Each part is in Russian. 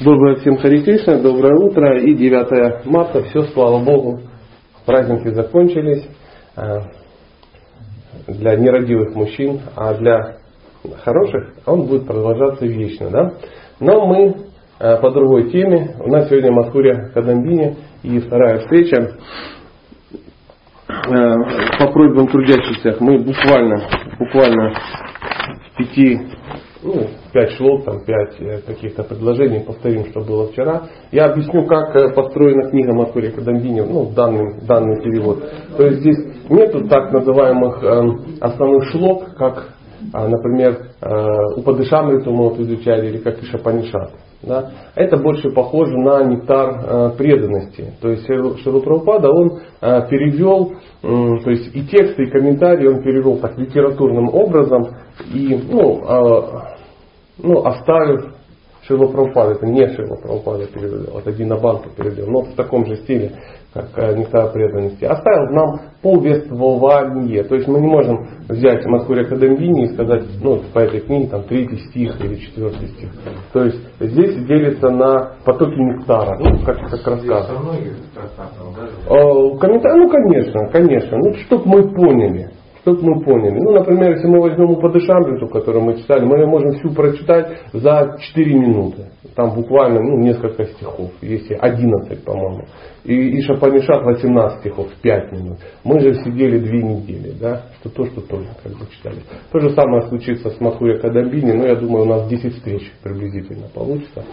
Доброе всем Хари Кришна, доброе утро и 9 марта. Все, слава Богу, праздники закончились э, для нерадивых мужчин, а для хороших он будет продолжаться вечно. Да? Но мы э, по другой теме. У нас сегодня Мадхурия Кадамбини и вторая встреча. Э, по просьбам трудящихся мы буквально, буквально в пяти ну, пять шлок, там, пять э, каких-то предложений, повторим, что было вчера. Я объясню, как э, построена книга Матурия Кадамбини, ну, данный, данный перевод. То есть здесь нету так называемых э, основных шлок, как, э, например, э, Упадышамриту мы вот изучали, или как Ишапанишат. Да? Это больше похоже на нектар э, преданности. То есть Шилу Прабхупада, он э, перевел, э, то есть и тексты, и комментарии он перевел так литературным образом, и ну, э, ну, оставив Шила Прабхупада, это не Шила Прабхупада перевел, это Динабанка перевел, но в таком же стиле, как э, нектар преданности, оставил нам повествование. То есть мы не можем взять Маскурия Кадамбини и сказать, ну, по этой книге, там, третий стих или четвертый стих. То есть здесь делится на потоки нектара, ну, как, как рассказ. Комментарий, ну, конечно, конечно. Ну, чтобы мы поняли. Чтобы мы поняли. Ну, например, если мы возьмем Упадышамриту, которую мы читали, мы ее можем всю прочитать за 4 минуты. Там буквально ну, несколько стихов, если 11, по-моему. И, и Шапанишат 18 стихов, 5 минут. Мы же сидели две недели, да, что то, что тоже как бы читали. То же самое случится с Махуя Кадамбини, но я думаю, у нас 10 встреч приблизительно получится.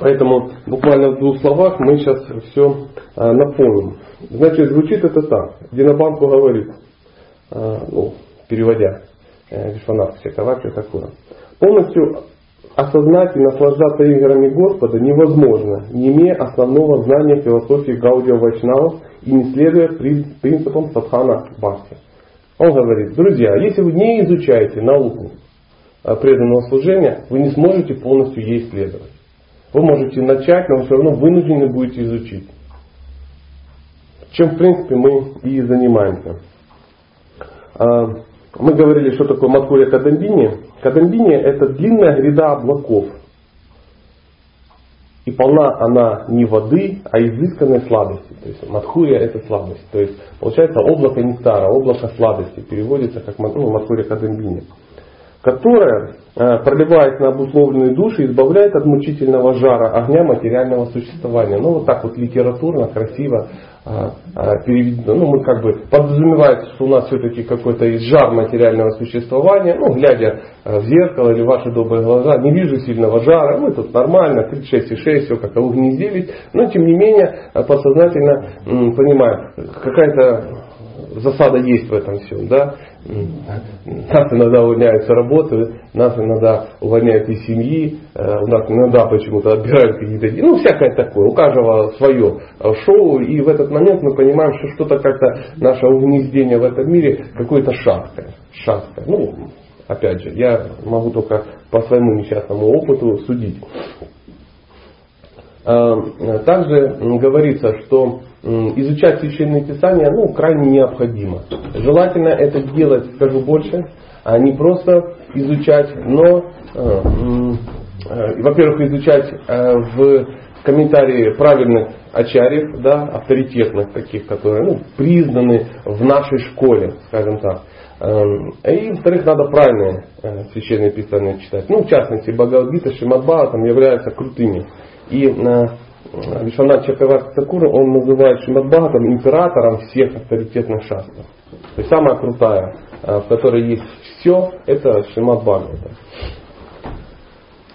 Поэтому буквально в двух словах мы сейчас все а, напомним. Значит, звучит это так. Динабанку говорит, а, ну, переводя Вишванат Чакавача такое. Полностью осознать и наслаждаться играми Господа невозможно, не имея основного знания философии Гаудия Вайшнавов и не следуя принципам Садхана Бхакти. Он говорит, друзья, если вы не изучаете науку а, преданного служения, вы не сможете полностью ей следовать. Вы можете начать, но вы все равно вынуждены будете изучить. Чем, в принципе, мы и занимаемся. А, мы говорили, что такое Маткурия Кадамбини. Кадамбини это длинная гряда облаков. И полна она не воды, а изысканной сладости. То есть Мадхурия это сладость. То есть получается облако нектара, облако сладости переводится как ну, Мадхурия Кадамбини которая, э, проливаясь на обусловленные души, избавляет от мучительного жара огня материального существования. Ну, вот так вот литературно, красиво э, э, переведено. Ну, мы как бы подразумевается, что у нас все-таки какой-то есть жар материального существования. Ну, глядя в зеркало или ваши добрые глаза, не вижу сильного жара. Мы тут нормально, 36,6, все как-то угнездились. Но, тем не менее, подсознательно понимаем, какая-то засада есть в этом всем, да. Нас иногда увольняют с работы, нас иногда увольняют из семьи, э, у нас иногда почему-то отбирают какие-то... Ну, всякое такое. У каждого свое э, шоу. И в этот момент мы понимаем, что что-то как-то наше угнездение в этом мире какое-то шаткое. шаткое. Ну, опять же, я могу только по своему несчастному опыту судить. Э, также говорится, что изучать священные писания ну, крайне необходимо. Желательно это делать, скажу больше, а не просто изучать, но, э, э, во-первых, изучать э, в комментарии правильных ачарьев, да, авторитетных таких, которые ну, признаны в нашей школе, скажем так. Эм, и, во-вторых, надо правильные священные писания читать. Ну, в частности, Бхагавадгита, Шимадбава там являются крутыми. И Вишванат Чакраварти Такур, он называет Шимадбхагатом императором всех авторитетных шастров. То есть самая крутая, э, в которой есть все, это Шимад Бхагавата.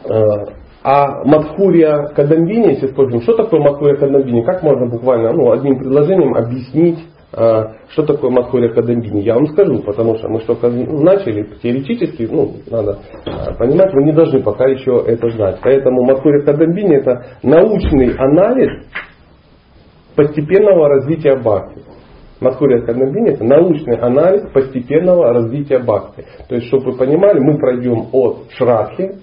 Э, а Мадхурия Кадамбини, если спросим, что такое Мадхурия Кадамбини, как можно буквально ну, одним предложением объяснить что такое Мадхурия Кадамбини? Я вам скажу, потому что мы только начали, теоретически, ну, надо а, понимать, вы не должны пока еще это знать. Поэтому Мадхурия Кадамбини это научный анализ постепенного развития бхакти. Мадхурия Кадамбини это научный анализ постепенного развития бхакти. То есть, чтобы вы понимали, мы пройдем от Шрадхи,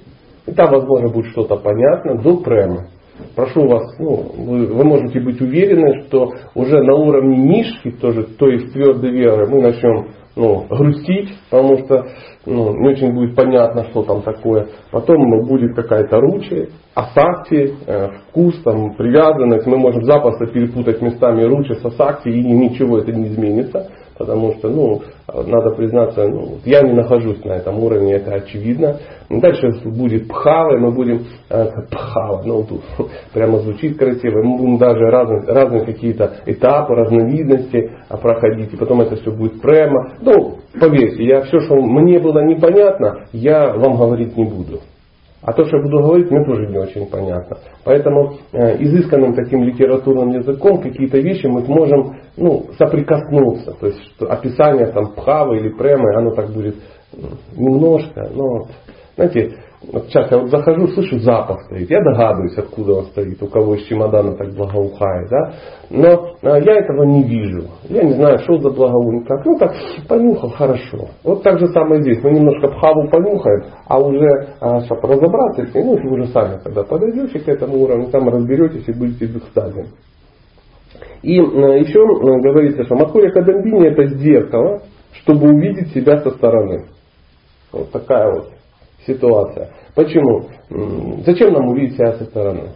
и там, возможно, будет что-то понятно, до Према. Прошу вас, ну, вы, вы можете быть уверены, что уже на уровне нишки, тоже, то есть твердой веры, мы начнем ну, грустить, потому что ну, не очень будет понятно, что там такое. Потом будет какая-то ручи, асакти, э, вкус, там, привязанность. Мы можем запросто перепутать местами ручи с асакти и ничего это не изменится. Потому что, ну, надо признаться, ну, я не нахожусь на этом уровне, это очевидно. Дальше будет пхава, мы будем э, пхава, ну тут прямо звучит красиво, мы будем даже разные, разные какие-то этапы, разновидности проходить, и потом это все будет прямо. Ну, поверьте, я все, что мне было непонятно, я вам говорить не буду. А то, что я буду говорить, мне тоже не очень понятно. Поэтому э, изысканным таким литературным языком какие-то вещи мы можем ну, соприкоснуться. То есть что описание там пхавы или премы, оно так будет немножко, но знаете, вот сейчас я вот захожу, слышу запах стоит. Я догадываюсь, откуда он стоит, у кого из чемодана так благоухает. Да? Но а, я этого не вижу. Я не знаю, что за благоухание, как. Ну так, понюхал, хорошо. Вот так же самое здесь. Мы немножко пхаву понюхаем, а уже, а, чтобы разобраться, ну, вы уже сами, когда подойдете к этому уровню, там разберетесь и будете экстазе. И еще говорится, что Мадхурия Кадамбини это зеркало, чтобы увидеть себя со стороны. Вот такая вот ситуация. Почему? Зачем нам увидеть себя со стороны?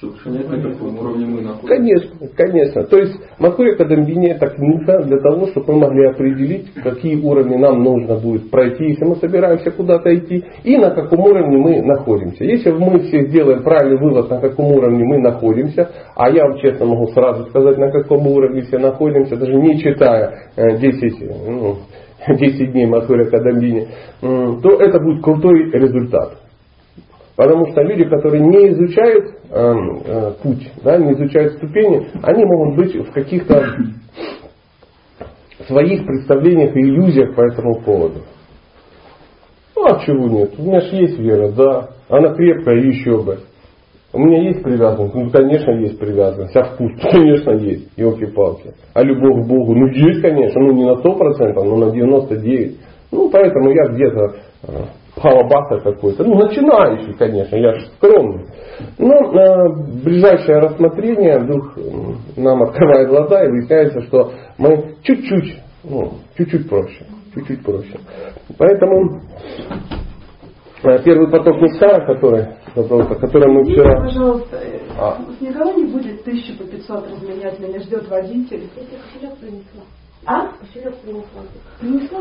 Чтобы понять, на каком уровне мы находимся. Конечно, конечно. То есть Макурия Кадамбини это книга для того, чтобы мы могли определить, какие уровни нам нужно будет пройти, если мы собираемся куда-то идти, и на каком уровне мы находимся. Если мы все сделаем правильный вывод, на каком уровне мы находимся, а я вам честно могу сразу сказать, на каком уровне все находимся, даже не читая 10 э, ну, 10 дней Масуря Кадамбини, то это будет крутой результат. Потому что люди, которые не изучают э, э, путь, да, не изучают ступени, они могут быть в каких-то своих представлениях и иллюзиях по этому поводу. Ну а чего нет? У меня же есть вера, да. Она крепкая, еще бы. У меня есть привязанность? Ну, конечно, есть привязанность. А вкус? Конечно, есть. Елки-палки. А любовь к Богу? Ну, есть, конечно. Ну, не на 100%, но на 99%. Ну, поэтому я где-то э, палабаса какой-то. Ну, начинающий, конечно, я же скромный. Но э, ближайшее рассмотрение вдруг нам открывает глаза и выясняется, что мы чуть-чуть, ну, чуть-чуть проще. Чуть-чуть проще. Поэтому э, первый поток нектара, который вопроса, который мы вчера... Пожалуйста, а. никого не будет тысячу по 500 разменять, меня ждет водитель. А? Принесла?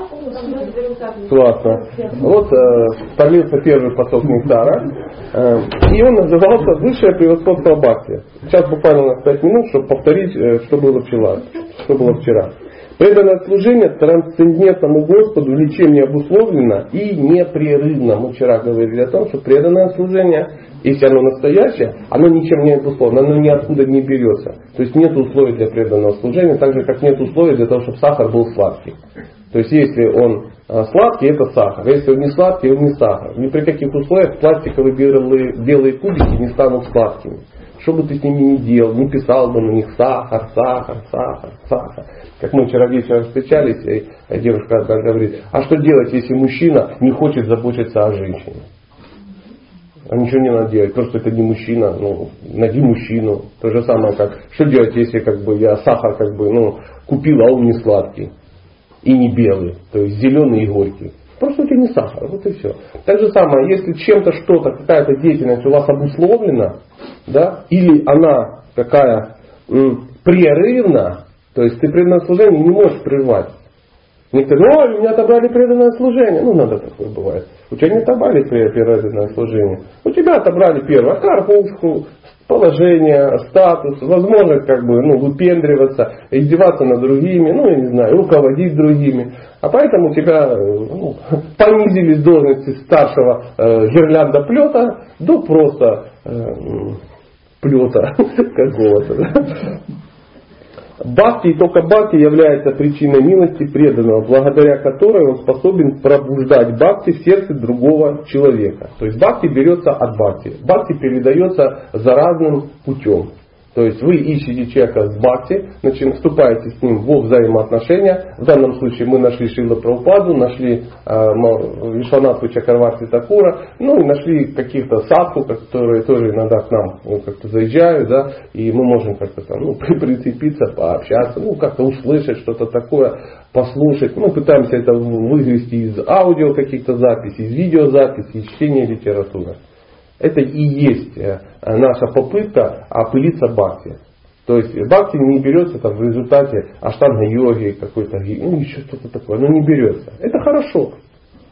Классно. Вот э, пролился первый поток нектара, э, и он назывался «Высшее превосходство Бхакти». Сейчас буквально на 5 минут, чтобы повторить, э, что было вчера. Что было вчера. Преданное служение трансцендентному Господу ничем не обусловлено и непрерывно. Мы вчера говорили о том, что преданное служение, если оно настоящее, оно ничем не обусловлено, оно ниоткуда не берется. То есть нет условий для преданного служения, так же как нет условий для того, чтобы сахар был сладкий. То есть если он а, сладкий, это сахар. Если он не сладкий, он не сахар. Ни при каких условиях пластиковые белые, белые кубики не станут сладкими. Что бы ты с ними ни делал, не писал бы на них сахар, сахар, сахар, сахар. Как мы вчера вечером встречались, и девушка говорит, а что делать, если мужчина не хочет заботиться о женщине? А ничего не надо делать, просто это не мужчина, ну, найди мужчину. То же самое, как, что делать, если как бы я сахар как бы, ну, купил, а он не сладкий и не белый, то есть зеленый и горький. Просто это не сахар, вот и все. Так же самое, если чем-то что-то, какая-то деятельность у вас обусловлена, да, или она какая прерывна, то есть ты преданное служение не можешь прервать. Некоторые, ой, у меня отобрали преданное служение. Ну, надо такое бывает. У тебя не отобрали преданное служение. У тебя отобрали первое, карпушку, положение, статус, возможность как бы ну, выпендриваться, издеваться над другими, ну, я не знаю, руководить другими. А поэтому тебя ну, понизились должности старшего э, гирлянда плета до просто э, плета какого-то. Бхакти и только бхакти является причиной милости преданного, благодаря которой он способен пробуждать бхакти в сердце другого человека. То есть бхакти берется от бхакти. Бхакти передается заразным путем. То есть вы ищете человека с бхакти, значит, вступаете с ним во взаимоотношения. В данном случае мы нашли Шила Прабхупаду, нашли э, Вишванатху Чакарварти Такура, ну и нашли каких-то садху, которые тоже иногда к нам ну, как-то заезжают, да, и мы можем как-то там ну, прицепиться, пообщаться, ну как-то услышать что-то такое, послушать. Мы пытаемся это вывести из аудио каких-то записей, из видеозаписей, из чтения литературы. Это и есть э, наша попытка опылиться бхакти. То есть бхакти не берется там, в результате аштанга йоги, какой-то, ну еще что-то такое, но не берется. Это хорошо,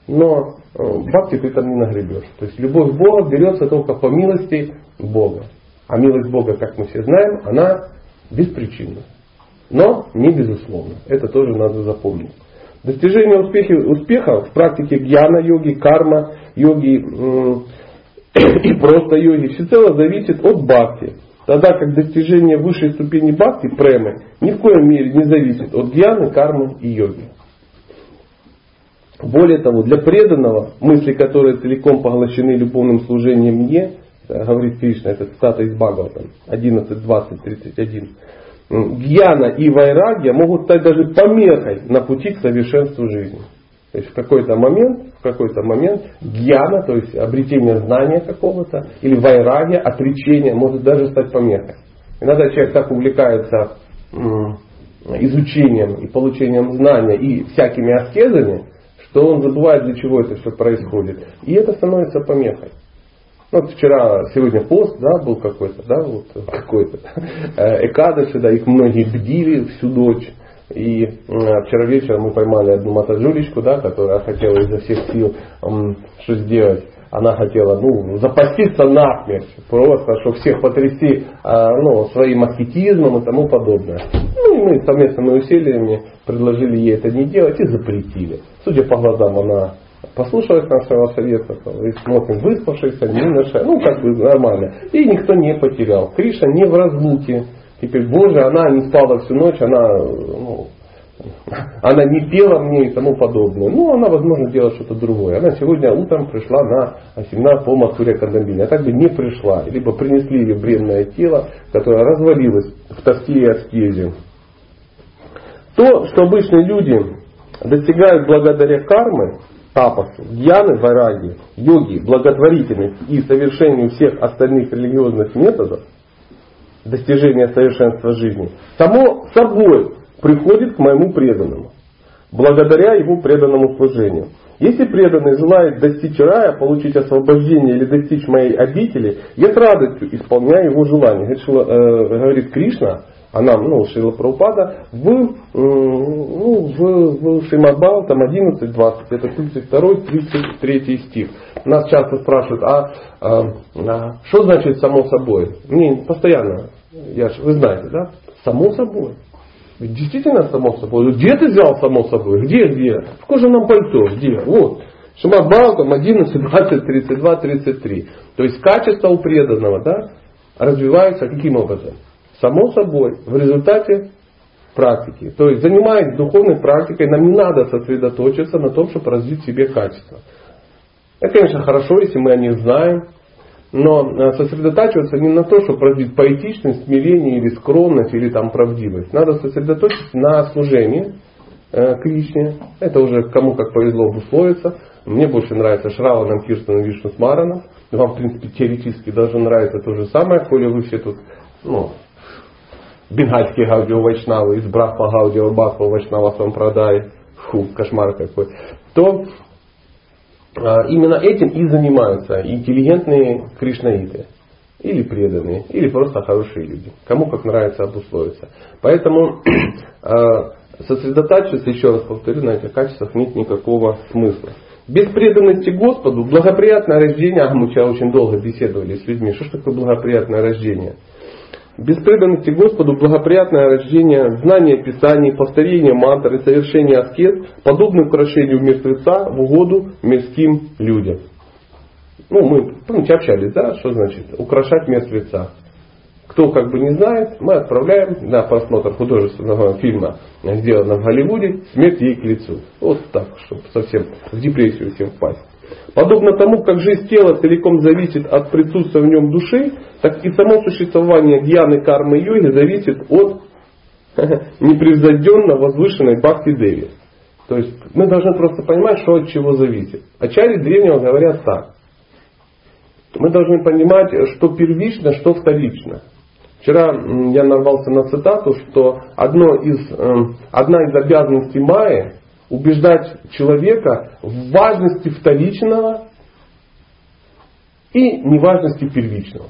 но э, бхакти ты там не нагребешь. То есть любовь к Богу берется только по милости Бога. А милость Бога, как мы все знаем, она беспричинна. Но не безусловно. Это тоже надо запомнить. Достижение успеха, успеха в практике гьяна йоги, карма йоги, и просто йоги всецело зависит от бхакти. Тогда как достижение высшей ступени бхакти, премы, ни в коем мере не зависит от гьяны, кармы и йоги. Более того, для преданного, мысли которые целиком поглощены любовным служением мне, говорит Кришна, это цитата из Бхагаватам, 11, 20, 31, гьяна и вайрагия могут стать даже помехой на пути к совершенству жизни. То есть в какой-то момент, в какой-то момент гьяна, то есть обретение знания какого-то, или вайрагия, отречение, может даже стать помехой. Иногда человек так увлекается изучением и получением знания и всякими аскезами, что он забывает, для чего это все происходит. И это становится помехой. Вот вчера, сегодня пост, да, был какой-то, да, вот какой-то. Э, Экадыши, да, их многие бдили всю ночь. И вчера вечером мы поймали одну мотожулечку, да, которая хотела изо всех сил что сделать. Она хотела ну, запаститься насмерть, просто, чтобы всех потрясти а, ну, своим аскетизмом и тому подобное. Ну и мы совместными усилиями предложили ей это не делать и запретили. Судя по глазам, она послушалась нашего совета, и смотрим, выспавшаяся, не наша, ну как бы нормально. И никто не потерял. Криша не в разлуке, Теперь, Боже, она не спала всю ночь, она, ну, она не пела мне и тому подобное. Ну, она, возможно, делала что-то другое. Она сегодня утром пришла на семинар по Мацуре Кандамбине. А так бы не пришла. Либо принесли ей бренное тело, которое развалилось в тоске и аскезе. То, что обычные люди достигают благодаря кармы, тапасу, гьяны, вараги, йоги, благотворительности и совершению всех остальных религиозных методов – достижения совершенства жизни, само собой приходит к моему преданному, благодаря его преданному служению. Если преданный желает достичь рая, получить освобождение или достичь моей обители, я с радостью исполняю его желание. Говорит, э, Кришна, а нам, ну, Шила Прабхупада, в, ну, в, в Шимадбал, там 11.20, это 32 33 стих. Нас часто спрашивают, а, а, а что значит само собой? Мне постоянно я же, вы знаете, да? Само собой. Ведь действительно само собой. Где ты взял само собой? Где, где? В кожаном пальто. Где? Вот. Шимабал, там 11, 20, 32, 33. То есть качество у преданного, да, развивается каким образом? Само собой, в результате практики. То есть занимаясь духовной практикой, нам не надо сосредоточиться на том, чтобы развить в себе качество. Это, конечно, хорошо, если мы о них знаем, но э, сосредотачиваться не на то, чтобы развить поэтичность, смирение или скромность или там правдивость. Надо сосредоточиться на служении э, Кришне. Это уже кому как повезло обусловиться. Мне больше нравится Шраванам, Кирстаном, Вишну Смараном. Вам, в принципе, теоретически даже нравится то же самое, коли вы все тут, ну, бенгальские гаудио вайшнавы, из Брахма гаудио Бхаква вайшнава сампрадай, фу, кошмар какой, то именно этим и занимаются интеллигентные кришнаиты. Или преданные, или просто хорошие люди. Кому как нравится обусловиться. Поэтому а, сосредотачиваться, еще раз повторю, на этих качествах нет никакого смысла. Без преданности Господу благоприятное рождение, а мы вчера очень долго беседовали с людьми, что ж такое благоприятное рождение? Без преданности Господу благоприятное рождение, знание Писаний, повторение мантр и совершение аскет подобны украшению мертвеца в угоду мирским людям. Ну, мы, помните, общались, да, что значит украшать мертвеца. Кто как бы не знает, мы отправляем на просмотр художественного фильма, сделанного в Голливуде, смерть ей к лицу. Вот так, чтобы совсем в депрессию всем впасть. Подобно тому, как жизнь тела целиком зависит от присутствия в нем души, так и само существование гьяны кармы йоги зависит от непревзойденно возвышенной бхакти деви. То есть мы должны просто понимать, что от чего зависит. Ачари древнего говорят так. Мы должны понимать, что первично, что вторично. Вчера я нарвался на цитату, что одно из, эм, одна из обязанностей Майи убеждать человека в важности вторичного и неважности первичного.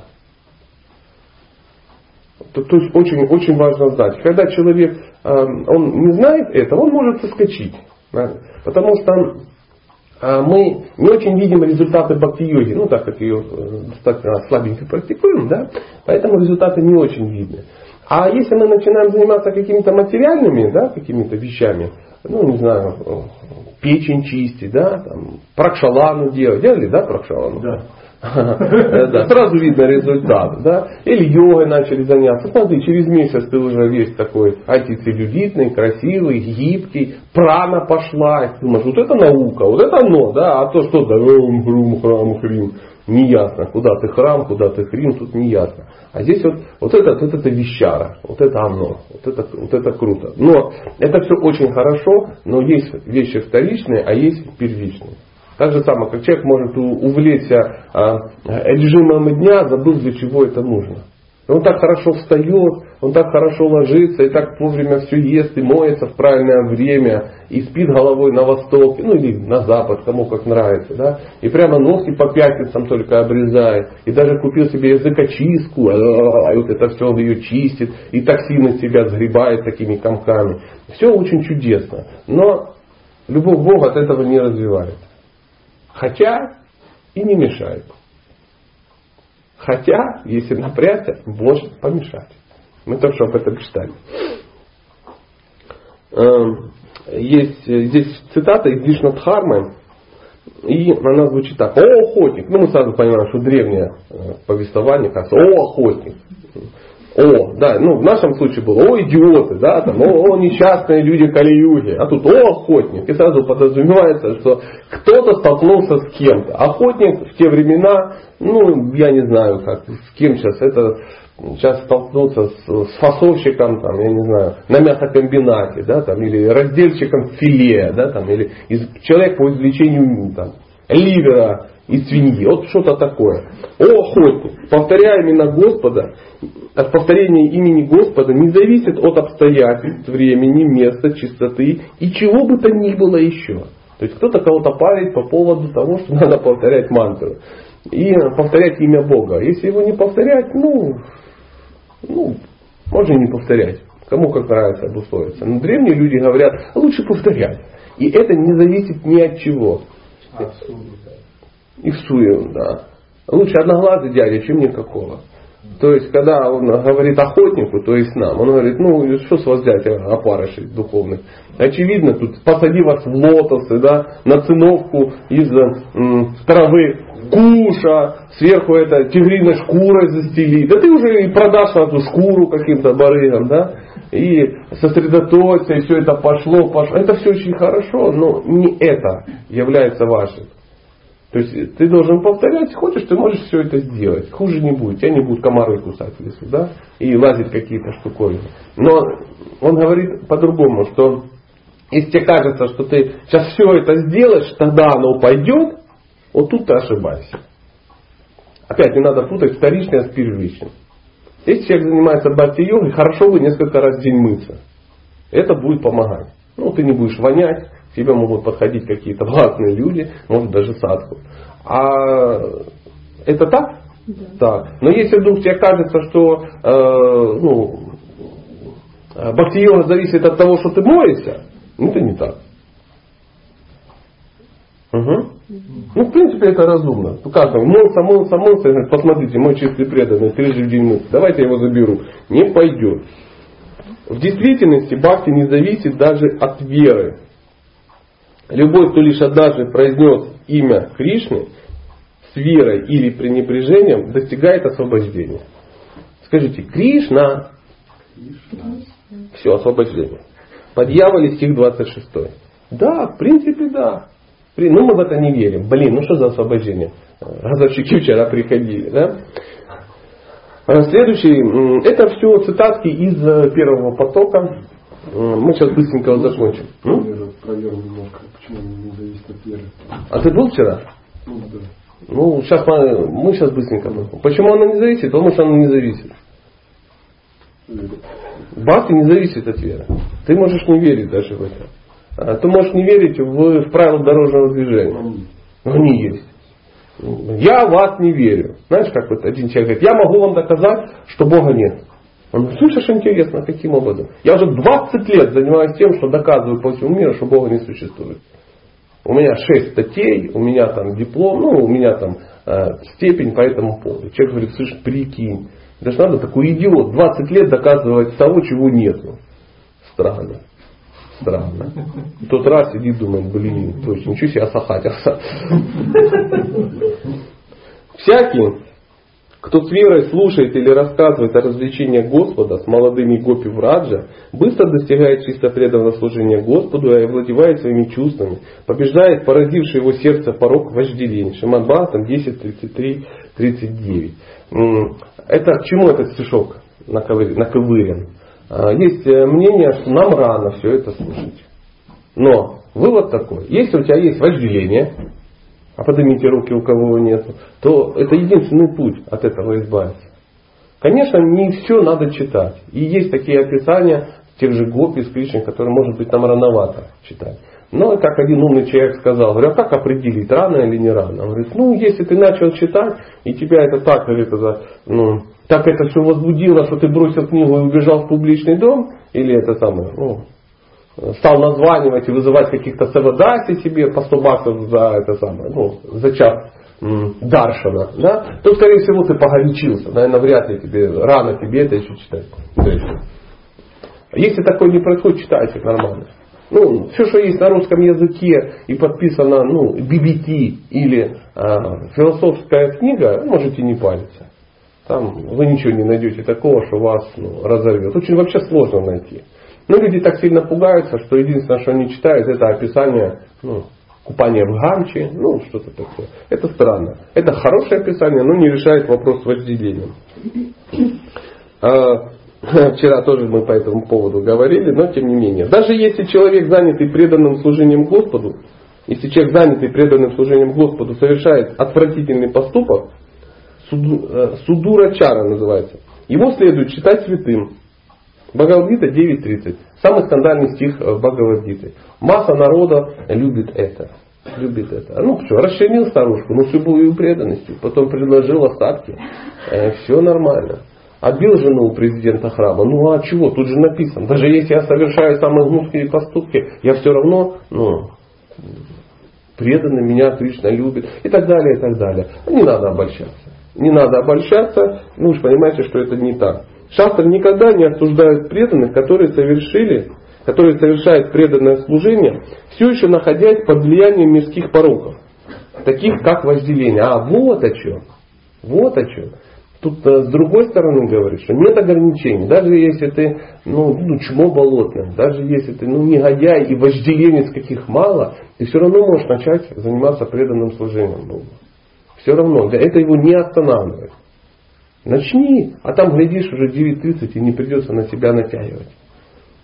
То, то есть очень, очень важно знать. Когда человек эм, он не знает этого, он может соскочить. Потому что э, мы не очень видим результаты бхакти-йоги, ну так как ее э, достаточно слабенько практикуем, да, поэтому результаты не очень видны. А если мы начинаем заниматься какими-то материальными, да, какими-то вещами, ну, не знаю, печень чистить, да, там, пракшалану делать. Делали, да, пракшалану? Да. Сразу видно результат, да. Или йогой начали заняться. Смотри, через месяц ты уже весь такой антицеллюлитный, красивый, гибкий, прана пошла. Думаешь, вот это наука, вот это оно, да, а то что, да, хрум, храм, хрим не ясно, куда ты храм, куда ты хрим, тут не ясно. А здесь вот, вот это, вот это вещара, вот это оно, вот это, вот это круто. Но это все очень хорошо, но есть вещи вторичные, а есть первичные. Так же самое, как человек может увлечься а, режимом дня, забыл для чего это нужно. Он так хорошо встает, он так хорошо ложится, и так вовремя все ест, и моется в правильное время, и спит головой на восток, ну или на запад, кому как нравится, да, и прямо ногти по пятницам только обрезает, и даже купил себе языкочистку, а вот это все он ее чистит, и токсины себя сгребает такими комками. Все очень чудесно, но любовь Бога от этого не развивает. Хотя и не мешает. Хотя, если напрягся, может помешать. Мы что об этом читали. Эм, есть здесь цитата из Вишнадхармы, и она звучит так. О, охотник. Ну, мы сразу понимаем, что древнее э, повествование, кажется, о, охотник. О, да, ну в нашем случае было, о, идиоты, да, там, о, о несчастные люди Кали-юги, а тут, о, охотник. И сразу подразумевается, что кто-то столкнулся с кем-то. Охотник в те времена, ну, я не знаю, как, с кем сейчас, это сейчас столкнуться с, с фасовщиком, там, я не знаю, на мясокомбинате, да, там, или раздельщиком филе, да, там, или из, человек по извлечению там, ливера из свиньи. Вот что-то такое. О, охотник, повторяя именно Господа, от повторения имени Господа не зависит от обстоятельств, времени, места, чистоты и чего бы то ни было еще. То есть кто-то кого-то парит по поводу того, что надо повторять мантру. И повторять имя Бога. Если его не повторять, ну, ну, можно не повторять. Кому как нравится обусловиться. Но древние люди говорят, лучше повторять. И это не зависит ни от чего. А, и в суе, да. Лучше одноглазый дядя, чем никакого. То есть, когда он говорит охотнику, то есть нам, он говорит, ну, что с вас взять, опарышей духовных? Очевидно, тут посади вас в лотосы, да, на циновку из м, травы куша, сверху это тигриной шкурой застели. Да ты уже и продашь эту шкуру каким-то барыгам, да? И сосредоточься, и все это пошло, пошло. Это все очень хорошо, но не это является вашим. То есть ты должен повторять, хочешь, ты можешь все это сделать. Хуже не будет, тебя не будут комары кусать в лесу, да? И лазить какие-то штуковины. Но он говорит по-другому, что если тебе кажется, что ты сейчас все это сделаешь, тогда оно пойдет, вот тут ты ошибаешься. Опять не надо путать вторичное с первичным. Если человек занимается бхакти-йогой, хорошо бы несколько раз в день мыться. Это будет помогать. Ну, ты не будешь вонять, тебе могут подходить какие-то властные люди, может даже садху. А это так? Да. да. Но если вдруг тебе кажется, что э, ну, бхакти-йога зависит от того, что ты моешься, ну это не так. Угу. Ну, в принципе, это разумно. Ну, как там, молится, молится, молится, говорит, посмотрите, мой чистый преданный, трижды в день давайте я его заберу. Не пойдет. В действительности бхакти не зависит даже от веры. Любой, кто лишь однажды произнес имя Кришны с верой или пренебрежением, достигает освобождения. Скажите, Кришна. Кришна. Все, освобождение. Под дьяволе стих 26. Да, в принципе, да. Ну, мы в это не верим. Блин, ну что за освобождение? Разовщики вчера приходили, да? А следующий, это все цитатки из э, первого потока. Мы сейчас быстренько закончим. Проверим немножко, почему не зависит от веры. А ты был вчера? Ну, да. Ну, сейчас мы, мы сейчас быстренько. Почему она не зависит? Потому что она не зависит. Бхакти не зависит от веры. Ты можешь не верить даже в это. А ты можешь не верить в, в правила дорожного движения. Но они есть. Я в вас не верю. Знаешь, как вот один человек говорит, я могу вам доказать, что Бога нет. Он говорит, слышишь, интересно, каким образом? Я уже 20 лет занимаюсь тем, что доказываю по всему миру, что Бога не существует. У меня 6 статей, у меня там диплом, ну, у меня там э, степень по этому поводу. Человек говорит, слышь, прикинь, даже надо такой идиот, 20 лет доказывать того, чего нету. Странно. Странно. И тот раз сидит, думает, блин, точно, ничего себе осахатился. Всякий, кто с верой слушает или рассказывает о развлечениях Господа с молодыми гопи в Раджа, быстро достигает чисто преданного служения Господу и овладевает своими чувствами, побеждает поразивший его сердце порог вожделения. Шиман там 10, 33, 39. Это к чему этот стишок наковырен? А, есть э, мнение, что нам рано все это слушать. Но вывод такой. Если у тебя есть вожделение, а поднимите руки, у кого нет, то это единственный путь от этого избавиться. Конечно, не все надо читать. И есть такие описания тех же гопи с Кришной, которые, может быть, нам рановато читать. Но, как один умный человек сказал, говорю, а как определить, рано или не рано? Он говорит, ну, если ты начал читать, и тебя это так, говорит, это, ну, так это все возбудило, что ты бросил книгу и убежал в публичный дом, или это самое, ну, стал названивать и вызывать каких-то савадаси себе по 100 баксов за это самое, ну, за час Даршана, да, то, скорее всего, ты погорячился. Наверное, вряд ли тебе, рано тебе это еще читать. Если такое не происходит, читайте нормально. Ну, все, что есть на русском языке и подписано, ну, BBT или э, философская книга, можете не париться. Там вы ничего не найдете такого, что вас ну, разорвет. Очень вообще сложно найти. Но люди так сильно пугаются, что единственное, что они читают, это описание ну, купания в гамче, ну что-то такое. Это странно. Это хорошее описание, но не решает вопрос с вожделением. А, вчера тоже мы по этому поводу говорили, но тем не менее. Даже если человек занятый преданным служением Господу, если человек занятый преданным служением Господу совершает отвратительный поступок, э, судура чара называется, его следует считать святым, Бхагавадгита 9.30. Самый скандальный стих в Бхагавадгите. Масса народа любит это. Любит это. Ну что, расчленил старушку, ну с любовью и преданностью. Потом предложил остатки. Э, все нормально. Отбил жену у президента храма. Ну а чего? Тут же написано. Даже если я совершаю самые гнусные поступки, я все равно ну, преданный, меня отлично любит. И так далее, и так далее. Не надо обольщаться. Не надо обольщаться. Ну уж понимаете, что это не так. Шастры никогда не осуждают преданных, которые совершили, которые совершают преданное служение, все еще находясь под влиянием мирских пороков, таких как вожделение. А вот о чем. Вот о чем. Тут э, с другой стороны говорит, что нет ограничений. Даже если ты ну, ну, чмо болотное, даже если ты ну, негодяй и вожделенец каких мало, ты все равно можешь начать заниматься преданным служением Богу. Все равно. Это его не останавливает. Начни, а там, глядишь, уже 9.30 и не придется на себя натягивать.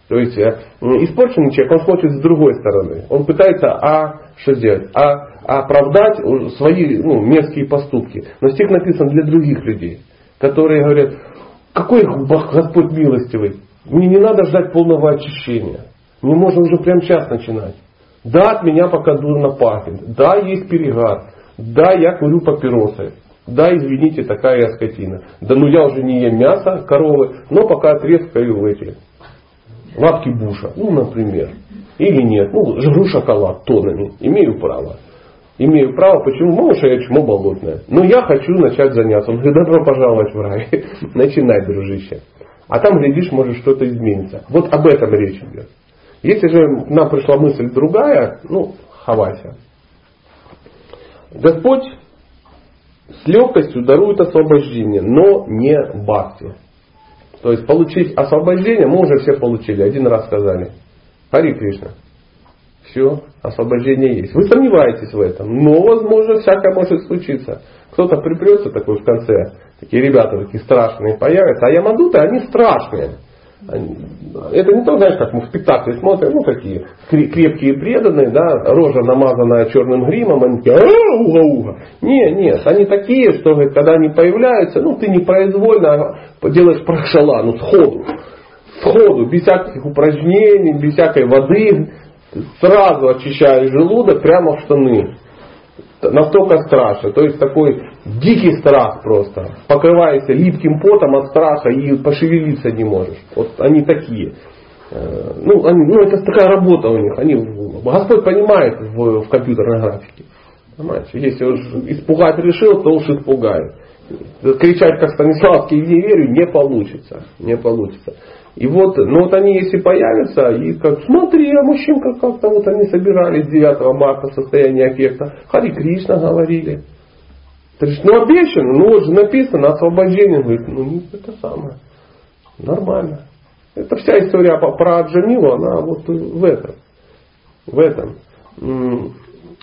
То есть э, испорченный человек, он смотрит с другой стороны. Он пытается, а что сделать? А, оправдать свои ну, мерзкие поступки. Но стих написан для других людей, которые говорят, какой Господь милостивый, мне не надо ждать полного очищения. Мне можно уже прямо сейчас начинать. Да, от меня пока дурно пахнет. Да, есть перегар. Да, я курю папиросы. Да, извините, такая я скотина. Да ну я уже не ем мясо коровы, но пока отрезкаю в эти лапки буша, ну, например. Или нет, ну, жру шоколад тонами, имею право. Имею право, почему? Потому что я чмо болотное. Но я хочу начать заняться. Он говорит, добро пожаловать в рай. Начинай, дружище. А там, глядишь, может что-то изменится. Вот об этом речь идет. Если же нам пришла мысль другая, ну, хавайся. Господь с легкостью дарует освобождение, но не бхакти. То есть получить освобождение мы уже все получили, один раз сказали. Хари Кришна. Все, освобождение есть. Вы сомневаетесь в этом, но, возможно, всякое может случиться. Кто-то припрется такой в конце, такие ребята такие страшные появятся, а ямадуты, они страшные. Это не то, знаешь, как мы в спектакле смотрим, ну такие крепкие преданные, да, рожа намазанная черным гримом, они такие, уга-уга. Не, нет, они такие, что когда они появляются, ну ты непроизвольно делаешь прахшала, ну сходу, сходу, без всяких упражнений, без всякой воды, сразу очищаешь желудок прямо в штаны настолько страшно. То есть такой дикий страх просто. Покрываешься липким потом от страха и пошевелиться не можешь. Вот они такие. Э, ну, они, ну это такая работа у них. Они, Господь понимает в, в компьютерной графике. Понимаете? Если уж испугать решил, то уж испугает. Кричать, как Станиславский, не верю, не получится. Не получится. И вот, ну вот они если появятся, и как, смотри, а мужчинка как-то вот они собирались 9 марта в состоянии аффекта, Хари Кришна говорили. Ты говоришь, ну обещано, ну вот же написано, освобождение. Говорит, ну не это самое. Нормально. Это вся история про Аджамилу, она вот в этом. В этом.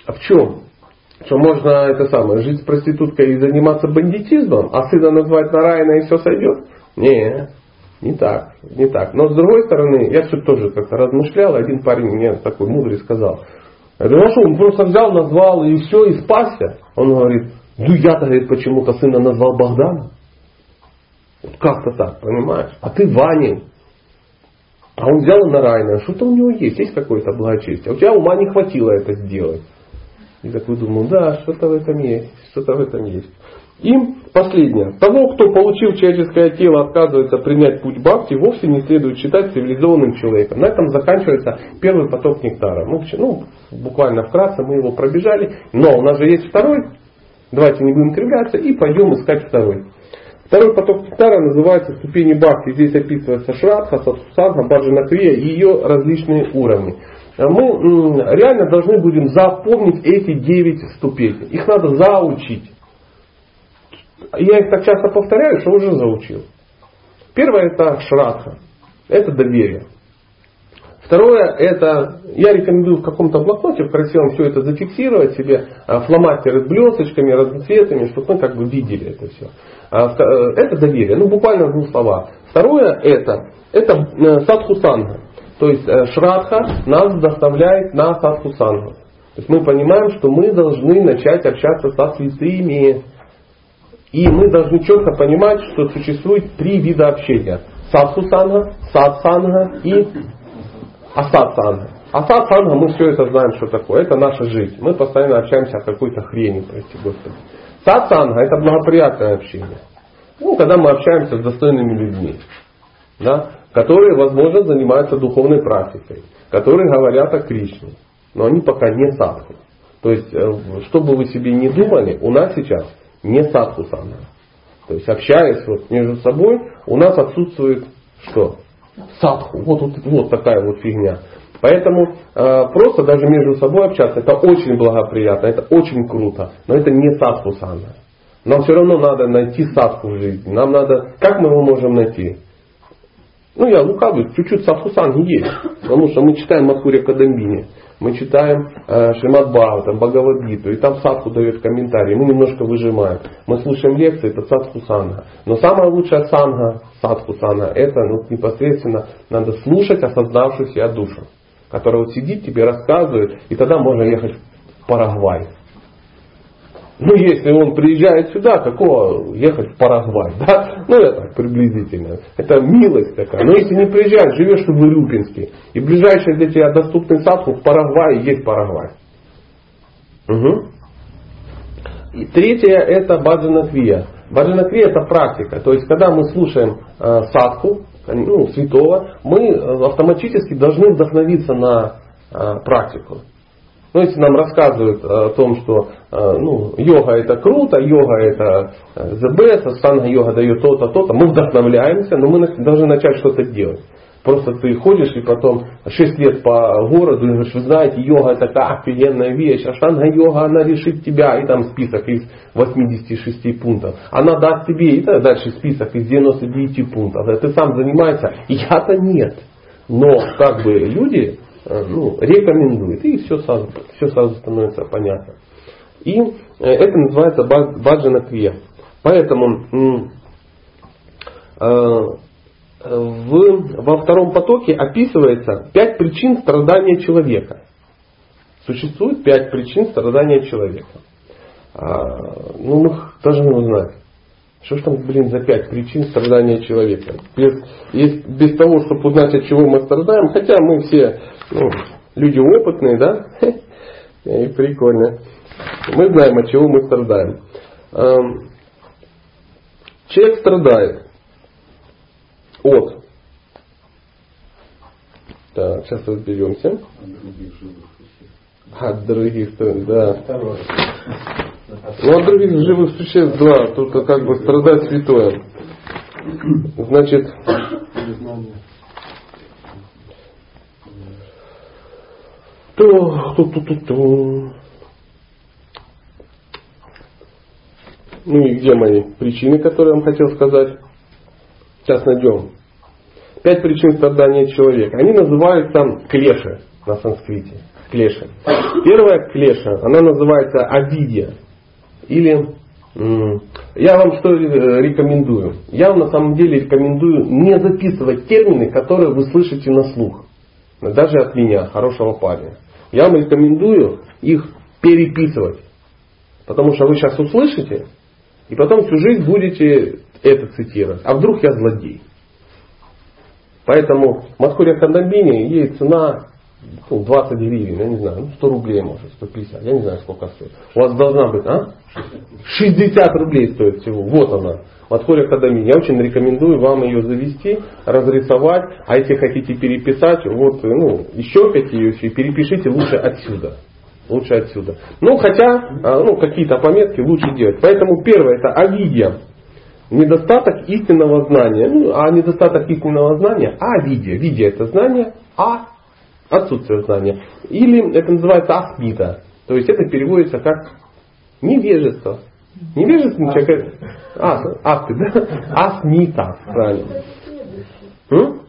А в чем? Что можно это самое, жить с проституткой и заниматься бандитизмом, а сына назвать Нараяна и все сойдет? Нет. Не так, не так. Но с другой стороны, я все тоже как-то размышлял, один парень мне такой мудрый сказал, я говорю, ну что, он просто взял, назвал и все, и спасся. Он говорит, ну я-то, говорит, почему-то сына назвал Богданом. Вот как-то так, понимаешь? А ты Ванин. А он взял и Нарайна. Что-то у него есть, есть какое-то благочестие. А у тебя ума не хватило это сделать. И такой думаю, да, что-то в этом есть, что-то в этом есть. И последнее. Того, кто, получил человеческое тело, отказывается принять путь бхакти, вовсе не следует считать цивилизованным человеком. На этом заканчивается первый поток нектара. Ну, ну, буквально вкратце мы его пробежали. Но у нас же есть второй. Давайте не будем кривляться и пойдем искать второй. Второй поток нектара называется ступени бхакти. Здесь описывается шрадха, садхусадха, баджанакрия и ее различные уровни. Мы реально должны будем запомнить эти девять ступеней. Их надо заучить. Я их так часто повторяю, что уже заучил. Первое это шрадха. Это доверие. Второе, это я рекомендую в каком-то блокноте в красивом все это зафиксировать себе, а, фломастеры с блесточками, разноцветами, чтобы мы как бы видели это все. А, э, это доверие, ну буквально в двух словах. Второе это, это э, садхусанга. То есть э, шрадха нас доставляет на садхусангу. То есть мы понимаем, что мы должны начать общаться со святыми. И мы должны четко понимать, что существует три вида общения. Садхусанга, садсанга и асадсанга. Асадсанга мы все это знаем, что такое. Это наша жизнь. Мы постоянно общаемся о какой-то хрени, прости Господи. Садсанга это благоприятное общение. Ну, когда мы общаемся с достойными людьми, да, которые, возможно, занимаются духовной практикой, которые говорят о Кришне, но они пока не садху. То есть, э, что бы вы себе не думали, у нас сейчас не садху сана. То есть общаясь вот между собой, у нас отсутствует что? Садху. Вот, вот, вот такая вот фигня. Поэтому э, просто даже между собой общаться, это очень благоприятно, это очень круто, но это не садху сана. Нам все равно надо найти садху в жизни. Нам надо, как мы его можем найти? Ну, я лукавлю, чуть-чуть садхусанги есть. Потому что мы читаем Мадхуря Кадамбини, мы читаем э, Шримад Бхагаватам, Бхагавадгиту, и там садху дает комментарии, мы немножко выжимаем. Мы слушаем лекции, это садхусанга. Но самая лучшая санга, садхусанга, это ну, непосредственно надо слушать осознавшую себя душу, которая вот сидит, тебе рассказывает, и тогда можно ехать в Парагвай. Ну, если он приезжает сюда, какого ехать в Парагвай, да? Ну, это приблизительно. Это милость такая. Но если не приезжать, живешь в Урюпинске, и ближайший для тебя доступный садку в Парагвае есть Парагвай. Угу. И третье это баджанаквия. Баджанаквия это практика. То есть, когда мы слушаем э, садху, ну, святого, мы э, автоматически должны вдохновиться на э, практику. Ну, если нам рассказывают о том, что э, ну, йога это круто, йога это э, the best, санга йога дает то-то, то-то, мы вдохновляемся, но мы должны начать что-то делать. Просто ты ходишь и потом 6 лет по городу и говоришь, вы знаете, йога это такая офигенная вещь, а шанга йога она решит тебя, и там список из 86 пунктов. Она даст тебе, и дальше список из 99 пунктов. А ты сам занимаешься, я-то нет. Но как бы люди э, ну, рекомендует. И все сразу, все сразу становится понятно. И э, это называется баджана крия. Поэтому в, во втором потоке описывается пять причин страдания человека. Существует пять причин страдания человека. А, ну, мы должны узнать. Что ж там, блин, за пять причин страдания человека? Без, без, без того, чтобы узнать, от чего мы страдаем, хотя мы все ну, люди опытные, да? И прикольно. Мы знаем, от чего мы страдаем. Человек страдает от. Так, сейчас разберемся. От других, да. Ну, от других живых существ, да, тут как бы страдать святое. Значит, то, то, то, то, то. Ну и где мои причины, которые я вам хотел сказать? Сейчас найдем. Пять причин страдания человека. Они называются клеши на санскрите. Клеши. Первая клеша, она называется авидия. Или я вам что э, рекомендую? Я вам на самом деле рекомендую не записывать термины, которые вы слышите на слух. Даже от меня, хорошего парня. Я вам рекомендую их переписывать. Потому что вы сейчас услышите, и потом всю жизнь будете это цитировать. А вдруг я злодей? Поэтому Мадхурия Кандамбини, ей цена ну, 20 гривен, я не знаю, ну, 100 рублей может, 150, я не знаю сколько стоит. У вас должна быть, а? 60 рублей стоит всего, вот она. Мадхурия Кадами. Я очень рекомендую вам ее завести, разрисовать, а если хотите переписать, вот, ну, еще ее и перепишите лучше отсюда. Лучше отсюда. Ну, хотя, а, ну, какие-то пометки лучше делать. Поэтому первое это авидия. Недостаток истинного знания. Ну, а недостаток истинного знания, а видия. Видия это знание, а отсутствие знания. Или это называется ахмита. То есть это переводится как невежество. Невежественный человек. А, ахты, да? Асмита, правильно. М?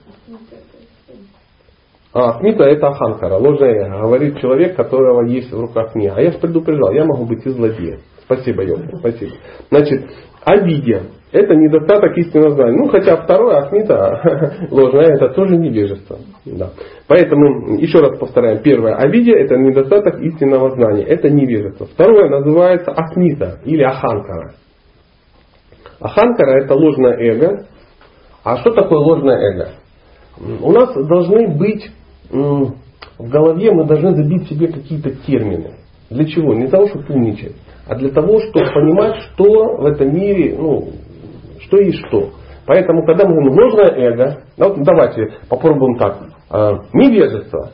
А, Смита это Аханкара, ложное эго. Говорит человек, которого есть в руках книга. А я же предупреждал, я могу быть и злодеем. Спасибо, Йока, спасибо. Значит, обидия. Это недостаток истинного знания. Ну, хотя второе, Ахмита, ложное, это тоже невежество. Да. Поэтому, еще раз повторяем, первое, Авидия это недостаток истинного знания, это невежество. Второе называется Ахмита или Аханкара. Аханкара это ложное эго. А что такое ложное эго? У нас должны быть в голове, мы должны забить себе какие-то термины. Для чего? Не для того, чтобы умничать, а для того, чтобы понимать, что в этом мире, ну, что и что. Поэтому, когда мы говорим ложное эго, ну, давайте попробуем так. А, невежество.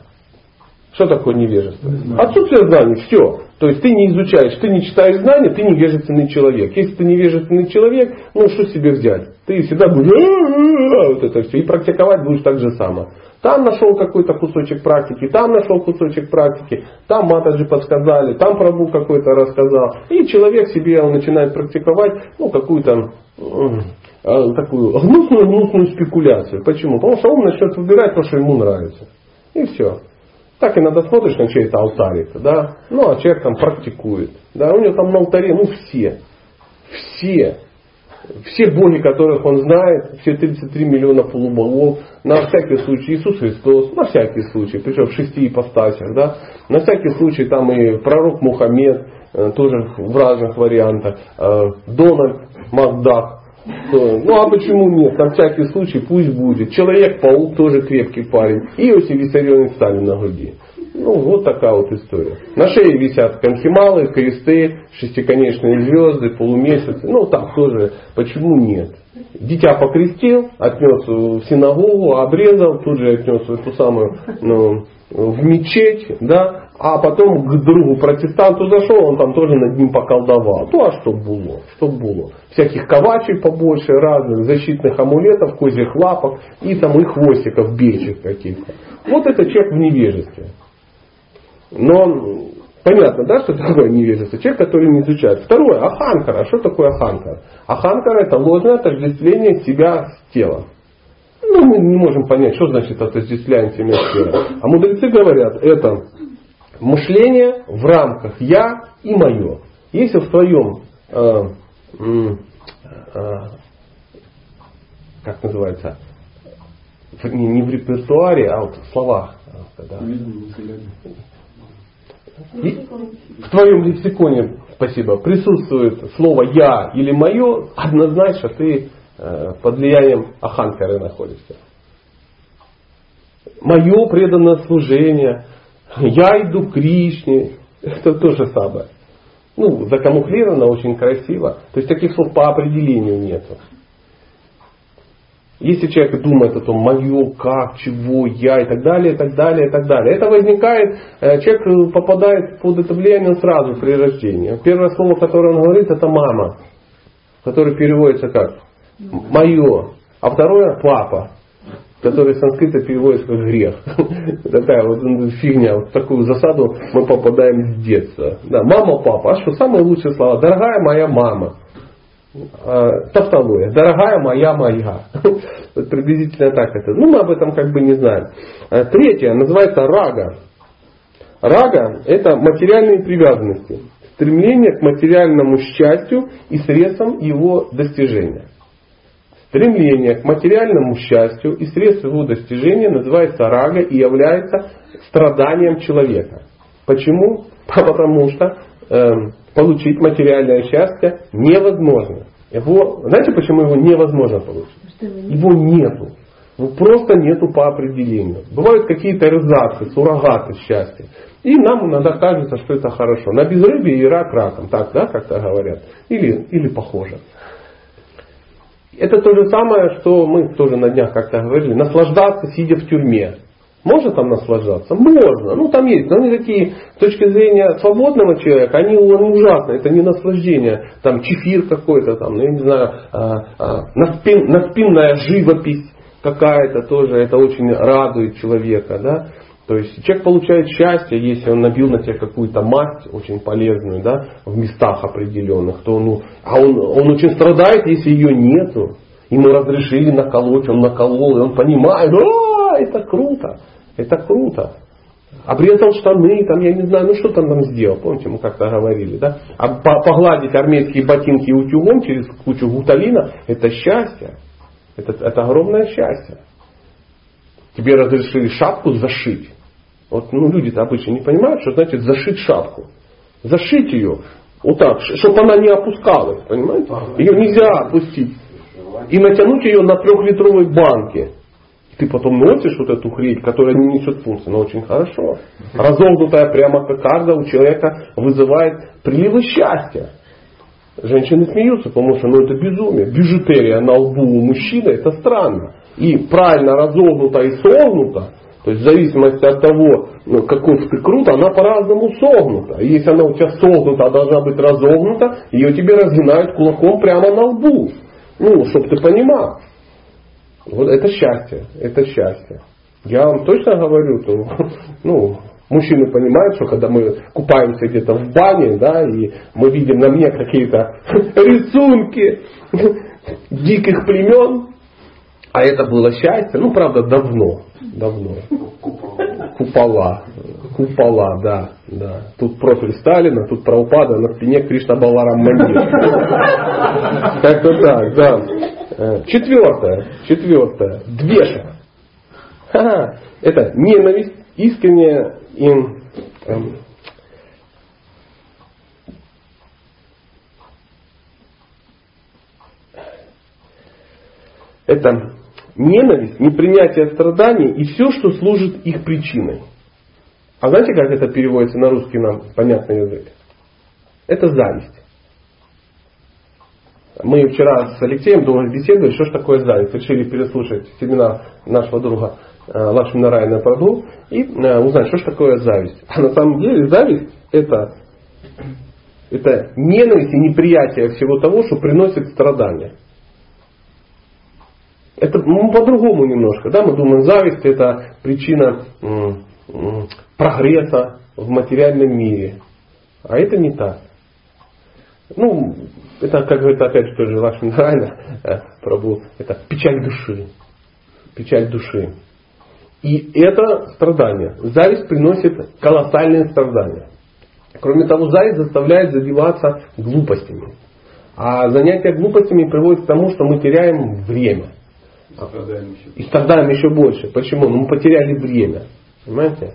Что такое невежество? Отсутствие знаний, все. То есть ты не изучаешь, ты не читаешь знания, ты невежественный человек. Если ты невежественный человек, ну что себе взять? Ты всегда будешь вот это все и практиковать будешь так же само. Там нашел какой-то кусочек практики, там нашел кусочек практики, там матаджи подсказали, там Прабу какой-то рассказал. И человек себе он начинает практиковать ну, какую-то а, такую гнусную, гнусную спекуляцию. Почему? Потому что он начнет выбирать то, что ему нравится. И все. Так иногда смотришь на чей-то алтарик, да, ну а человек там практикует. Да, у него там на алтаре, ну все, все, все боги, которых он знает, все 33 миллиона полубогов, на всякий случай Иисус Христос, на всякий случай, причем в шести ипостасях, да, на всякий случай там и пророк Мухаммед, э, тоже в разных вариантах, э, Дональд Макдак, ну а почему нет? На всякий случай пусть будет. Человек-паук тоже крепкий парень. И Иосиф Виссарионович Сталин на груди. Ну, вот такая вот история. На шее висят конхималы, кресты, шестиконечные звезды, полумесяцы. Ну, так тоже. Почему нет? Дитя покрестил, отнес в синагогу, обрезал, тут же отнес в эту самую, ну, в мечеть, да, а потом к другу протестанту зашел, он там тоже над ним поколдовал. Ну а что было? Что было? Всяких ковачей побольше, разных защитных амулетов, козьих лапок и там и хвостиков бельчих каких-то. Вот это человек в невежестве. Но понятно, да, что такое невежество? Человек, который не изучает. Второе, аханкара. Что такое аханкара? Аханкара это ложное отождествление себя с телом. Ну, мы не можем понять, что значит отождествляем сфера. А мудрецы говорят, это мышление в рамках я и мое. Если в твоем э, э, как называется, не, не в репертуаре, а вот в словах. Да. И в твоем лексиконе, спасибо, присутствует слово я или мое, однозначно ты э, под влиянием Аханкары находишься. Мое преданное служение, я иду к Кришне, это то же самое. Ну, закамуфлировано очень красиво. То есть таких слов по определению нету. Если человек думает о том, мое, как, чего, я и так далее, и так далее, и так далее. Это возникает, э, человек попадает под это влияние сразу при рождении. Первое слово, которое он говорит, это мама, которое переводится как мое. А второе папа, который с санскрита переводится как грех. Такая вот фигня, вот такую засаду мы попадаем с детства. Да, мама, папа, а что самые лучшие слова? Дорогая моя мама. Тавтология. Дорогая моя моя. Приблизительно так это. Ну, мы об этом как бы не знаем. А, третье называется рага. Рага – это материальные привязанности. Стремление к материальному счастью и средствам его достижения. Стремление к материальному счастью и средствам его достижения называется рага и является страданием человека. Почему? Потому что э, получить материальное счастье невозможно. Его, знаете, почему его невозможно получить? Его нету. Ну, просто нету по определению. Бывают какие-то эрзацы, суррогаты счастья. И нам иногда кажется, что это хорошо. На безрыбье и рак раком. Так, да, как-то говорят. Или, или похоже. Это то же самое, что мы тоже на днях как-то говорили. Наслаждаться, сидя в тюрьме. Можно там наслаждаться? Можно. Ну там есть. Но они такие, с точки зрения свободного человека, они, они ужасны. Это не наслаждение. Там чефир какой-то, там, ну, я не знаю, а, а, наспин, наспинная живопись какая-то тоже. Это очень радует человека. Да? То есть человек получает счастье, если он набил на себя какую-то масть очень полезную, да, в местах определенных, то ну, а он, он очень страдает, если ее нету. Ему разрешили наколоть, он наколол, и он понимает, а, это круто, это круто. Обрезал штаны, там, я не знаю, ну что там там сделал, помните, мы как-то говорили, да? А погладить армейские ботинки утюгом через кучу гуталина, это счастье. Это, это огромное счастье. Тебе разрешили шапку зашить. Вот ну, люди-то обычно не понимают, что значит зашить шапку. Зашить ее вот так, чтобы она не опускалась, понимаете? Ее нельзя опустить. И натянуть ее на трехлитровой банке. Ты потом носишь вот эту хрень, которая не несет функции, но очень хорошо. Разогнутая прямо кокарда у человека вызывает приливы счастья. Женщины смеются, потому что ну, это безумие. Бижутерия на лбу у мужчины это странно. И правильно разогнута и согнута, то есть в зависимости от того, ну, какой ты крут, она по-разному согнута. И если она у тебя согнута, а должна быть разогнута, ее тебе разгинают кулаком прямо на лбу. Ну, чтобы ты понимал. Вот это счастье, это счастье. Я вам точно говорю, то, ну, мужчины понимают, что когда мы купаемся где-то в бане, да, и мы видим на мне какие-то рисунки диких племен, а это было счастье, ну, правда, давно, давно. Купола. Купола, да, да. Тут профиль Сталина, тут Праупада, на спине Кришна Баларам Мандир. Как-то так, да. Э, четвертое, четвертое. Двеша. Это ненависть, искренняя им эм, это ненависть, непринятие страданий и все, что служит их причиной. А знаете, как это переводится на русский нам понятный язык? Это зависть. Мы вчера с Алексеем долго беседовали, что же такое зависть. Решили переслушать семинар нашего друга э, Лакшмина Райна Прабhu и э, узнать, что же такое зависть. А на самом деле зависть это, это ненависть и неприятие всего того, что приносит страдания. Это ну, по-другому немножко. Да? Мы думаем, зависть это причина прогресса в материальном мире. А это не так. Ну, это, как говорится, опять же, тоже Лакшми Нарайна, Прабу, это печаль души. печаль души. И это страдание. Зависть приносит колоссальные страдания. Кроме того, зависть заставляет забиваться глупостями. А занятие глупостями приводит к тому, что мы теряем время. Страдаем еще, и страдаем еще больше. Почему? Ну, мы потеряли время. Понимаете?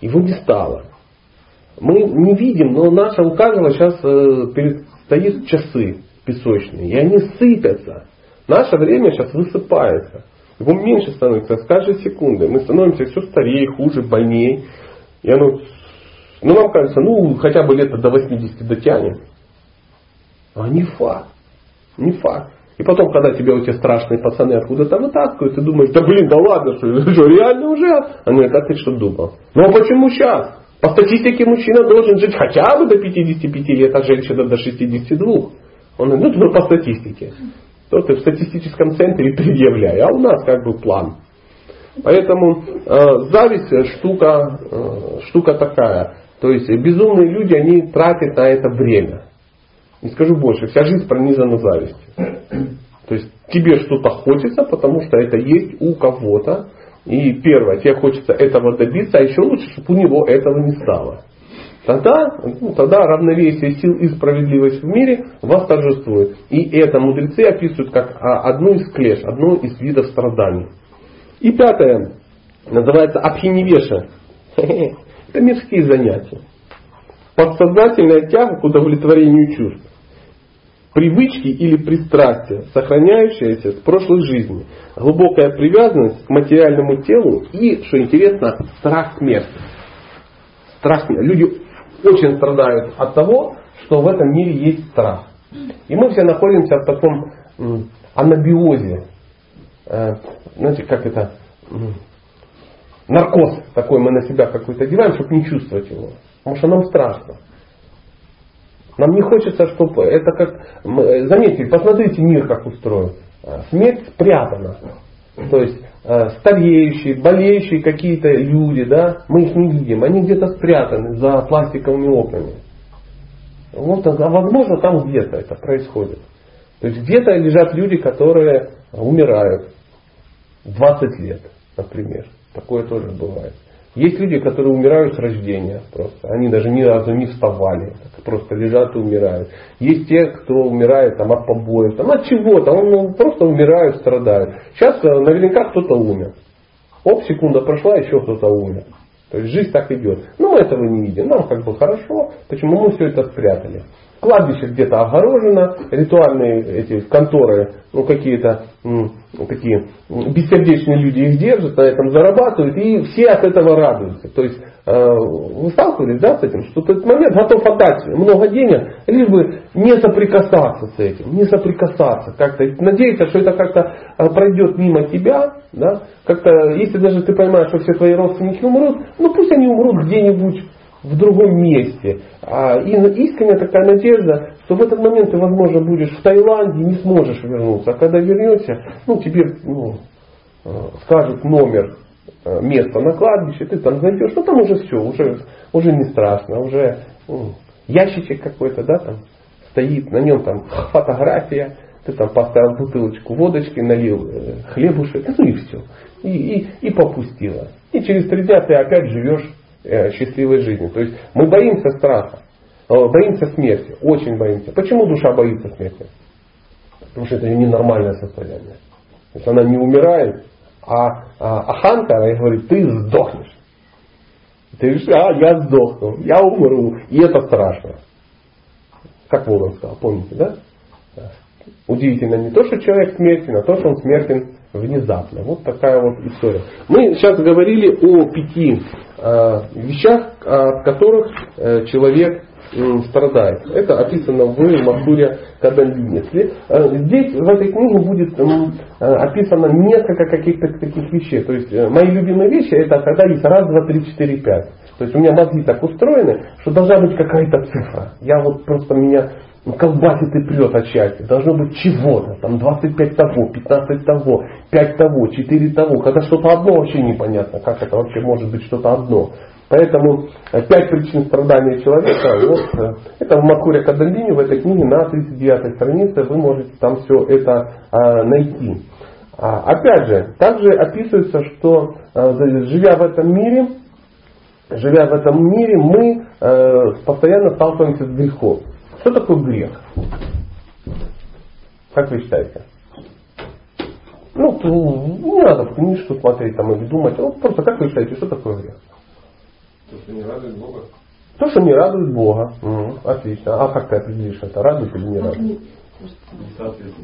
Его не стало. Мы не видим, но наша у каждого сейчас э, перед, стоит часы песочные, и они сыпятся. Наше время сейчас высыпается. Его меньше становится с каждой секундой. Мы становимся все старее, хуже, больнее. И оно, ну нам кажется, ну хотя бы лето до 80 дотянем. А не факт. Не факт. И потом, когда тебя у тебя страшные пацаны откуда-то вытаскивают, ты думаешь, да блин, да ладно, что, что реально уже? Они говорят, а ты что думал? Ну а почему сейчас? По статистике мужчина должен жить хотя бы до 55 лет, а женщина до 62. Он говорит, ну по статистике. То ты в статистическом центре предъявляй, а у нас как бы план. Поэтому э, зависть штука, э, штука такая. То есть безумные люди, они тратят на это время. Не скажу больше, вся жизнь пронизана завистью. То есть тебе что-то хочется, потому что это есть у кого-то. И первое, тебе хочется этого добиться, а еще лучше, чтобы у него этого не стало. Тогда, ну, тогда равновесие сил и справедливость в мире восторжествует. И это мудрецы описывают как а, одну из клеш, одну из видов страданий. И пятое, называется абхиневеша. Это мирские занятия. Подсознательная тяга к удовлетворению чувств привычки или пристрастия, сохраняющиеся с прошлой жизни, глубокая привязанность к материальному телу и, что интересно, страх смерти. Страх смерти. Люди очень страдают от того, что в этом мире есть страх. И мы все находимся в таком анабиозе. Э, знаете, как это? Наркоз такой мы на себя какой-то одеваем, чтобы не чувствовать его. Потому что нам страшно. Нам не хочется, чтобы это как... Заметьте, посмотрите мир как устроен. А, смерть спрятана. То есть а, стареющие, болеющие какие-то люди, да, мы их не видим. Они где-то спрятаны за пластиковыми окнами. Вот, а возможно, там где-то это происходит. То есть где-то лежат люди, которые умирают 20 лет, например. Такое тоже бывает. Есть люди, которые умирают с рождения просто. Они даже ни разу не вставали. Просто лежат и умирают. Есть те, кто умирает там, от побоев, там, от чего-то. Он ну, просто умирают, страдают. Сейчас э, наверняка кто-то умер. Оп, секунда прошла, еще кто-то умер. То есть жизнь так идет. Но мы этого не видим. Нам как бы хорошо. Почему мы все это спрятали? Кладбище где-то огорожено, ритуальные эти конторы, ну какие-то м, такие бессердечные люди их держат, на этом зарабатывают, и все от этого радуются. То есть э, вы сталкивались да, с этим, что этот момент готов отдать много денег, лишь бы не соприкасаться с этим, не соприкасаться, как-то надеяться, что это как-то э, пройдет мимо тебя, да, как-то, если даже ты понимаешь, что все твои родственники умрут, ну пусть они умрут где-нибудь в другом месте. А, и искренняя такая надежда, что в этот момент ты, возможно, будешь в Таиланде и не сможешь вернуться. А когда вернешься, ну, тебе ну, э, скажут номер э, места на кладбище, ты там зайдешь, ну там уже все, уже, уже не страшно, уже ну, ящичек какой-то, да, там стоит, на нем там фотография, ты там поставил бутылочку водочки, налил э, хлебушек, ну и все. И, и, и попустила. И через три дня ты опять живешь счастливой жизни. То есть мы боимся страха, э, боимся смерти, очень боимся. Почему душа боится смерти? Потому что это ненормальное состояние. То есть она не умирает, а, а Аханка говорит, ты сдохнешь. Ты говоришь, а, я сдохну, я умру, и это страшно. Как Волан сказал, помните, да? Удивительно не то, что человек смертен, а то, что он смертен внезапно. Вот такая вот история. Мы сейчас говорили о пяти э, вещах, от которых э, человек страдает. Это описано в Махуре Кадальбине. Э, здесь в этой книге будет э, описано несколько каких-то таких вещей. То есть э, мои любимые вещи это когда есть раз, два, три, четыре, пять. То есть у меня мозги так устроены, что должна быть какая-то цифра. Я вот просто меня ну, колбасит и прет от счастья. Должно быть чего-то. Там 25 того, 15 того, 5 того, 4 того. Когда что-то одно вообще непонятно. Как это вообще может быть что-то одно. Поэтому э, пять причин страдания человека, вот, э, это в Макуре Кадальбине, в этой книге на 39 странице вы можете там все это а, найти. А, опять же, также описывается, что э, живя в этом мире, живя в этом мире, мы э, постоянно сталкиваемся с грехом. Что такое грех? Как вы считаете? Ну, не надо книжку смотреть там или думать. Ну, просто как вы считаете, что такое грех? То, что не радует Бога. То, что не радует Бога. Угу, отлично. А как ты определишь это? Радует или не радует?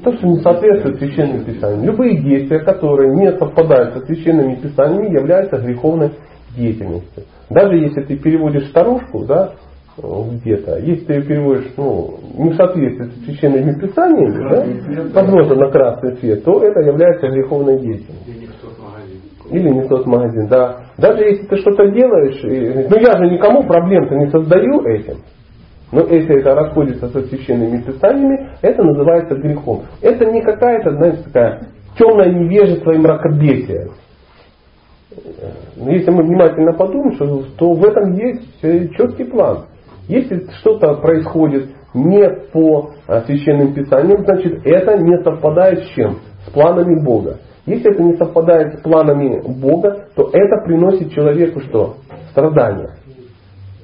То, что не соответствует священным писаниям. Любые действия, которые не совпадают со священными писаниями, являются греховной деятельностью. Даже если ты переводишь старушку, да, где-то, если ты ее переводишь ну, не в соответствии с священными писаниями, да, возможно, на красный цвет, то это является греховной деятельностью. Или не тот магазин, да. Даже если ты что-то делаешь, и, ну я же никому проблем-то не создаю этим. Но если это расходится со священными писаниями, это называется грехом. Это не какая-то, знаете, такая темное невежество и мракобесие. Если мы внимательно подумаем, то в этом есть четкий план. Если что-то происходит не по а, священным писаниям, значит это не совпадает с чем? С планами Бога. Если это не совпадает с планами Бога, то это приносит человеку что? Страдания.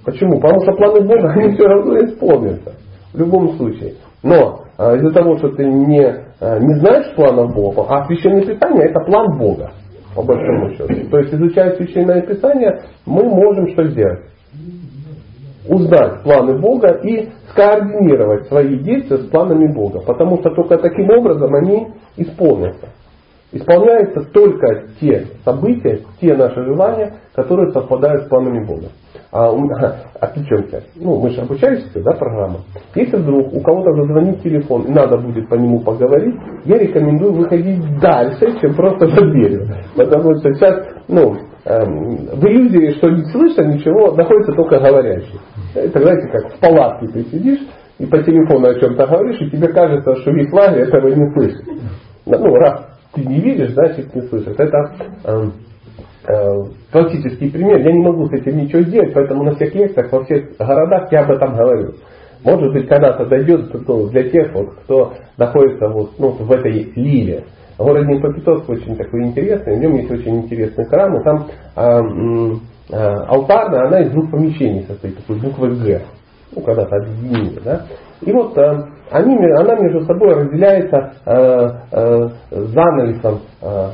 Почему? Потому что планы Бога, они все равно исполнятся. В любом случае. Но а, из-за того, что ты не, а, не знаешь планов Бога, а священное писание это план Бога, по большому счету. То есть, изучая священное писание, мы можем что сделать? Узнать планы Бога и скоординировать свои действия с планами Бога. Потому что только таким образом они исполнятся. Исполняются только те события, те наши желания, которые совпадают с планами Бога. А, отвлечемся. Ну, мы же обучаемся, да, программа. Если вдруг у кого-то зазвонит телефон и надо будет по нему поговорить, я рекомендую выходить дальше, чем просто за дверью. Потому что сейчас, ну, эм, в иллюзии, что не слышно ничего, находится только говорящий. Это, знаете, как в палатке ты сидишь и по телефону о чем-то говоришь, и тебе кажется, что весь лагерь этого не слышит. Ну, раз ты не видишь, значит не слышишь. Это эм, Э, классический пример, я не могу с этим ничего сделать, поэтому на всех лекциях во всех городах я об этом говорю. Может быть, когда-то дойдет для тех, вот, кто находится вот, ну, в этой лиле. Город Днепропетровск очень такой интересный, в нем есть очень интересный храм, и там э, э, алтарная, она из двух помещений состоит, такой буквы Г. Ну, когда-то объединили, да. И вот э, они, она между собой разделяется э, э, занавесом э,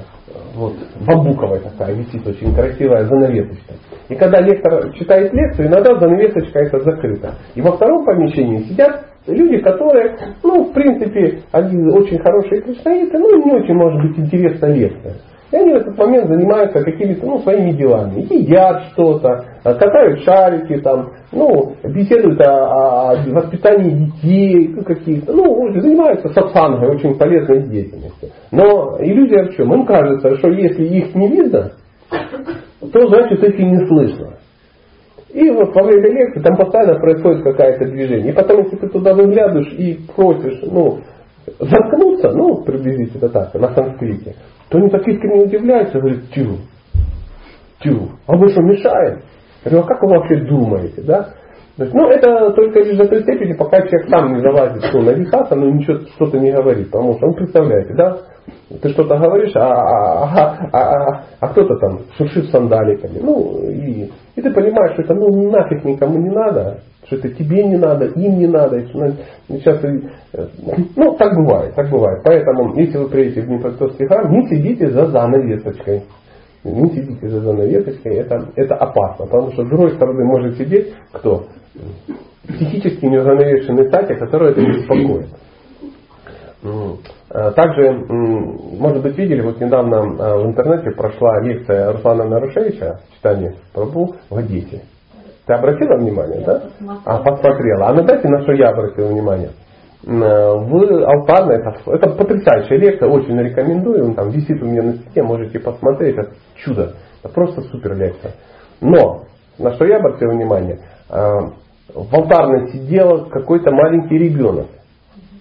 вот, бамбуковая такая висит очень красивая занавесочка. И когда лектор читает лекцию, иногда занавесочка эта закрыта. И во втором помещении сидят люди, которые, ну, в принципе, они очень хорошие кришнаиты, ну, им не очень может быть интересна лекция. И они в этот момент занимаются какими-то ну, своими делами. Едят что-то, катают шарики, там, ну, беседуют о, о воспитании детей, какие-то, ну, занимаются сатсангой, очень полезной деятельностью. Но иллюзия в чем? Им кажется, что если их не видно, то значит их и не слышно. И вот во время лекции там постоянно происходит какое-то движение. И потом, если ты туда выглядываешь и просишь, ну, заткнуться, ну, приблизительно так, на санскрите, то они так искренне удивляются, говорят, тю, тю, а вы что, мешаем? Я говорю, а как вы вообще думаете, да? То есть, ну, это только лишь до той степени, пока человек сам не залазит что, на вихаса, но ничего что-то не говорит. Потому что, ну, представляете, да, ты что-то говоришь, а, а, а, а, а, а кто-то там шуршит сандаликами. Ну, и, и ты понимаешь, что это ну, нафиг никому не надо, что это тебе не надо, им не надо. Сейчас, ну, так бывает, так бывает. Поэтому, если вы приедете в Днепропетровский храм, не сидите за занавесочкой не сидите за занавесочкой, это, это опасно, потому что с другой стороны может сидеть кто? Психически неуравновешенный Сатя, который это беспокоит. А также, может быть, видели, вот недавно а, в интернете прошла лекция Руслана Нарушевича, читание Прабу в Одессе. Ты обратила внимание, да? А, посмотрела. А ну дайте, на что я обратил внимание. В алтарной, это, это потрясающая лекция, очень рекомендую. Он там висит у меня на стене, можете посмотреть, это чудо. Это просто супер лекция. Но, на что я обратил внимание, а, в алтарной сидел какой-то маленький ребенок.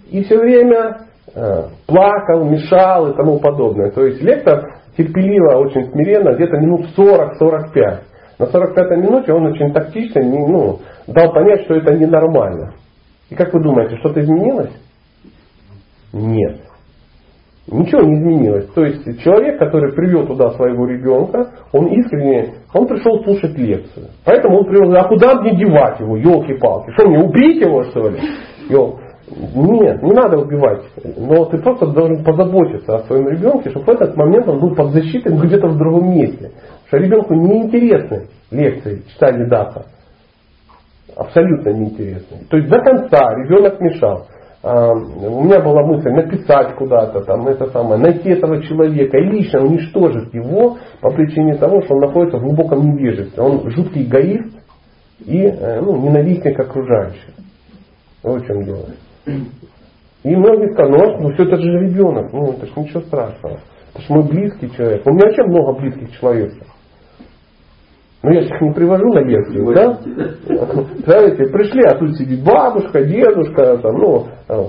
И все время а, плакал, мешал и тому подобное. То есть лектор терпеливо, очень смиренно, где-то минут 40-45. На 45 минуте он очень тактично ну, дал понять, что это ненормально. И как вы думаете, что-то изменилось? Нет. Ничего не изменилось. То есть человек, который привел туда своего ребенка, он искренне, он пришел слушать лекцию. Поэтому он привел, а куда мне девать его, елки-палки? Что мне, убить его что ли? Ел. Нет, не надо убивать. Но ты просто должен позаботиться о своем ребенке, чтобы в этот момент он был под защитой где-то в другом месте. Потому что ребенку неинтересны лекции, читание дата. Абсолютно неинтересны. То есть до конца ребенок мешал. А, у меня была мысль написать куда-то, там, это самое, найти этого человека и лично уничтожить его по причине того, что он находится в глубоком невежестве. Он жуткий эгоист и э, ну, ненавистник окружающих. Вот в чем дело. И многие скажут, ну, ну все это же ребенок, ну это же ничего страшного. Это же мой близкий человек. У меня вообще много близких человеков. Ну я их не привожу на лекцию, да? Знаете, пришли, а тут сидит бабушка, дедушка, там, ну,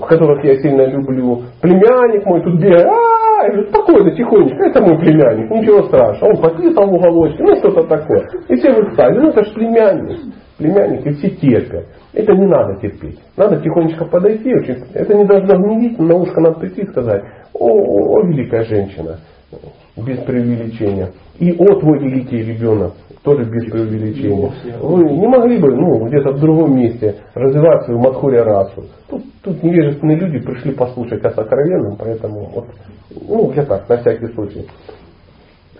которых я сильно люблю, племянник мой тут бегает, а, спокойно, тихонечко, это мой племянник, ничего страшного. Он подписал в уголочке, ну что-то такое. И все вы встали, ну это же племянник. Племянник, и все терпят. Это не надо терпеть. Надо тихонечко подойти. Очень, это не должно гневить, на ушко надо прийти и сказать, о, о, о великая женщина, без преувеличения. И о, твой великий ребенок, тоже без преувеличения. Вы не могли бы ну, где-то в другом месте развивать свою Мадхуря расу. Тут, тут невежественные люди пришли послушать о сокровенном, поэтому вот, ну, я так, на всякий случай.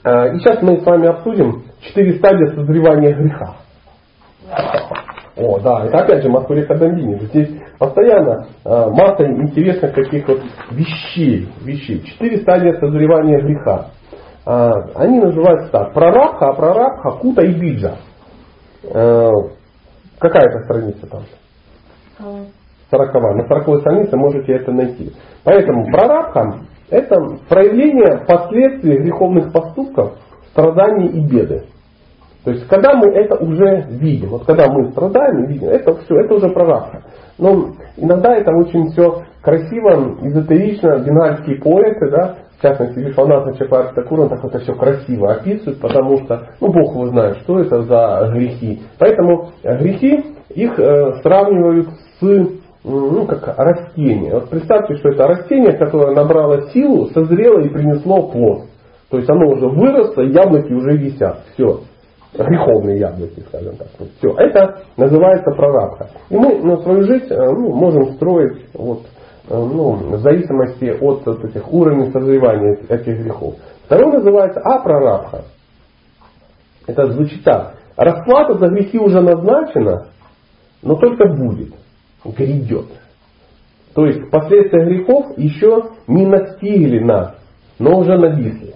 А, и сейчас мы с вами обсудим четыре стадии созревания греха. О, да, это опять же Мадхуря Кадамбини. Здесь постоянно э, масса интересных таких вот вещей, вещей. Четыре стадии созревания греха. А, они называются так. Прарабха, Прарабха, Кута и Биджа. А, какая это страница там? Сороковая. На сороковой странице можете это найти. Поэтому прарабха – это проявление последствий греховных поступков, страданий и беды. То есть, когда мы это уже видим, вот когда мы страдаем видим, это все, это уже прарабха. Но иногда это очень все красиво, эзотерично, бинальские поэты, да, в частности, Вишванатха Чапарта он так это все красиво описывает, потому что, ну, Бог его знает, что это за грехи. Поэтому грехи, их э, сравнивают с ну, как растение. Вот представьте, что это растение, которое набрало силу, созрело и принесло плод. То есть оно уже выросло, яблоки уже висят. Все. Греховные яблоки, скажем так. Все. Это называется прорабка. И мы на свою жизнь э, ну, можем строить вот, ну, в зависимости от, от этих уровней созревания этих грехов. Второй называется апрарабха. Это звучит так. Расплата за грехи уже назначена, но только будет, грядет. То есть последствия грехов еще не настигли нас, но уже нависли.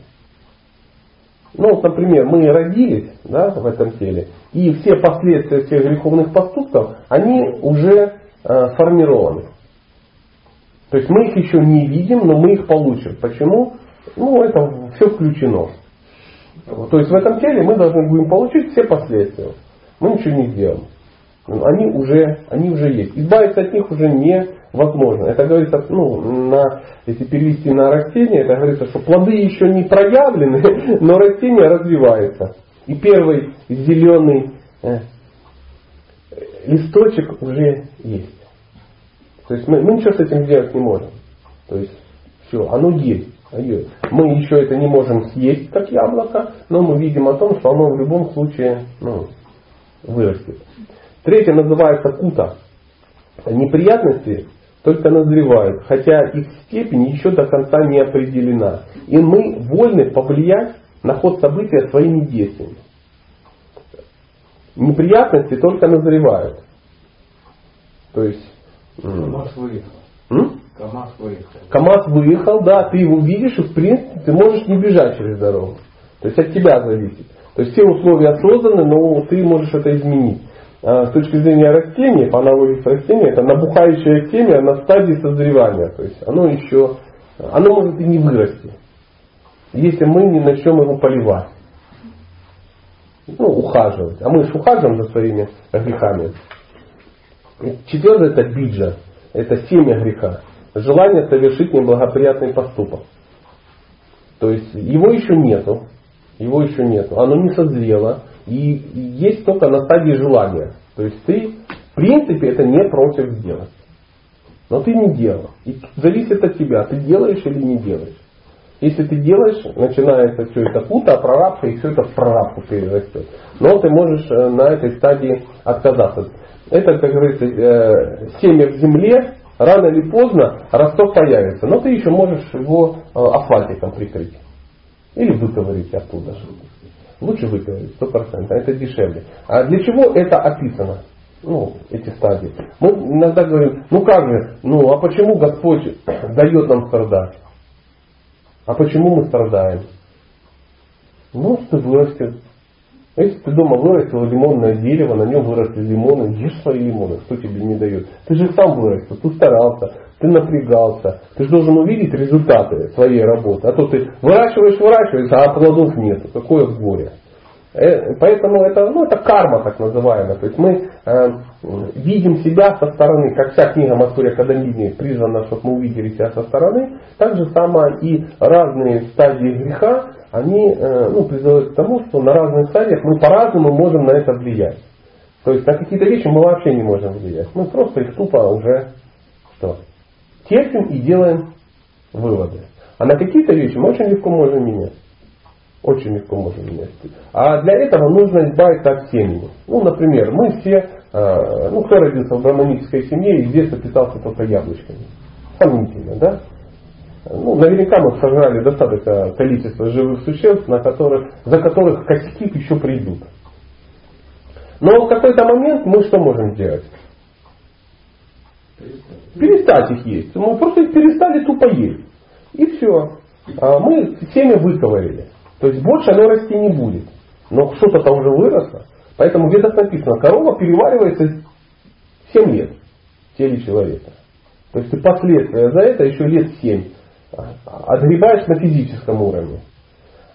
Ну, вот, например, мы родились да, в этом теле, и все последствия всех греховных поступков, они уже э, сформированы. То есть мы их еще не видим, но мы их получим. Почему? Ну, это все включено. То есть в этом теле мы должны будем получить все последствия. Мы ничего не сделаем. Они уже, они уже есть. Избавиться от них уже невозможно. Это говорится, ну, на, если перевести на растение, это говорится, что плоды еще не проявлены, но растение развивается. И первый зеленый э, листочек уже есть. То есть мы, мы ничего с этим сделать не можем. То есть все, оно есть. Мы еще это не можем съесть, как яблоко, но мы видим о том, что оно в любом случае ну, вырастет. Третье называется кута. Неприятности только назревают, хотя их степень еще до конца не определена. И мы вольны повлиять на ход события своими действиями. Неприятности только назревают. То есть КамАЗ выехал. М? КамАЗ выехал. КамАЗ выехал, да, ты его видишь, и в принципе ты можешь не бежать через дорогу. То есть от тебя зависит. То есть все условия созданы, но ты можешь это изменить. А, с точки зрения растения, по аналогии с растением, это набухающая семя на стадии созревания. То есть оно еще, оно может и не вырасти, если мы не начнем его поливать. Ну, ухаживать. А мы же ухаживаем за своими грехами. Четвертое это биджа, это семя греха. Желание совершить неблагоприятный поступок. То есть его еще нету, его еще нету, оно не созрело, и есть только на стадии желания. То есть ты, в принципе, это не против сделать. Но ты не делал. И зависит от тебя, ты делаешь или не делаешь. Если ты делаешь, начинается все это пута, прорабка, и все это в прорабку перерастет. Но ты можешь э, на этой стадии отказаться. Это, как говорится, э, семя в земле, рано или поздно росток появится. Но ты еще можешь его э, асфальтиком прикрыть. Или выковырить оттуда. Лучше выковырить, сто процентов. Это дешевле. А для чего это описано? ну, эти стадии. Мы иногда говорим, ну как же, ну а почему Господь дает нам страдать? А почему мы страдаем? Ну, ты вырастет. Если ты дома вырастил лимонное дерево, на нем выросли лимоны, ешь свои лимоны, кто тебе не дает. Ты же сам вырастил, ты старался, ты напрягался. Ты же должен увидеть результаты своей работы. А то ты выращиваешь, выращиваешь, а плодов нет. Какое горе. Э, поэтому это, ну, это карма так называемая. То есть мы э, видим себя со стороны, как вся книга Маскурия Кадамини призвана, чтобы мы увидели себя со стороны. Так же самое и разные стадии греха, они э, ну, призывают к тому, что на разных стадиях мы по-разному можем на это влиять. То есть на какие-то вещи мы вообще не можем влиять. Мы просто их тупо уже что? терпим и делаем выводы. А на какие-то вещи мы очень легко можем менять. Очень легко можно менять. А для этого нужно избавиться от семьи. Ну, например, мы все, э, ну, кто родился в браманической семье и с детства питался только яблочками. Сомнительно, да? Ну, наверняка мы сожрали достаточное количество живых существ, на которых, за которых косяки еще придут. Но в какой-то момент мы что можем сделать? Перестать их есть. Мы просто перестали тупо есть. И все. А мы семя выковырили. То есть больше оно расти не будет. Но что-то там уже выросло. Поэтому ведах написано, корова переваривается 7 лет в теле человека. То есть ты последствия за это еще лет 7 отгребаешь на физическом уровне.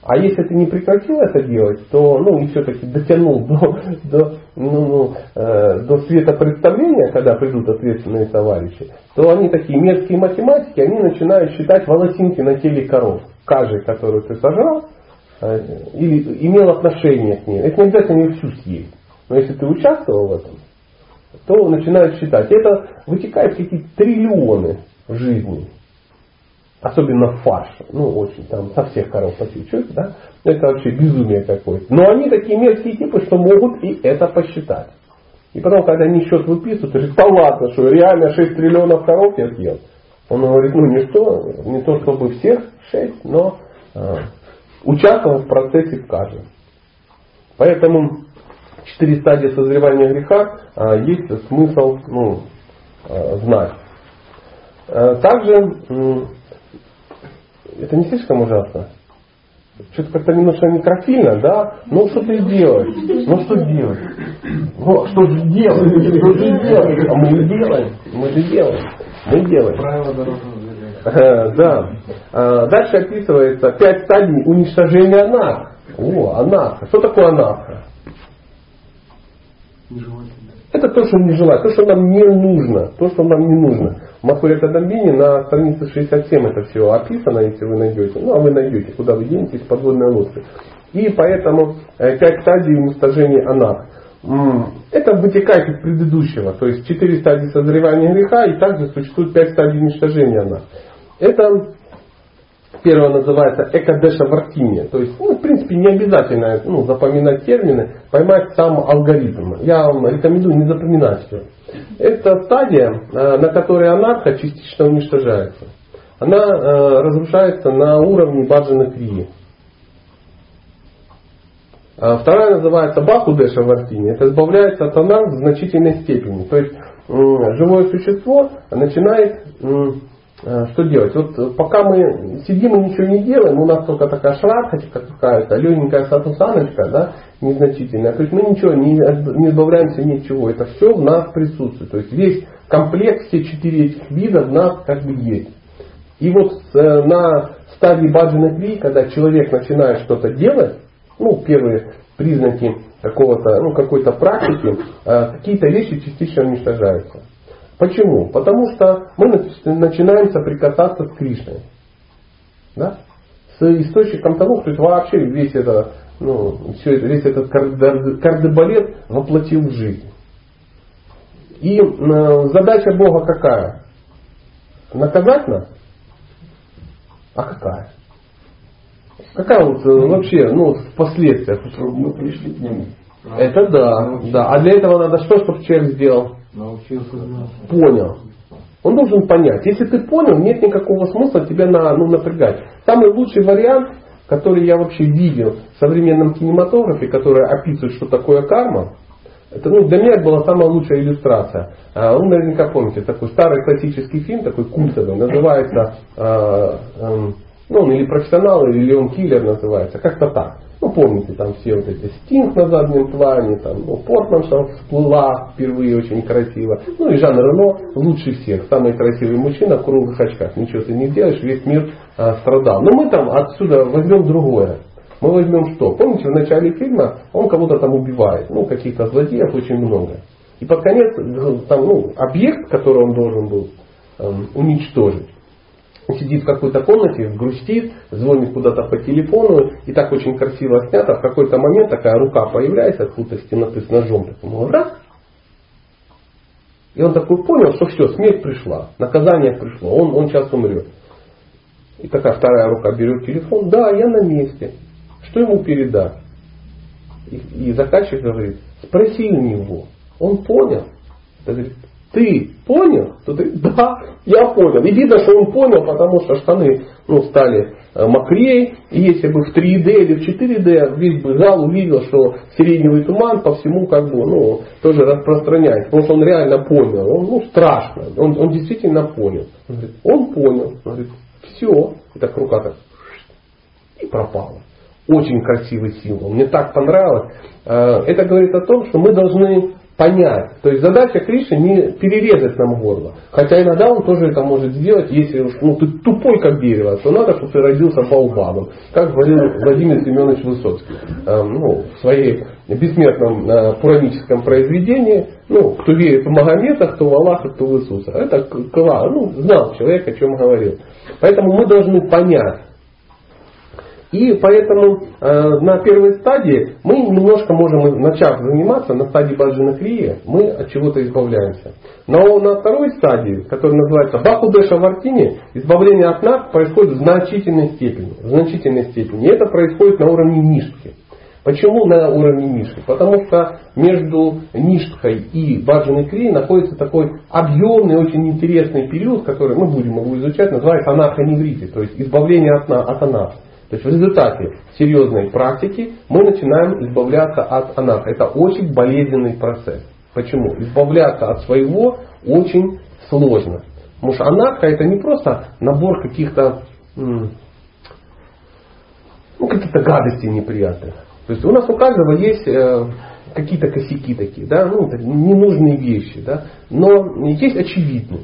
А если ты не прекратил это делать, то ну и все-таки дотянул до, до, ну, ну, э, до света представления, когда придут ответственные товарищи, то они такие мерзкие математики, они начинают считать волосинки на теле коров. Каждый, которую ты сожрал, Э, или имел отношение к ней. Это не обязательно ее всю съесть. Но если ты участвовал в этом, то начинают считать. Это вытекает какие-то триллионы в жизни. Особенно фарш. Ну, очень там со всех коров по чуть-чуть, да? Это вообще безумие какое-то. Но они такие мерзкие типы, что могут и это посчитать. И потом, когда они счет выписывают, говорят, да ладно, что реально 6 триллионов коров я съел. Он говорит, ну не что, не то чтобы всех 6, но а, участвовал в процессе в каждом. Поэтому четыре стадии созревания греха а, есть смысл ну, а, знать. А, также это не слишком ужасно. Что-то как-то немножко некрофильно, да? Ну что ты делаешь? Ну что делать? Ну что же делать? Что же делать? А мы делаем. Мы же делаем. Мы делаем. Правила дорожного Да. А, дальше описывается пять стадий уничтожения анаха. О, анаха. Что такое анаха? Это то, что не желает, то, что нам не нужно, то, что нам не нужно. В Махуре Кадамбине на странице 67 это все описано, если вы найдете. Ну, а вы найдете, куда вы денетесь, подводные лодки. И поэтому э, пять стадий уничтожения анах. Это вытекает из предыдущего. То есть четыре стадии созревания греха и также существует пять стадий уничтожения анах. Это Первое называется экадеша вартиния. То есть, ну, в принципе, не обязательно ну, запоминать термины, поймать сам алгоритм. Я вам рекомендую не запоминать все. Это стадия, э, на которой анарха частично уничтожается. Она э, разрушается на уровне баджана крии. А вторая называется бахудеша вартини. Это избавляется от анарх в значительной степени. То есть живое существо начинает что делать? Вот э, пока мы сидим и ничего не делаем, у нас только такая шрахочка какая-то, легенькая статусаночка, да, незначительная. То есть мы ничего не, не избавляемся ни. Это все в нас присутствует. То есть весь комплект, все четыре этих вида в нас как бы есть. И вот э, на стадии баджана кри, когда человек начинает что-то делать, ну, первые признаки какого-то, ну, какой-то практики, какие-то вещи частично уничтожаются. Почему? Потому что мы начинаем соприкасаться с Кришной. Да? С источником того, кто вообще весь, это, ну, все это, весь этот кардебалет воплотил в жизнь. И задача Бога какая? Наказать нас? А какая? Какая вот э, вообще, ну, последствия? Мы пришли к нему. Это да, да. А для этого надо что, чтобы человек сделал? Научился. Понял. Он должен понять. Если ты понял, нет никакого смысла тебя на, ну, напрягать. Самый лучший вариант, который я вообще видел в современном кинематографе, который описывает, что такое карма, это ну, для меня это была самая лучшая иллюстрация. А, вы наверняка помните, такой старый классический фильм, такой культовый, называется а, а, ну, он или профессионал, или Леон Киллер называется, как-то так. Ну, помните, там все вот эти Стинг на заднем плане, там, ну, Портманша всплыла впервые очень красиво. Ну, и Жан Рено лучше всех, самый красивый мужчина в круглых очках. Ничего ты не делаешь, весь мир а, страдал. Но мы там отсюда возьмем другое. Мы возьмем что? Помните, в начале фильма он кого-то там убивает, ну, каких-то злодеев очень много. И под конец там, ну, объект, который он должен был эм, уничтожить, сидит в какой-то комнате, грустит, звонит куда-то по телефону, и так очень красиво снято. В какой-то момент такая рука появляется откуда-то из темноты с ножом, такой, раз. И он такой понял, что все, смерть пришла, наказание пришло, он, он сейчас умрет. И такая вторая рука берет телефон, да, я на месте. Что ему передать? И, и заказчик говорит, спроси у него. Он понял. Это говорит, ты понял? То ты, да, я понял. И видно, что он понял, потому что штаны ну, стали э, мокрее. И если бы в 3D или в 4D весь бы зал увидел, что сиреневый туман по всему как бы, ну, тоже распространяется. Потому что он реально понял. Он, ну, страшно. Он, он действительно понял. Он говорит, он понял. Он говорит, все. И так рука так и пропала. Очень красивый символ. Мне так понравилось. Э, это говорит о том, что мы должны понять. То есть задача Кришны не перерезать нам горло. Хотя иногда он тоже это может сделать, если уж ну, ты тупой как дерево, то надо, чтобы ты родился полбабом. Как говорил Владимир Семенович Высоцкий э, ну, в своей бессмертном э, пураническом произведении, ну, кто верит в Магомета, кто в Аллаха, кто в Иисуса. Это ну, знал человек, о чем говорил. Поэтому мы должны понять, и поэтому э, на первой стадии мы немножко можем, начав заниматься, на стадии Баджина Крия, мы от чего-то избавляемся. Но на второй стадии, которая называется Бахудеша Вартини, избавление от нас происходит в значительной степени. В значительной степени. И это происходит на уровне Ништхи. Почему на уровне Ништхи? Потому что между Ништхой и Баджиной Крией находится такой объемный, очень интересный период, который мы будем его изучать, называется анархоневрити, то есть избавление от, от анархи. То есть в результате серьезной практики мы начинаем избавляться от анаха. Это очень болезненный процесс. Почему? Избавляться от своего очень сложно. Потому что анаха это не просто набор каких-то ну, каких-то гадостей неприятных. То есть у нас у каждого есть э, какие-то косяки такие, да, ну, ненужные вещи, да, но есть очевидные.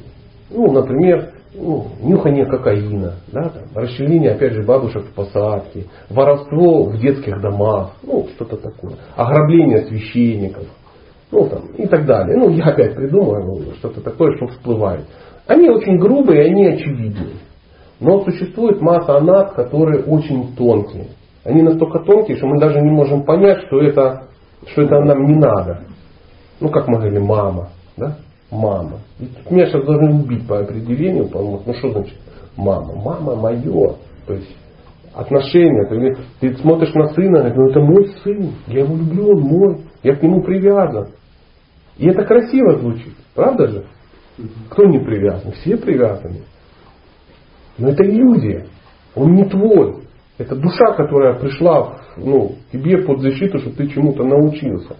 Ну, например, ну, нюхание кокаина, да, там, расчленение, опять же, бабушек в посадке, воровство в детских домах, ну, что-то такое, ограбление священников, ну, там, и так далее. Ну, я опять придумаю ну, что-то такое, что всплывает. Они очень грубые, они очевидные. Но существует масса анат, которые очень тонкие. Они настолько тонкие, что мы даже не можем понять, что это, что это нам не надо. Ну, как мы говорили, мама. Да? Мама. Ведь меня сейчас должны убить по определению, что, ну что значит мама? Мама мое. То есть отношения. Ты, ты смотришь на сына, говоришь, ну это мой сын, я его люблю, он мой, я к нему привязан. И это красиво звучит, правда же? Кто не привязан? Все привязаны. Но это иллюзия. Он не твой. Это душа, которая пришла ну, тебе под защиту, чтобы ты чему-то научился.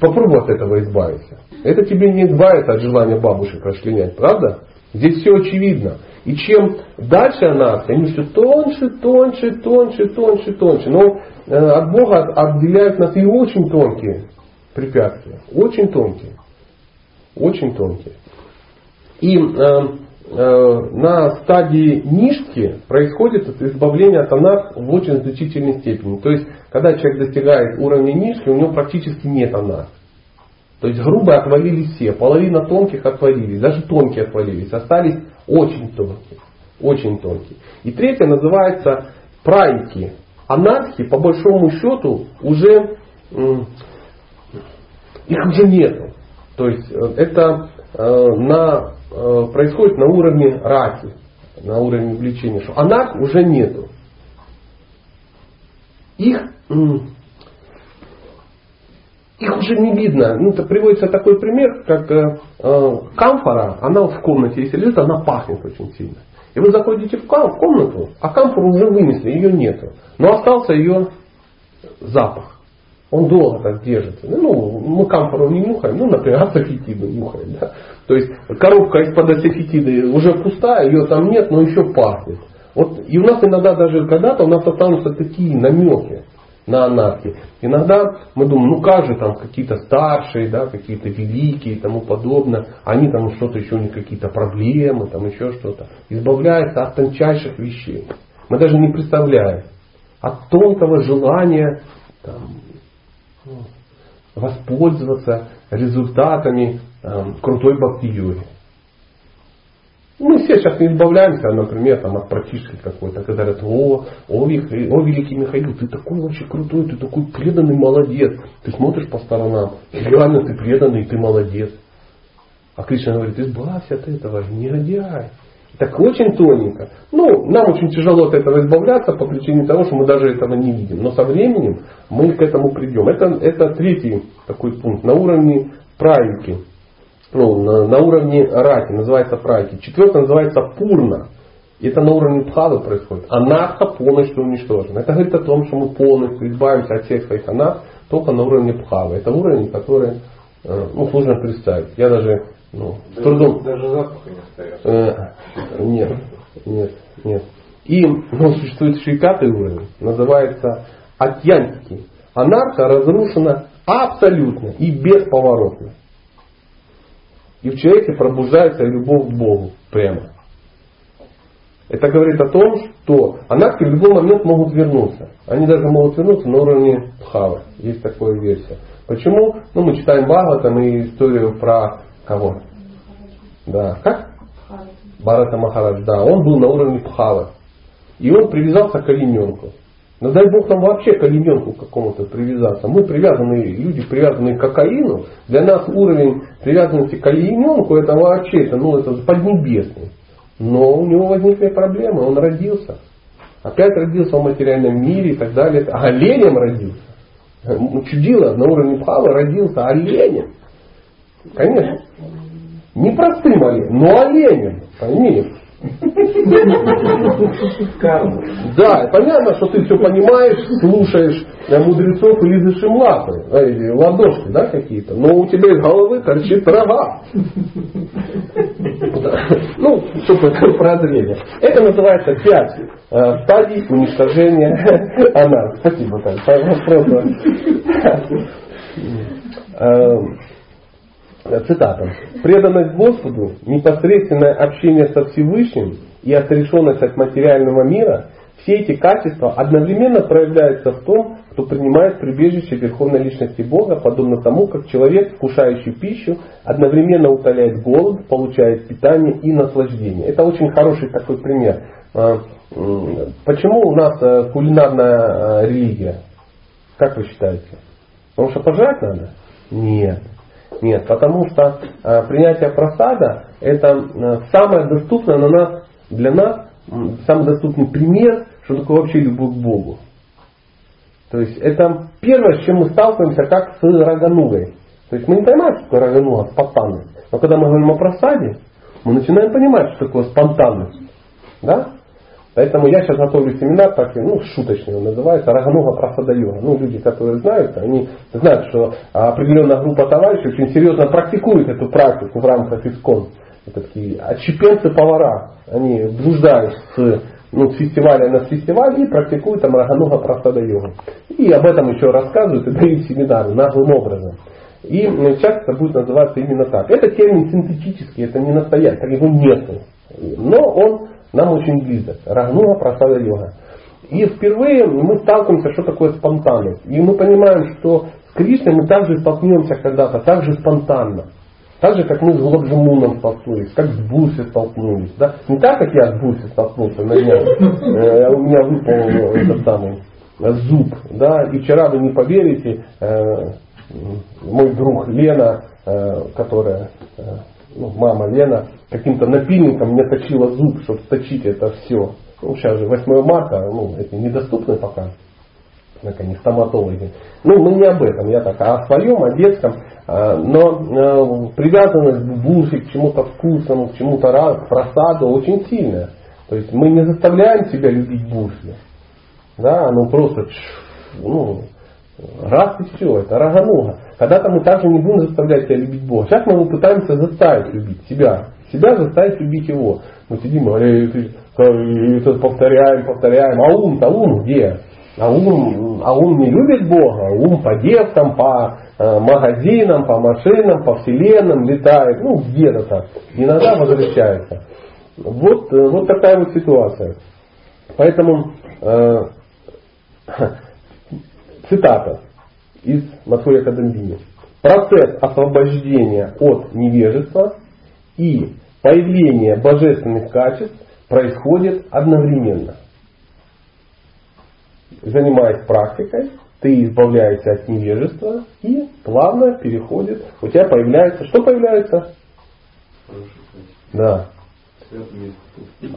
Попробуй от этого избавиться. Это тебе не избавит от желания бабушек расчленять, правда? Здесь все очевидно. И чем дальше она, они все тоньше, тоньше, тоньше, тоньше, тоньше. Но э, от Бога отделяют нас и очень тонкие препятствия. Очень тонкие. Очень тонкие. И э, э, на стадии нишки происходит избавление от анах в очень значительной степени. То есть, когда человек достигает уровня нишки, у него практически нет анах. То есть грубые отвалились все, половина тонких отвалились, даже тонкие отвалились, остались очень тонкие. Очень тонкие. И третье называется прайки. Анархи, по большому счету, уже их уже нету. То есть э, это э, на, э, происходит на уровне раки, на уровне влечения. Что анарх уже нету. Их, их уже не видно. Ну, это приводится такой пример, как э, э, камфора, она в комнате, если лежит, она пахнет очень сильно. И вы заходите в комнату, а камфору уже вынесли, ее нету. Но остался ее запах. Он долго так держится. Ну, мы камфору не нюхаем, ну, например, ацефетиды нюхаем. Да? То есть коробка из-под ацефетиды уже пустая, ее там нет, но еще пахнет. Вот, и у нас иногда даже когда-то у нас останутся такие намеки на анархии. Иногда мы думаем, ну как же там какие-то старшие, да, какие-то великие и тому подобное, они там что-то еще у них какие-то проблемы, там еще что-то. Избавляются от тончайших вещей. Мы даже не представляем. От тонкого желания там, воспользоваться результатами э, крутой бхакти-йоги. Мы все сейчас не избавляемся, например, там, от практически какой-то, когда говорят, о, о, о, великий Михаил, ты такой вообще крутой, ты такой преданный молодец. Ты смотришь по сторонам, реально ты преданный, ты молодец. А Кришна говорит, избавься от этого, негодяй. Так очень тоненько. Ну, нам очень тяжело от этого избавляться по причине того, что мы даже этого не видим. Но со временем мы к этому придем. Это, это третий такой пункт на уровне правики. Ну, на, на уровне раки, называется правики. Четвертый называется пурна. Это на уровне пхавы происходит. Анарха полностью уничтожена. Это говорит о том, что мы полностью избавимся от всех своих анарх только на уровне пхавы. Это уровень, который э, ну, сложно представить. Я даже ну, даже, трудом. Даже запаха не остается. Э, нет, нет, нет. И ну, существует еще и пятый уровень, называется атьянтики. Анарха разрушена абсолютно и бесповоротно. И в человеке пробуждается любовь к Богу прямо. Это говорит о том, что анархи в любой момент могут вернуться. Они даже могут вернуться на уровне Пхавы. Есть такая версия. Почему? Ну, мы читаем Бхагаватам и историю про Кого? Да. Как? Барата Махарадж. Да, он был на уровне Пхавы. И он привязался к олененку. Но дай Бог нам вообще к олененку какому-то привязаться. Мы привязанные, люди привязанные к кокаину. Для нас уровень привязанности к олененку это вообще это, ну, это поднебесный. Но у него возникли проблемы. Он родился. Опять родился в материальном мире и так далее. А оленем родился. Чудило на уровне Пхавы родился оленем. Конечно. Не простым оленем, но оленем. Пойми. Да, понятно, что ты все понимаешь, слушаешь мудрецов и лизаешь им лапы, э, ладошки, да, какие-то, но у тебя из головы торчит рога. Ну, чтобы прозрение. Это называется пять э, стадий уничтожения анархии. Спасибо, Таня. Цитата. Преданность Господу, непосредственное общение со Всевышним и отрешенность от материального мира, все эти качества одновременно проявляются в том, кто принимает прибежище Верховной Личности Бога, подобно тому, как человек, вкушающий пищу, одновременно утоляет голод, получает питание и наслаждение. Это очень хороший такой пример. А, почему у нас э, кулинарная э, религия? Как вы считаете? Потому что пожрать надо? Нет. Нет, потому что э, принятие просада это э, самое доступное на нас, для нас, самый доступный пример, что такое вообще любовь к Богу. То есть это первое, с чем мы сталкиваемся, как с раганугой. То есть мы не понимаем, что такое рагануга, спонтанность. Но когда мы говорим о просаде, мы начинаем понимать, что такое спонтанность. Да? Поэтому я сейчас готовлю семинар, так, ну, шуточный он называется, Рагануга Прасадайога. Ну, люди, которые знают, они знают, что определенная группа товарищей очень серьезно практикует эту практику в рамках ИСКОН. Это такие отщепенцы-повара. Они блуждают с, ну, с фестиваля на фестиваль и практикуют там Рагануга Прасада-йогу. И об этом еще рассказывают и дают семинары наглым образом. И сейчас это будет называться именно так. Это термин синтетический, это не настоящий, так его нету. Но он нам очень близок. Рагнуга просада йога. И впервые мы сталкиваемся, что такое спонтанность. И мы понимаем, что с Кришной мы также столкнемся когда-то, так же спонтанно. Так же, как мы с Глобжимуном столкнулись, как с Буси столкнулись. Да? Не так, как я с Буси столкнулся на днях. Э, у меня выпал этот самый зуб. Да? И вчера, вы не поверите, э, мой друг Лена, э, которая ну, мама Лена каким-то напильником мне точила зуб, чтобы точить это все. Ну, сейчас же 8 марта, ну, это недоступно пока. Однако не стоматологи. Ну, мы не об этом, я так, а о своем, о детском. А, но привязанность к бурсе, к чему-то вкусному, к чему-то к просаду очень сильная. То есть мы не заставляем себя любить бурси. Да, ну просто ну, раз и все, это рагануга. Когда-то мы также не будем заставлять себя любить Бога. Сейчас мы его пытаемся заставить любить себя. Себя заставить любить его. Мы сидим, и повторяем, повторяем. А ум-то ум где? А ум, а ум не любит Бога, ум по девкам, по э, магазинам, по машинам, по вселенным летает, ну где-то так. Иногда возвращается. Вот, э, вот такая вот ситуация. Поэтому э, цитата из Матхурия Кадамбини. Процесс освобождения от невежества и появление божественных качеств происходит одновременно занимаясь практикой, ты избавляешься от невежества и плавно переходит, у тебя появляется, что появляется? Да.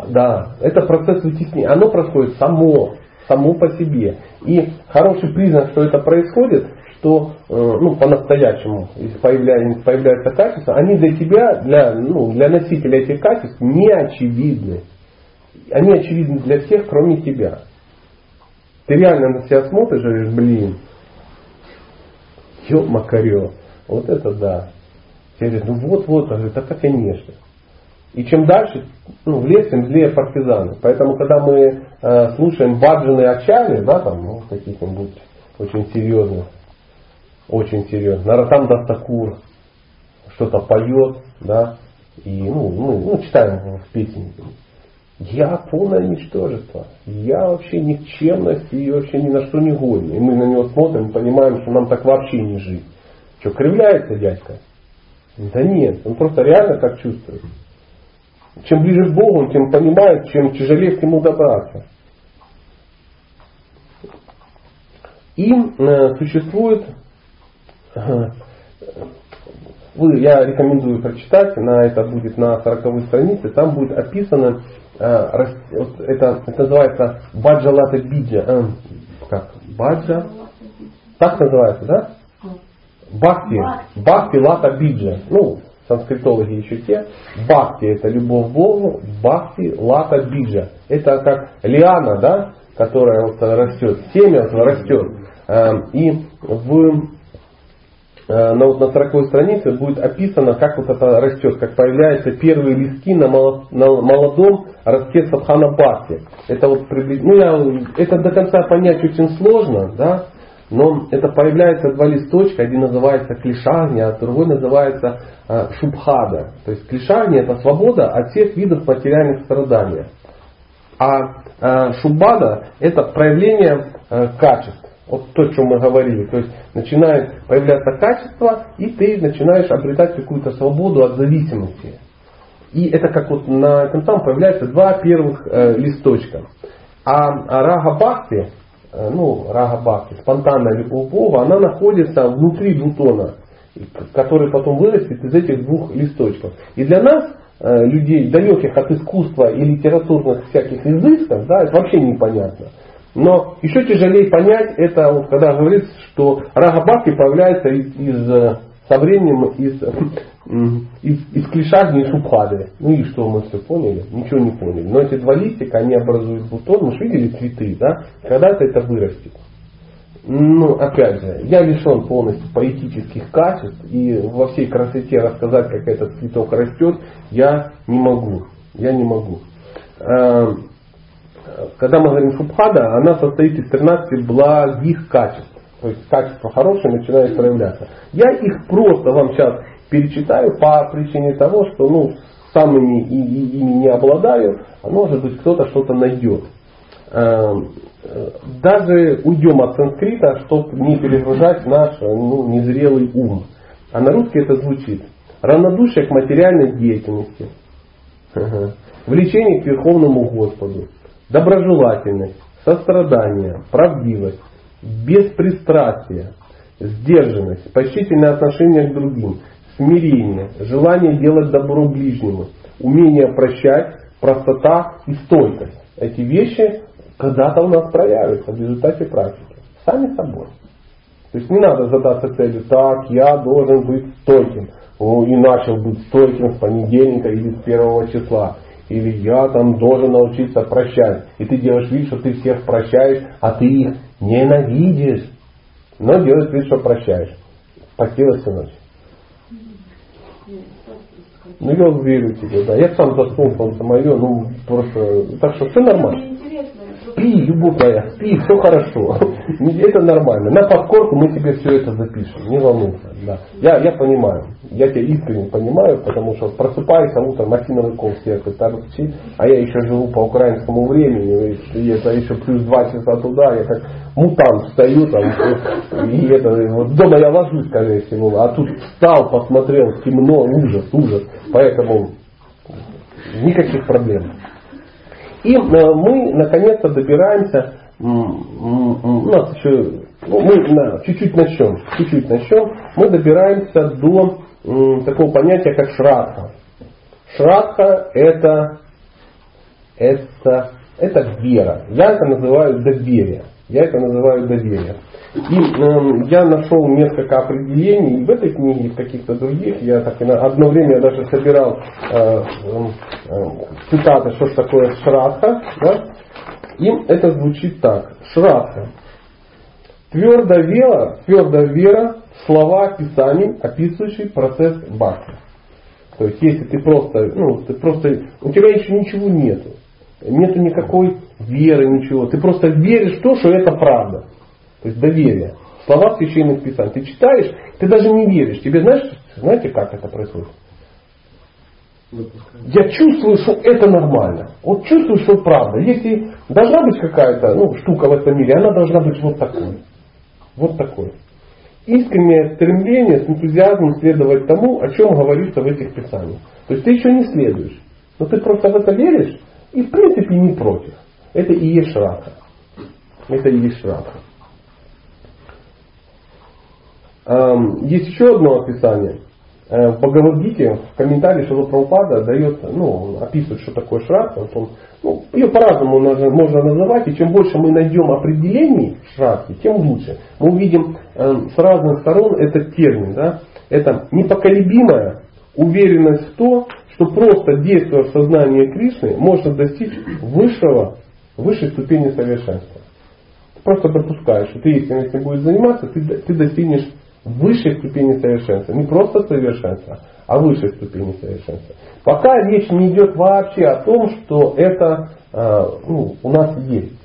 Да, это процесс вытеснения. Оно происходит само, само по себе. И хороший признак, что это происходит, что э, ну, по-настоящему, если появляется, появляется качество, они для тебя, для, ну, для носителя этих качеств не очевидны. Они очевидны для всех, кроме тебя. Ты реально на себя смотришь и говоришь, блин, ё макарё, вот это да. Я говорю, ну вот, вот, говорю, так конечно. И чем дальше, ну, в лес, тем злее партизаны. Поэтому, когда мы э, слушаем баджаны Ачали, да, там, ну, каких-нибудь очень серьезных, очень серьезных, Наратам Дастакур что-то поет, да, и, ну, ну, ну читаем в песне, я полное ничтожество. Я вообще никчемность и вообще ни на что не годен. И мы на него смотрим и понимаем, что нам так вообще не жить. Что, кривляется дядька? Да нет, он просто реально так чувствует. Чем ближе к Богу, он тем понимает, чем тяжелее к нему добраться. И э, существует, э, вы, я рекомендую прочитать, на это будет на 40 странице, там будет описано Э, это, это называется баджа лата биджа. Э, как? Баджа? Так называется, да? Бхакти. Бхакти лата биджа. Ну, санскритологи еще те. Бхакти это любовь к Богу. Бхакти лата биджа. Это как лиана, да? Которая вот растет. Семя вот растет. Э, и в Э, на, вот на 40 странице будет описано, как вот это растет, как появляются первые листки на, молодом ростке Садхана Бхакти. Это вот ну я, это до конца понять очень сложно, да, но это появляется два листочка, один называется клишагни, а другой называется э, шубхада. То есть клишагни это свобода от всех видов материальных страданий. А э, шубада это проявление э, качеств. Вот то, о чем мы говорили. То есть начинает появляться качество, и ты начинаешь обретать какую-то свободу от зависимости. И это как вот на этом самом появляются два первых э, листочка. А, а рага бхакти, ну рага бхакти, спонтанная любовь Бога, она находится внутри бутона, который потом вырастет из этих двух листочков. И для нас, э, людей, далеких от искусства и литературных всяких изысков, да, это вообще непонятно. Но еще тяжелее понять это, вот, когда говорится, что рагабхакти появляется из, из, э, со временем из, из, из клишагни и шубхады. Ну и что, мы все поняли? Ничего не поняли. Но эти два листика, они образуют бутон. Мы же видели цветы, да? Когда-то это вырастет. Ну, опять же, я лишен полностью поэтических качеств, и во всей красоте рассказать, как этот цветок растет, я не могу. Я не могу. Эм, когда мы говорим шубхада, она состоит из 13 благих качеств. То есть качества хорошие начинают проявляться. Я их просто вам сейчас перечитаю по причине того, что ну, самыми и, и, ими не обладаю, а может быть кто-то что-то найдет. Эм, даже уйдем от санскрита, чтобы не перегружать наш ну, незрелый ум. А на русский это звучит. Равнодушие к материальной деятельности. Влечение к Верховному Господу доброжелательность, сострадание, правдивость, беспристрастие, сдержанность, почтительное отношение к другим, смирение, желание делать добро ближнему, умение прощать, простота и стойкость. Эти вещи когда-то у нас проявятся в результате практики. Сами собой. То есть не надо задаться целью, так, я должен быть стойким. Ну, и начал быть стойким с понедельника или с первого числа. Или я там должен научиться прощать. И ты делаешь вид, что ты всех прощаешь, а ты их ненавидишь. Но делаешь вид, что прощаешь. Спасибо всю ночь. Ну я верю тебе, да. Я сам заснул, там самое, ну просто. Так что все нормально. Спи, любовь моя, спи, все хорошо. Это нормально. На подкорку мы тебе все это запишем. Не волнуйся. Да. Я, я понимаю. Я тебя искренне понимаю, потому что просыпайся утром, осиновый кол в сердце торчит, а я еще живу по украинскому времени, и это еще плюс два часа туда, я как мутант встаю там, и это, вот дома я ложусь, скорее всего, а тут встал, посмотрел, темно, ужас, ужас. Поэтому никаких проблем. И э, мы наконец-то добираемся, у нас еще, ну, мы чуть-чуть начнем, чуть-чуть начнем, мы добираемся до такого понятия, как шрадха. Шрадха это, это, это вера. Я это называю доверие. Я это называю доверие. И э, я нашел несколько определений и в этой книге, и в каких-то других. Я так и на одно время даже собирал э, э, цитаты, что такое шрадха. Да? И это звучит так. Шрадха. Твердая вера, твердая вера слова Писаний, описывающие процесс бхакти. То есть, если ты просто, ну, ты просто, у тебя еще ничего нету. Нету никакой веры, ничего. Ты просто веришь в то, что это правда. То есть доверие. Слова священных писаний. Ты читаешь, ты даже не веришь. Тебе знаешь, знаете, как это происходит? Я чувствую, что это нормально. Вот чувствую, что правда. Если должна быть какая-то ну, штука в этом мире, она должна быть вот такой. Вот такой. Искреннее стремление с энтузиазмом следовать тому, о чем говорится в этих писаниях. То есть ты еще не следуешь. Но ты просто в это веришь и в принципе не против. Это и есть шраха. Это и есть шраха. Есть еще одно описание. Э, в Бхагавадгите в комментарии Шила Прабхупада дает, ну, описывает, что такое шрадха. Он, ну, ее по-разному можно называть, и чем больше мы найдем определений шрадхи, тем лучше. Мы увидим э, с разных сторон этот термин. Да? Это непоколебимая уверенность в то, что просто действуя в сознании Кришны, можно достичь высшего, высшей ступени совершенства. Ты просто допускаешь, что ты, если этим будешь заниматься, ты, ты достигнешь высшей ступени совершенства. Не просто совершенства, а высшей ступени совершенства. Пока речь не идет вообще о том, что это э, ну, у нас есть.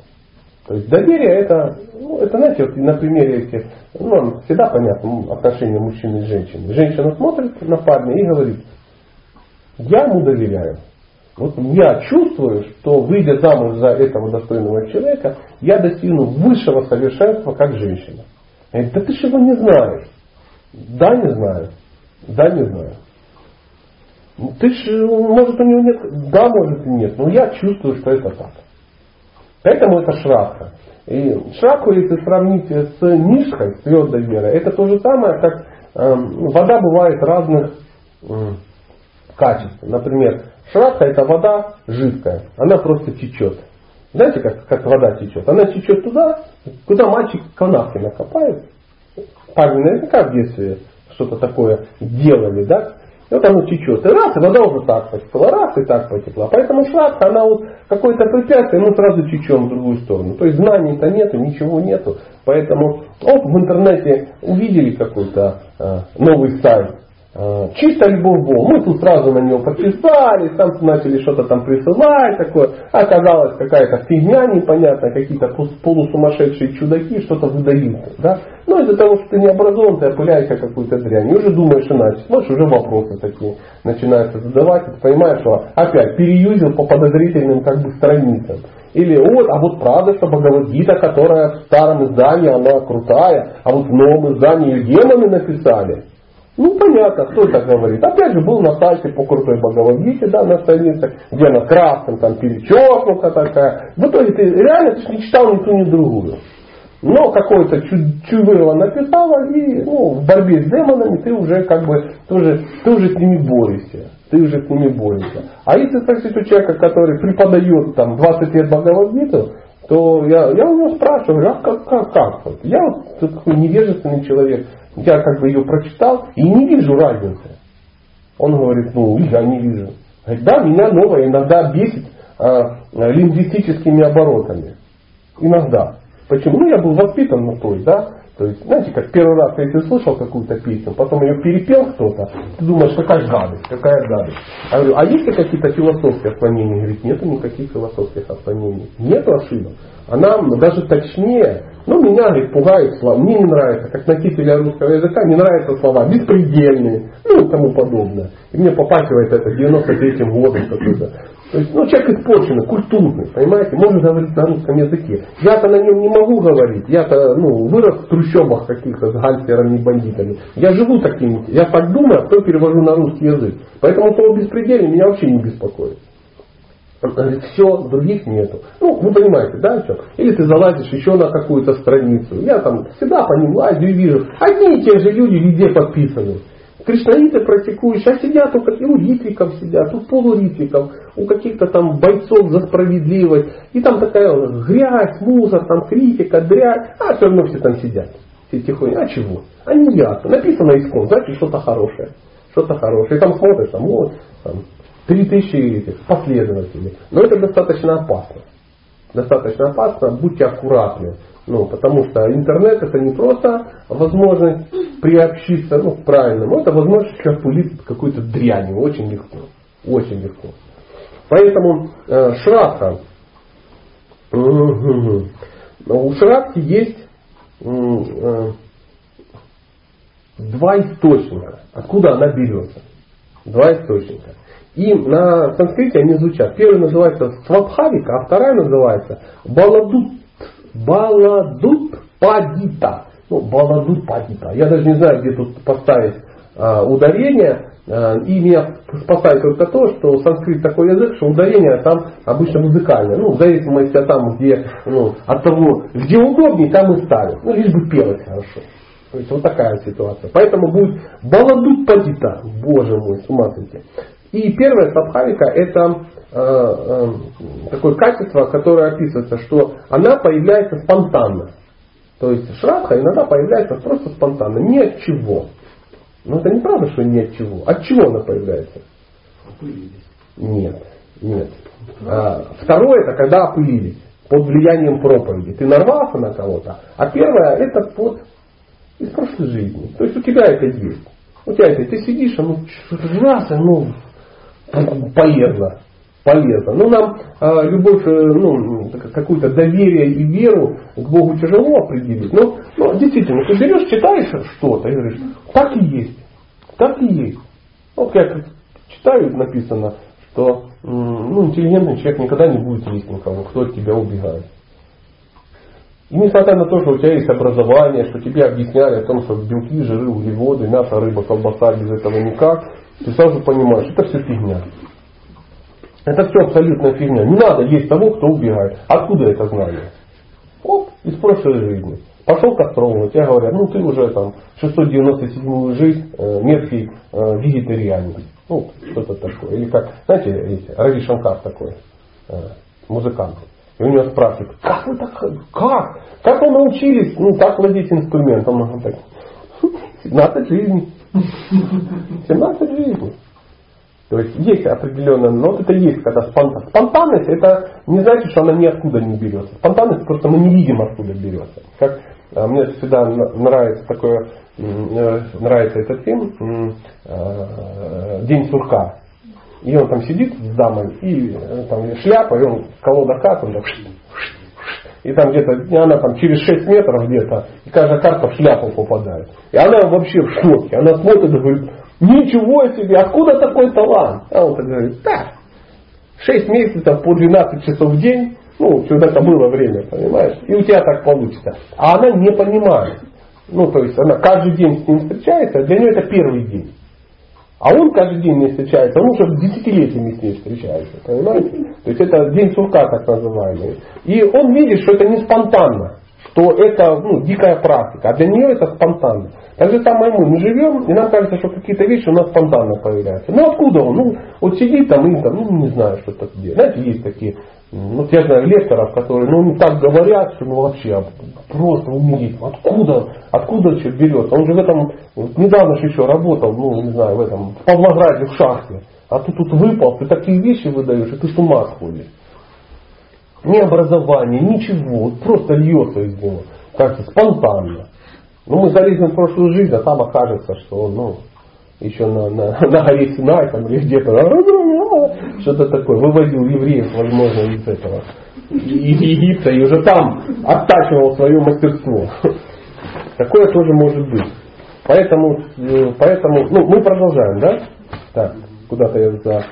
То есть доверие это, ну, это знаете, вот на примере этих, ну, всегда понятно отношения мужчины и женщины. Женщина смотрит на парня и говорит, я ему доверяю. Вот я чувствую, что выйдя замуж за этого достойного человека, я достигну высшего совершенства как женщина. Говорит, да ты же его не знаешь. Да, не знаю. Да, не знаю. «Ну, ты же, может, у него нет, да, может и нет, но я чувствую, что это так. Поэтому это шраха. И шраху, если сравнить с нишхой, с твердой верой, это то же самое, как э, вода бывает разных э, качеств. Например, шраха это вода жидкая, она просто течет. Знаете, как, как вода течет? Она течет туда, куда мальчик канавки накопает. Парни наверняка в детстве что-то такое делали, да? И вот оно течет. И раз, и вода уже так потекла, раз, и так потекла. Поэтому шладка, она вот какое-то препятствие, мы сразу течем в другую сторону. То есть знаний-то нету, ничего нету. Поэтому, оп, в интернете увидели какой-то э, новый сайт, чисто любовь Богу. Мы тут сразу на него подписались, там начали что-то там присылать такое. Оказалось какая-то фигня непонятная, какие-то полусумасшедшие чудаки что-то выдают. Да? Но из-за того, что ты не образован, ты опыляешься какую-то дрянь. И уже думаешь иначе. Смотришь, уже вопросы такие начинаются задавать. И ты понимаешь, что опять переюзил по подозрительным как бы страницам. Или вот, а вот правда, что Бхагавадгита, которая в старом издании, она крутая, а вот в новом издании ее демоны написали. Ну, понятно, кто это говорит. Опять же, был на сайте по крутой Бхагавадгите, да, на странице, где она красным там перечеркнута такая. В итоге ты реально ты не читал ни ту, ни другую. Но какое-то чувырла написала, и ну, в борьбе с демонами ты уже как бы, ты уже, ты уже с ними борешься. Ты уже с ними борешься. А если спросить у человека, который преподает там 20 лет Бхагавадгиту, то я, я у него спрашиваю, а как, как, как? Я вот такой невежественный человек, я как бы ее прочитал и не вижу разницы. Он говорит, ну, я не вижу. Говорит, да, меня новое иногда бесит а, лингвистическими оборотами. Иногда. Почему? Ну, я был воспитан на той, да. То есть, знаете, как первый раз, если слышал какую-то песню, потом ее перепел кто-то, ты думаешь, какая гадость, какая гадость. Я говорю, а есть ли какие-то философские отклонения? Говорит, нету никаких философских отклонений. Нету ошибок. Она даже точнее, ну, меня, говорит, пугает слова. Мне не нравится, как носителя русского языка, не нравятся слова беспредельные, ну, и тому подобное. И мне попахивает это 93-м годом какой-то. То есть, ну, человек испорченный, культурный, понимаете, может говорить на русском языке. Я-то на нем не могу говорить. Я-то, ну, вырос в трущобах каких-то с гангстерами и бандитами. Я живу таким, я так думаю, а потом перевожу на русский язык. Поэтому слово беспредельный меня вообще не беспокоит. Говорит, все, других нету. Ну, вы понимаете, да, что? Или ты залазишь еще на какую-то страницу. Я там всегда по ним лазю и вижу. Одни и те же люди везде подписаны. Кришнаиты практикующие, а сидят у, у ритвиков сидят, у полуритвиков, у каких-то там бойцов за справедливость. И там такая грязь, мусор, там критика, дрянь. А все равно все там сидят. Все тихонько. А чего? Не ясно. Написано искон, значит что-то хорошее. Что-то хорошее. И там смотришь, там, вот, там, три тысячи этих последователей. Но это достаточно опасно. Достаточно опасно, будьте аккуратны. Ну, потому что интернет это не просто возможность приобщиться ну, к правильному, это возможность опылить какой-то дрянью. Очень легко. Очень легко. Поэтому э, шрадха. У шрадхи есть э, два источника. Откуда она берется? Два источника. И на санскрите они звучат. Первый называется Свабхавика, а вторая называется Баладут, Баладут Падита. Ну, Баладут Падита. Я даже не знаю, где тут поставить а, ударение. А, и меня спасает только то, что санскрит такой язык, что ударение там обычно музыкальное. Ну, в зависимости от там, где, ну, от того, где удобнее, там и ставят. Ну, лишь бы пелось хорошо. То есть вот такая ситуация. Поэтому будет баладут падита. Боже мой, с ума сойти. И первое сабхавика это э, э, такое качество, которое описывается, что она появляется спонтанно. То есть шрадха иногда появляется просто спонтанно, ни от чего. Но это неправда, что ни от чего. От чего она появляется? Нет, нет. А, второе это когда опылились под влиянием проповеди. Ты нарвался на кого-то. А первое это под из прошлой жизни. То есть у тебя это есть. У тебя это, ты сидишь, ну раз, ну полезно. Полезно. Ну, нам э, любовь, э, ну, какое-то доверие и веру к Богу тяжело определить. Но, но действительно, ты берешь, читаешь что-то и говоришь, так и есть. Так и есть. Вот я читаю, написано, что ну, интеллигентный человек никогда не будет есть никого, кто от тебя убегает. И несмотря на то, что у тебя есть образование, что тебе объясняли о том, что белки, жиры, углеводы, мясо, рыба, колбаса без этого никак, ты сразу понимаешь, это все фигня. Это все абсолютная фигня. Не надо есть того, кто убегает. Откуда это знание? Вот, из прошлой жизни. Пошел к астрологу, тебе говорят, ну ты уже там 697 жизнь, э, мерзкий э, вегетарианец. Ну, что-то такое. Или как, знаете, есть, Рави Шанкар такой, э, музыкант. И у него спрашивают, как вы так, как? Как вы научились, ну, так владеть инструментом? Он так, 17 жизней. 17 жизней. То есть есть определенная, но вот это есть когда спонтанность. Спонтанность это не значит, что она ниоткуда не берется. Спонтанность просто мы не видим откуда берется. Как а, мне всегда нравится такое, э, нравится этот фильм э, День сурка. И он там сидит с дамой, и э, там шляпа, и он колода карт, он так, и там где-то, она там через 6 метров где-то, и каждая карта в шляпу попадает. И она вообще в шоке. Она смотрит и говорит, ничего себе, откуда такой талант? А он так говорит, да, 6 месяцев по 12 часов в день, ну, что это было время, понимаешь? И у тебя так получится. А она не понимает. Ну, то есть она каждый день с ним встречается, для нее это первый день. А он каждый день не встречается, он уже десятилетиями с ней встречается, понимаете? То есть это день сурка так называемый. И он видит, что это не спонтанно, что это ну, дикая практика, а для нее это спонтанно. Так же самое мы, мы живем, и нам кажется, что какие-то вещи у нас спонтанно появляются. Ну откуда он? Ну вот сидит там и там, ну не знаю, что это где. Знаете, есть такие ну, я знаю лекторов, которые, ну, так говорят, что ну вообще просто умереть. Откуда, откуда что берется? Он же в этом, недавно же еще работал, ну, не знаю, в этом, в Павлограде, в шахте. А ты тут выпал, ты такие вещи выдаешь, и ты с ума сходишь. Ни образования, ничего, вот просто льется из него. Как-то спонтанно. Ну, мы залезем в прошлую жизнь, а там окажется, что, ну, еще на, на, на горе Синай там, или где-то, что-то такое, вывозил евреев, возможно, из этого, из Египта, и уже там оттачивал свое мастерство. Такое тоже может быть. Поэтому, э, поэтому ну, мы продолжаем, да? Так, куда-то я за...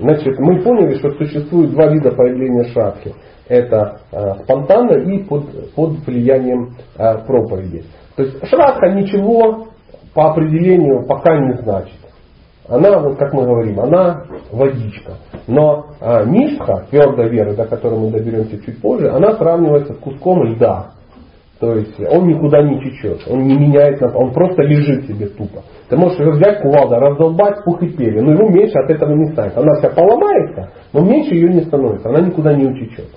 Значит, мы поняли, что существует два вида появления шапки. Это э, спонтанно и под, под влиянием э, проповеди. То есть шрадха ничего по определению пока не значит. Она, вот как мы говорим, она водичка. Но а, нишха, твердая вера, до которой мы доберемся чуть позже, она сравнивается с куском льда. То есть он никуда не течет, он не меняется, он просто лежит себе тупо. Ты можешь его взять кувалда, раздолбать пух и перья, но ему меньше от этого не станет. Она вся поломается, но меньше ее не становится, она никуда не утечет.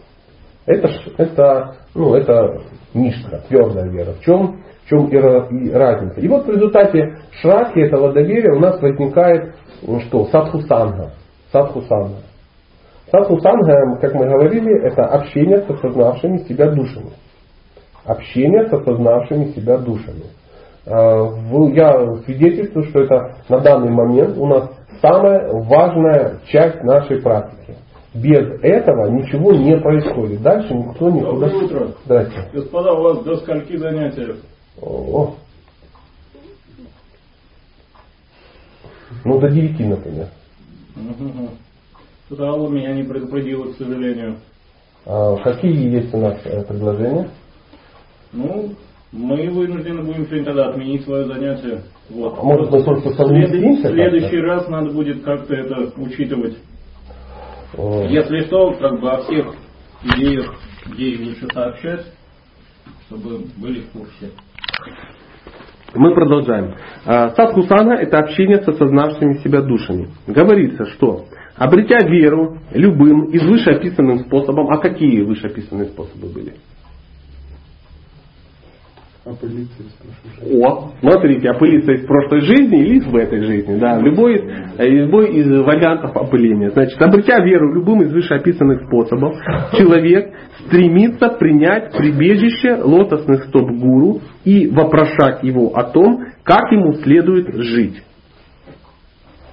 Это, это, ну, это нишка, твердая вера. В чем в чем и разница. И вот в результате шраки этого доверия у нас возникает ну что, садхусанга. Садхусанга. Садхусанга, как мы говорили, это общение с осознавшими себя душами. Общение с осознавшими себя душами. А, я свидетельствую, что это на данный момент у нас самая важная часть нашей практики. Без этого ничего не происходит. Дальше никто никуда... Доброе утро. Здрасте. Господа, у вас до скольки занятия? О. Ну, до 9, например. Туда он меня не предупредил, к сожалению. А какие есть у нас э, предложения? Ну, мы вынуждены будем сегодня тогда отменить свое занятие. Вот. А может мы просто совместимся? В следующий раз надо будет как-то это учитывать. О. Если что, как бы о всех идеях, где лучше сообщать, чтобы были в курсе. Мы продолжаем. А, Садхусана – это общение с осознавшими себя душами. Говорится, что обретя веру любым из вышеописанным способом, а какие вышеописанные способы были? Жизни. О, смотрите, опылиться из прошлой жизни или в этой жизни. Да, любой, любой из вариантов опыления. Значит, обретя веру любым из вышеописанных способов, человек стремится принять прибежище лотосных стоп гуру и вопрошать его о том, как ему следует жить.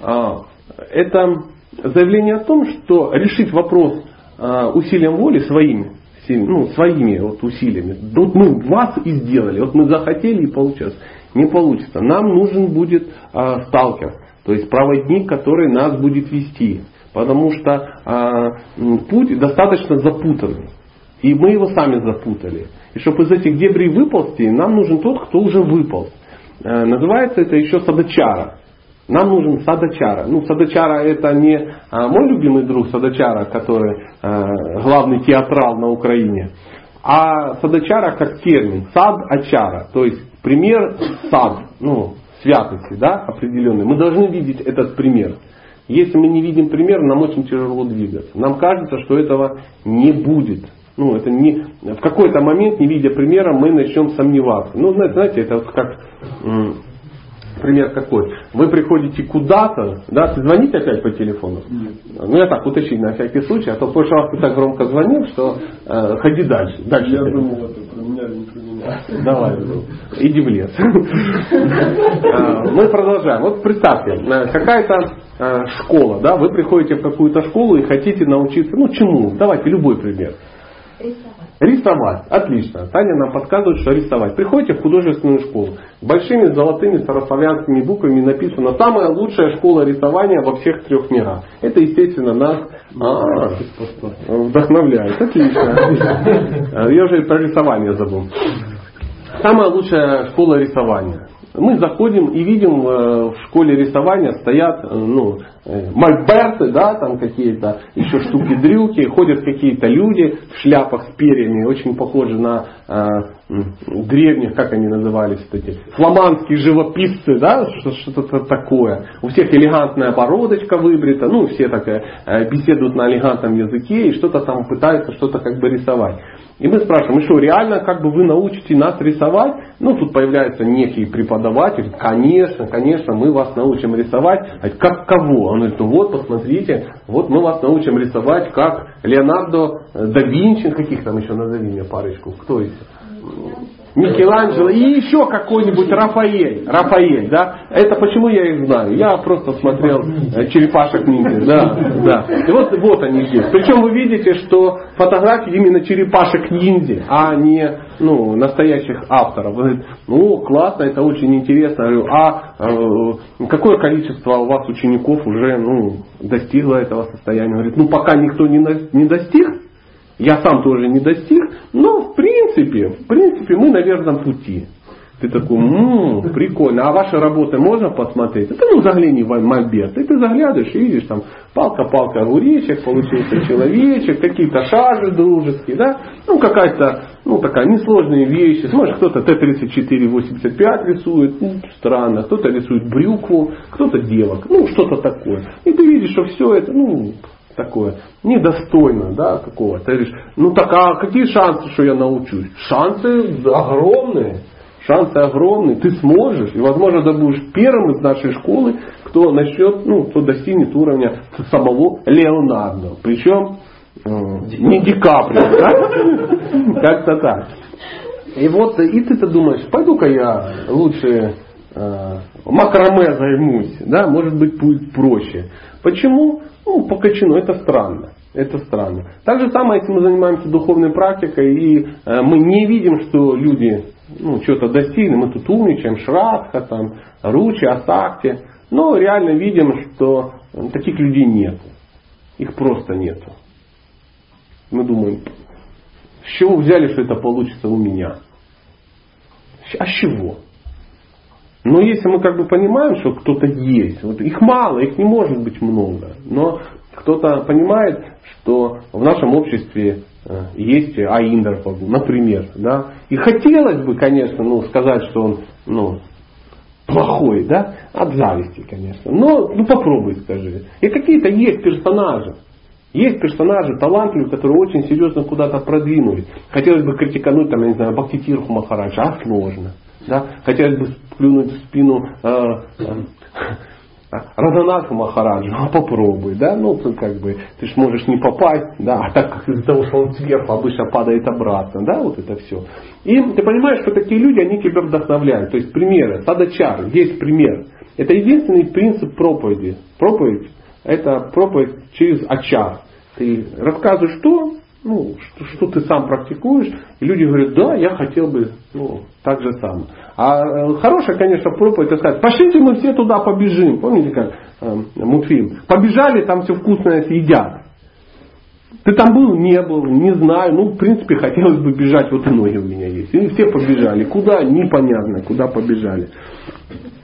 А, это заявление о том, что решить вопрос а, усилием воли своими ну, своими вот усилиями. Вот мы вас и сделали, вот мы захотели и получилось. Не получится. Нам нужен будет э, сталкер, то есть проводник, который нас будет вести. Потому что э, путь достаточно запутанный. И мы его сами запутали. И чтобы из этих дебрей выползти, нам нужен тот, кто уже выполз. Э, называется это еще садачара. Нам нужен садачара. Ну, садачара это не а, мой любимый друг садачара, который а, главный театрал на Украине, а садачара как термин. Сад-ачара. То есть пример сад, ну, святости, да, определенный. Мы должны видеть этот пример. Если мы не видим пример, нам очень тяжело двигаться. Нам кажется, что этого не будет. Ну, это не, в какой-то момент, не видя примера, мы начнем сомневаться. Ну, знаете, это вот как пример какой? Вы приходите куда-то, да, ты звоните опять по телефону? Нет. Ну я так уточни на всякий случай, а то в прошлый раз ты так громко звонил, что э, ходи дальше. дальше я думал, это про меня или не про меня. Давай, иди в лес. А, мы продолжаем. Вот представьте, э, какая-то э, школа, да, вы приходите в какую-то школу и хотите научиться, ну чему? Давайте любой пример. Рисовать. Рисовать. Отлично. Таня нам подсказывает, что рисовать. Приходите в художественную школу. Большими золотыми старославянскими буквами написано «Самая лучшая школа рисования во всех трех мирах». Это, естественно, нас а, вдохновляет. Отлично. Я уже про рисование забыл. Самая лучшая школа рисования. Мы заходим и видим э, в школе рисования стоят э, ну, мольберты, да, там какие-то еще штуки-дрюки, ходят какие-то люди в шляпах с перьями, очень похожи на э, древних, как они назывались, эти фламандские живописцы, да, что-то такое. У всех элегантная бородочка выбрита, ну, все так э, беседуют на элегантном языке и что-то там пытаются что-то как бы рисовать. И мы спрашиваем, и что, реально как бы вы научите нас рисовать? Ну, тут появляется некий преподаватель, конечно, конечно, мы вас научим рисовать. Как кого? Он говорит, ну вот, посмотрите, вот мы вас научим рисовать, как Леонардо да Винчи, каких там еще назови мне парочку, кто из Микеланджело и еще какой-нибудь Рафаэль. Рафаэль, да? Это почему я их знаю? Я просто смотрел э, черепашек ниндзя. Да, да. И вот, вот они здесь. Причем вы видите, что фотографии именно черепашек ниндзя, а не ну, настоящих авторов. Вы говорите, ну классно, это очень интересно. Говорю, а э, какое количество у вас учеников уже ну, достигло этого состояния? Говорит, ну пока никто не, не достиг, я сам тоже не достиг, но в принципе, в принципе мы на верном пути. Ты такой, ммм, прикольно. А ваши работы можно посмотреть? Это ну загляни в мольберт. И ты заглядываешь и видишь там палка-палка огуречек, получился человечек, какие-то шажи дружеские, да? Ну какая-то, ну такая несложные вещи. Смотришь, кто-то Т-34-85 рисует, ну, странно. Кто-то рисует брюкву, кто-то девок, ну что-то такое. И ты видишь, что все это, ну, такое недостойно да, какого-то. Ты говоришь, ну так а какие шансы, что я научусь? Шансы огромные. Шансы огромные, ты сможешь, и возможно ты будешь первым из нашей школы, кто начнет, ну, кто достигнет уровня самого Леонардо. Причем э, не Ди Каприо, да? Как-то так. И вот, и ты-то думаешь, пойду-ка я лучше макраме займусь, да, может быть будет проще. Почему? Ну, по качану, это странно. Это странно. Так же самое, если мы занимаемся духовной практикой, и э, мы не видим, что люди ну, что-то достигли, мы тут умничаем, шрадха, там, ручи, асакти, но реально видим, что таких людей нет. Их просто нету. Мы думаем, с чего взяли, что это получится у меня? А с чего? Но если мы как бы понимаем, что кто-то есть, вот их мало, их не может быть много, но кто-то понимает, что в нашем обществе э, есть Аиндр, например, да, и хотелось бы, конечно, ну, сказать, что он, ну, плохой, да, от зависти, конечно, но, ну, попробуй скажи. И какие-то есть персонажи, есть персонажи талантливые, которые очень серьезно куда-то продвинулись. Хотелось бы критикануть, там, я не знаю, Бхактитирху Махараджа, а сложно. Да? Хотелось бы плюнуть в спину э, э, Раданатху Махараджу, а попробуй, да, ну как бы ты ж можешь не попасть, да, а так как из-за того, что он сверху обычно падает обратно, да, вот это все. И ты понимаешь, что такие люди, они тебя вдохновляют. То есть примеры, садачар, есть пример. Это единственный принцип проповеди. Проповедь это проповедь через ачар. Ты рассказываешь что, ну, что, что ты сам практикуешь, и люди говорят, да, я хотел бы ну, так же сам. А э, хорошая, конечно, проповедь, сказать, пошлите мы все туда побежим. Помните, как э, мультфильм? Побежали, там все вкусное съедят. Ты там был, не был, не знаю. Ну, в принципе, хотелось бы бежать, вот и ноги у меня есть. И все побежали. Куда? Непонятно, куда побежали.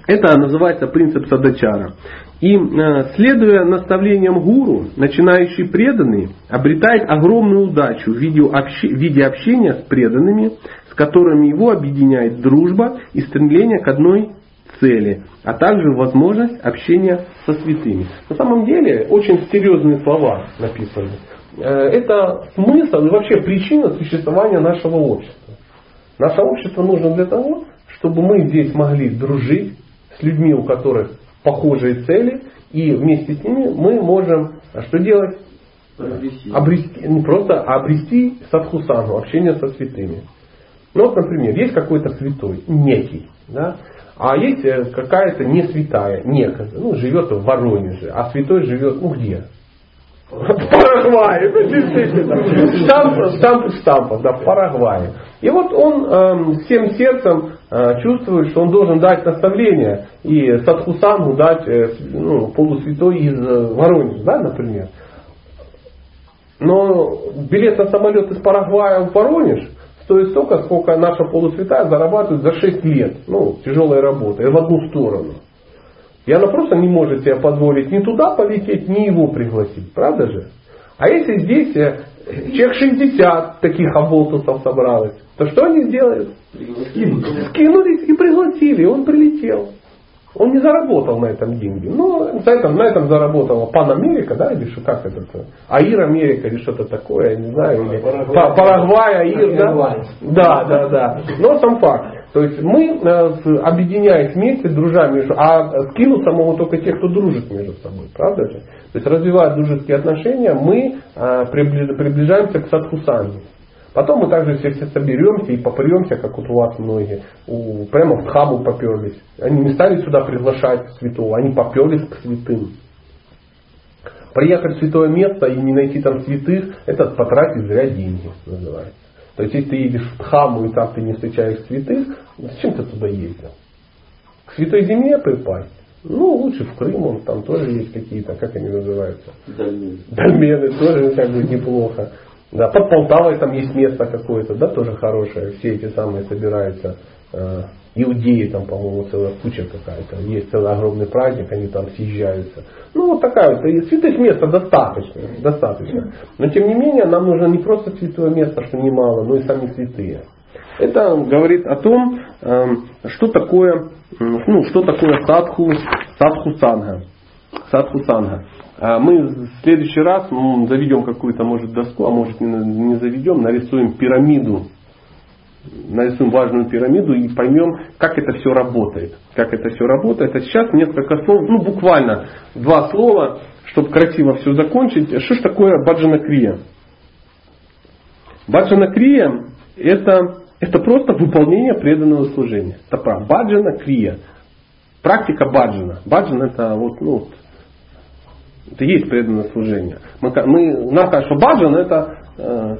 Это называется принцип садачара. И э, следуя наставлениям гуру, начинающий преданный обретает огромную удачу в виде, общения с преданными, с которыми его объединяет дружба и стремление к одной цели, а также возможность общения со святыми. На самом деле очень серьезные слова написаны. Э, это смысл и вообще причина существования нашего общества. Наше общество нужно для того, чтобы мы здесь могли дружить с людьми, у которых похожие цели, и вместе с ними мы можем а что делать? Обрести. обрести не просто а обрести садхусану, общение со святыми. Ну вот, например, есть какой-то святой, некий, да, а есть э, какая-то не святая, некая, ну, живет в Воронеже, а святой живет, ну, где? В Парагвае, действительно. Штамп, штамп штампов, да, в Парагвае. И вот он э, всем сердцем э, чувствует, что он должен дать наставление и Садхусангу дать э, ну, полусвятой из э, Воронежа, да, например. Но билет на самолет из Парагвая в Воронеж стоит столько, сколько наша полусвятая зарабатывает за 6 лет. Ну, тяжелая работа, и в одну сторону. И она просто не может себе позволить ни туда полететь, ни его пригласить. Правда же? А если здесь э, человек 60 таких оболтусов собралось, то что они сделают? Скинулись и пригласили, и он прилетел. Он не заработал на этом деньги. Но на этом, на этом заработала Пан Америка, да, или что, как это? Аир Америка или что-то такое, я не знаю. Или Парагвай, Аир, да? Да, да, да. Но сам факт. То есть мы, э, объединяясь вместе, дружа между, а скинуться могут только те, кто дружит между собой, правда же? То есть развивая дружеские отношения, мы э, приближаемся к садхусанге. Потом мы также все, все соберемся и попремся, как вот у вас многие. У, прямо в Дхаму поперлись. Они не стали сюда приглашать святого, они поперлись к святым. Приехать в святое место и не найти там святых, это потратить зря деньги, называется. То есть, если ты едешь в Дхаму и там ты не встречаешь святых, зачем ты туда ездил? К святой земле припасть? Ну, лучше в Крым, он там тоже есть какие-то, как они называются? Дольмены. Дольмены тоже как бы неплохо. Да, под Полтавой там есть место какое-то, да, тоже хорошее. Все эти самые собираются. Э, иудеи там, по-моему, целая куча какая-то. Есть целый огромный праздник, они там съезжаются. Ну, вот такая вот. И святых места достаточно, достаточно. Но, тем не менее, нам нужно не просто святое место, что немало, но и сами святые. Это говорит о том, эм, что такое, ну, что такое садху, садху санга. Садху санга. А мы в следующий раз заведем какую-то, может, доску, а может не заведем, нарисуем пирамиду. Нарисуем важную пирамиду и поймем, как это все работает. Как это все работает. А сейчас несколько слов, ну буквально два слова, чтобы красиво все закончить. Что же такое баджана крия? Баджана крия это, это просто выполнение преданного служения. Это про баджана крия. Практика баджана. Баджан это вот, ну, это есть преданное служение. Мы, мы, нам кажется, что баджан это, э,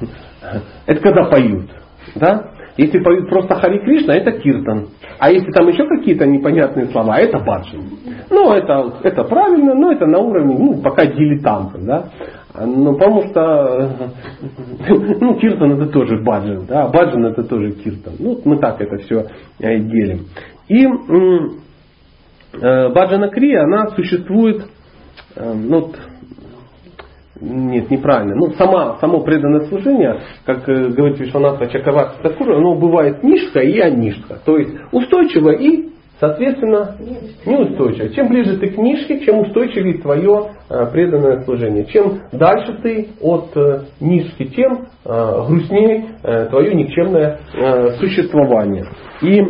это когда поют. Да? Если поют просто Хари Кришна, это киртан. А если там еще какие-то непонятные слова, это баджан. Ну, это, это правильно, но это на уровне, ну, пока дилетантов. Да? Ну, потому что ну, киртан это тоже баджан, да, баджан это тоже киртан. Ну, мы так это все делим. И э, баджана крия, она существует ну, нет, неправильно. Ну, сама, само преданное служение, как э, говорит Вишванатха Чакаварти Такура, оно бывает нишка и анишка. То есть устойчиво и, соответственно, неустойчиво. Чем ближе ты к нишке, чем устойчивее твое э, преданное служение. Чем дальше ты от э, нишки, тем грустнее твое никчемное существование. И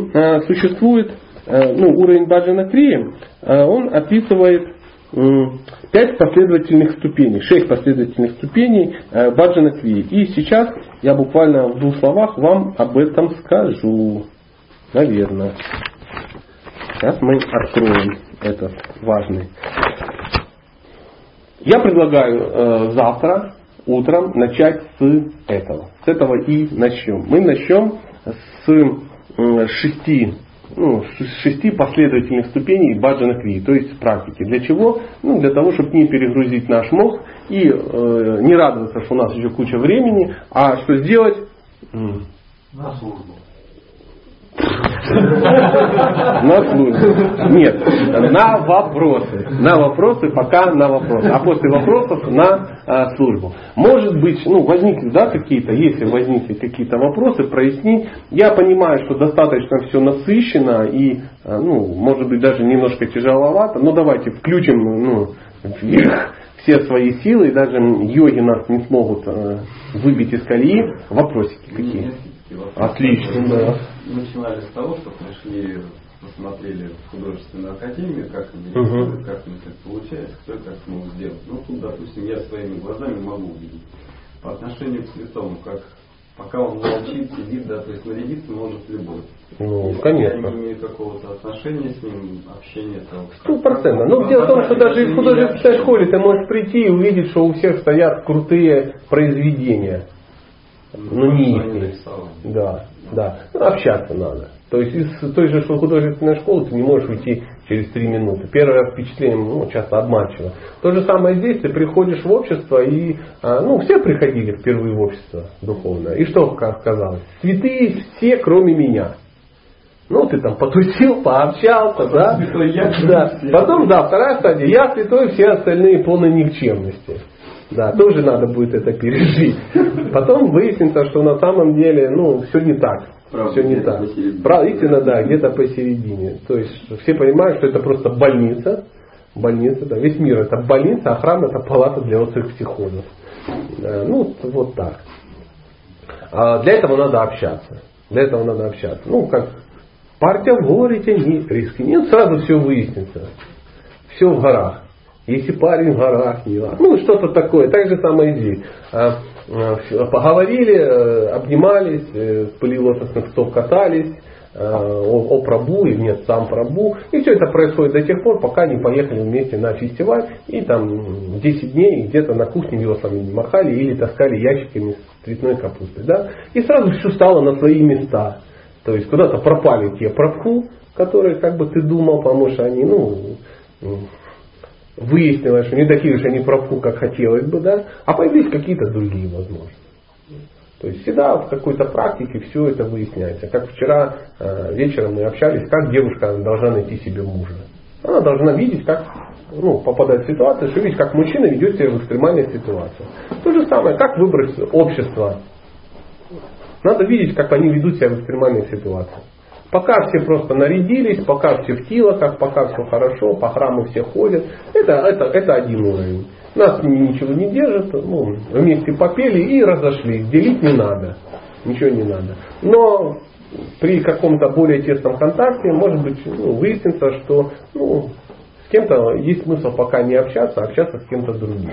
существует ну, уровень Баджана Крии, он описывает пять последовательных ступеней, шесть последовательных ступеней э, Баджана Кви. И сейчас я буквально в двух словах вам об этом скажу. Наверное. Сейчас мы откроем этот важный. Я предлагаю э, завтра утром начать с этого. С этого и начнем. Мы начнем с э, шести ну, шести последовательных ступеней баджана кри, то есть практики. Для чего? Ну, для того, чтобы не перегрузить наш мозг и э, не радоваться, что у нас еще куча времени, а что сделать? На службу. На службу. Нет, на вопросы. На вопросы, пока на вопросы. А после вопросов на а, службу. Может быть, ну, возникли, да, какие-то, если возникли какие-то вопросы, прояснить. Я понимаю, что достаточно все насыщенно и, а, ну, может быть, даже немножко тяжеловато. Но давайте включим, ну, вверх все свои силы, и даже йоги нас не смогут э, выбить из колеи. Вопросики какие? Отлично, да. Начинали с того, что пришли, посмотрели в художественную академию, как они рисуют, как у них это получается, кто и как смог сделать. Ну, тут, допустим, я своими глазами могу увидеть. По отношению к святому, как пока он молчит, сидит, да, то есть нарядиться может любой. Ну, Если конечно. Я не имею какого-то отношения с ним, общения там. Сто процентов. Но дело в том, что даже в художественной школе ты можешь прийти и увидеть, что у всех стоят крутые произведения. Ну, не их. Да, да. Ну, общаться надо. То есть из той же художественной школы ты не можешь уйти через три минуты. Первое впечатление ну, часто обманчиво. То же самое здесь, ты приходишь в общество и, а, ну, все приходили впервые в общество духовное. И что оказалось? Святые все, кроме меня. Ну, ты там потусил, пообщался, да? да. Потом, да, вторая стадия. Я святой, все остальные полной никчемности. Да, тоже надо будет это пережить. Потом выяснится, что на самом деле, ну, все не так. Правда, все не так. Правда, истина, да, где-то посередине. То есть все понимают, что это просто больница. Больница, да. Весь мир это больница, а храм это палата для острых психозов. Да, ну, вот так. А для этого надо общаться. Для этого надо общаться. Ну, как партия в горе тяни, риски нет, сразу все выяснится. Все в горах. Если парень в горах, не ну что-то такое, так же самое здесь. А, а, поговорили, э, обнимались, э, в пыли лотосных стоп катались, э, о, о Прабу или нет, сам Прабу. И все это происходит до тех пор, пока не поехали вместе на фестиваль и там 10 дней где-то на кухне не махали или таскали ящиками с цветной капустой. Да? И сразу все стало на свои места. То есть куда-то пропали те Прабху, которые как бы ты думал, потому что они, ну, выяснилось, что не такие же они правку, как хотелось бы, да, а появились какие-то другие возможности. То есть всегда в какой-то практике все это выясняется. Как вчера э, вечером мы общались, как девушка должна найти себе мужа. Она должна видеть, как ну, попадать в ситуацию, что видеть, как мужчина ведет себя в экстремальной ситуации. То же самое, как выбрать общество. Надо видеть, как они ведут себя в экстремальной ситуации. Пока все просто нарядились, пока все в тилоках, пока все хорошо, по храму все ходят, это, это, это один уровень. Нас ничего не держит, ну, вместе попели и разошлись. Делить не надо, ничего не надо. Но при каком-то более тесном контакте, может быть, ну, выяснится, что ну, с кем-то есть смысл пока не общаться, а общаться с кем-то другим.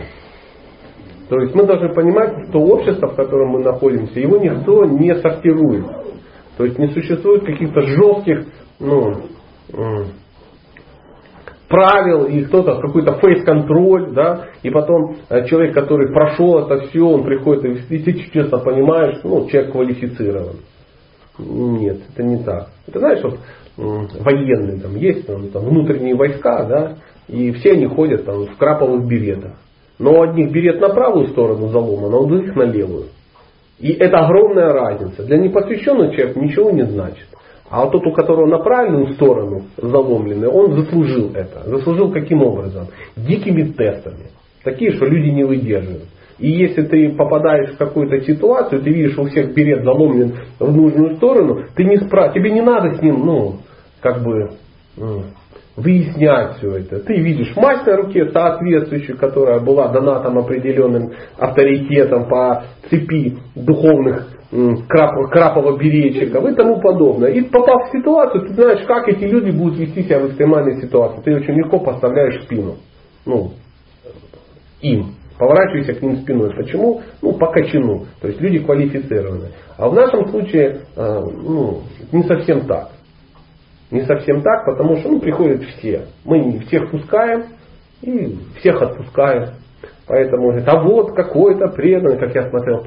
То есть мы должны понимать, что общество, в котором мы находимся, его никто не сортирует. То есть не существует каких-то жестких ну, правил, и кто-то какой-то фейс-контроль, да, и потом э, человек, который прошел это все, он приходит и ты честно понимаешь, ну, человек квалифицирован. Нет, это не так. Это знаешь, вот военные там есть, там, там внутренние войска, да, и все они ходят там в краповых беретах. Но у одних берет на правую сторону заломан, а у других на левую. И это огромная разница. Для непосвященного человека ничего не значит. А вот тот, у которого на правильную сторону заломлены, он заслужил это. Заслужил каким образом? Дикими тестами. Такие, что люди не выдерживают. И если ты попадаешь в какую-то ситуацию, ты видишь у всех берет заломлен в нужную сторону, ты не спра... тебе не надо с ним, ну, как бы, выяснять все это. Ты видишь мать на руке соответствующую, которая была дана там определенным авторитетом по цепи духовных крап, крапово-беречиков и тому подобное. И попав в ситуацию, ты знаешь, как эти люди будут вести себя в экстремальной ситуации. Ты очень легко поставляешь спину. Ну, им. Поворачивайся к ним спиной. Почему? Ну, по качану. То есть люди квалифицированы. А в нашем случае э, ну, не совсем так. Не совсем так, потому что ну, приходят все. Мы всех пускаем и всех отпускаем. Поэтому говорит, а вот какой-то преданный, как я смотрел,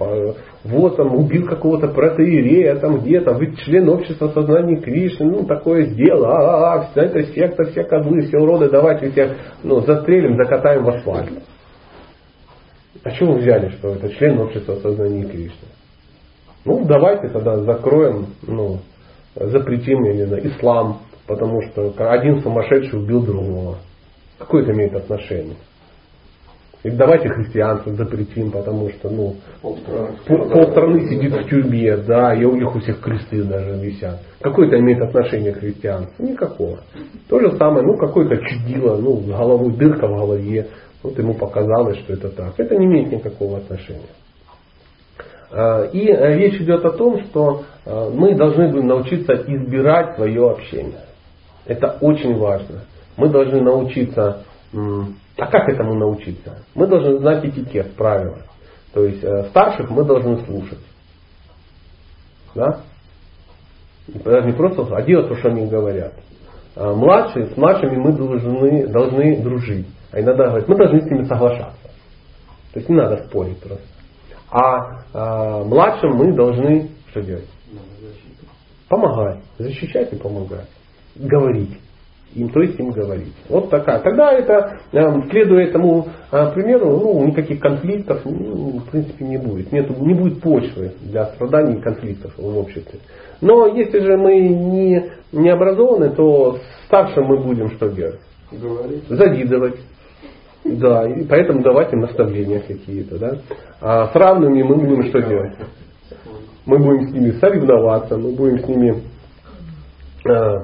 вот там убил какого-то протеерея там где-то, вы член общества сознания Кришны, ну такое а, а, а вся эта секта, все козлы, все уроды, давайте всех ну, застрелим, закатаем в асфальт. А чего вы взяли, что это член общества сознания Кришны? Ну, давайте тогда закроем, ну, запретим именно ислам, потому что один сумасшедший убил другого. Какое это имеет отношение? И давайте христианство запретим, потому что ну, полстраны сидит в тюрьме, да, и у них у всех кресты даже висят. Какое это имеет отношение к христианству? Никакого. То же самое, ну какое-то чудило, ну с головой дырка в голове, вот ему показалось, что это так. Это не имеет никакого отношения. А, и э, речь идет о том, что мы должны будем научиться избирать свое общение. Это очень важно. Мы должны научиться... А как этому научиться? Мы должны знать этикет, правила. То есть э, старших мы должны слушать. Да? Даже не просто а делать то, что они говорят. А младшие, с младшими мы должны, должны дружить. А иногда говорить, мы должны с ними соглашаться. То есть не надо спорить просто. А, а младшим мы должны что делать? Помогать. Защищать и помогать. Говорить. им, то есть им говорить. Вот такая. Тогда это, э, следуя этому э, примеру, ну, никаких конфликтов ну, в принципе не будет. Нет, не будет почвы для страданий и конфликтов в обществе. Но если же мы не, не образованы, то старшим мы будем что делать? Говорить. Завидовать. Да, и поэтому давать им наставления какие-то. Да? А с равными мы будем что делать? Мы будем с ними соревноваться, мы будем с ними э,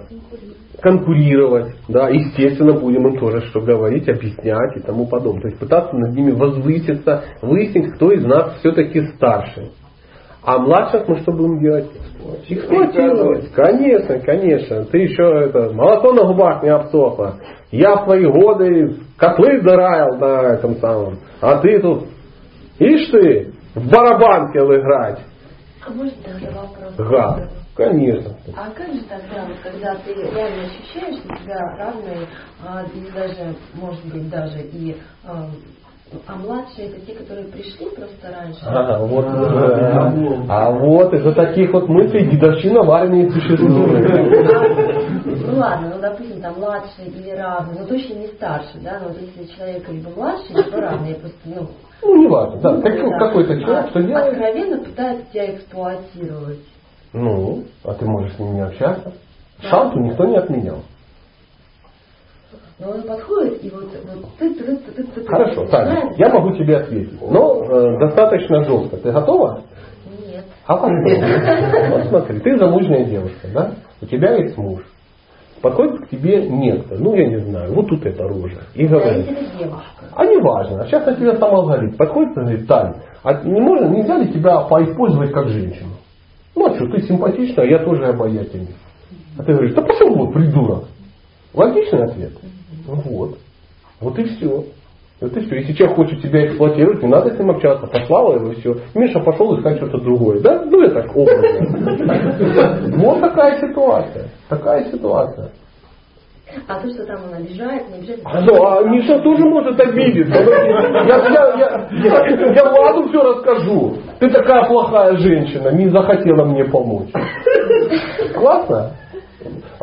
конкурировать, да, естественно, будем им тоже что говорить, объяснять и тому подобное. То есть пытаться над ними возвыситься, выяснить, кто из нас все-таки старше. А младших мы что будем делать? Эксплуатировать. Конечно, конечно. Ты еще это, молоко на губах не обсохло. Я в твои годы котлы драил на этом самом. А ты тут, ишь ты, в барабан хотел играть. А может тогда вопрос? Гад. Конечно. А как же тогда, вот, когда ты реально ощущаешь, тебя разные, а, и даже, может быть, даже и а, а младшие это те, которые пришли просто раньше. А, вот, а, а вот из-за таких вот мыслей дедовщина в армии существует. Ну ладно, ну допустим, там младший или равный, но точно не старше, да, но вот если человек либо младший, либо равный, я просто, ну, ну, не важно, да, как, да. какой-то человек, а, что делает? Откровенно пытается тебя эксплуатировать. Ну, а ты можешь с ним не общаться. Да. Шансу никто не отменял. Но он подходит, и вот, вот ты, ты, ты, ты, ты Хорошо, Таня, я могу тебе ответить. Но э, достаточно жестко. Ты готова? Нет. А почему? Вот смотри, ты замужняя девушка, да? У тебя есть муж. Подходит к тебе некто, ну я не знаю, вот тут эта рожа. И говорит. А не важно, а сейчас на тебя сама говорит. Подходит и говорит, Таня, а не можно, нельзя ли тебя поиспользовать как женщину? Ну а что, ты симпатичная, а я тоже обаятельный. А ты говоришь, да пошел вот, придурок. Логичный ответ. Вот. Вот и все. Вот и все. Если человек хочет тебя эксплуатировать, не надо с ним общаться. Послала его и все. Миша пошел искать что-то другое. Да? Ну это образно. Вот такая ситуация. Такая ситуация. А то, что там он обижает, не обижает. А, ну, а Миша тоже может обидеться. Я, я, я, я, я Владу все расскажу. Ты такая плохая женщина, не захотела мне помочь. Классно?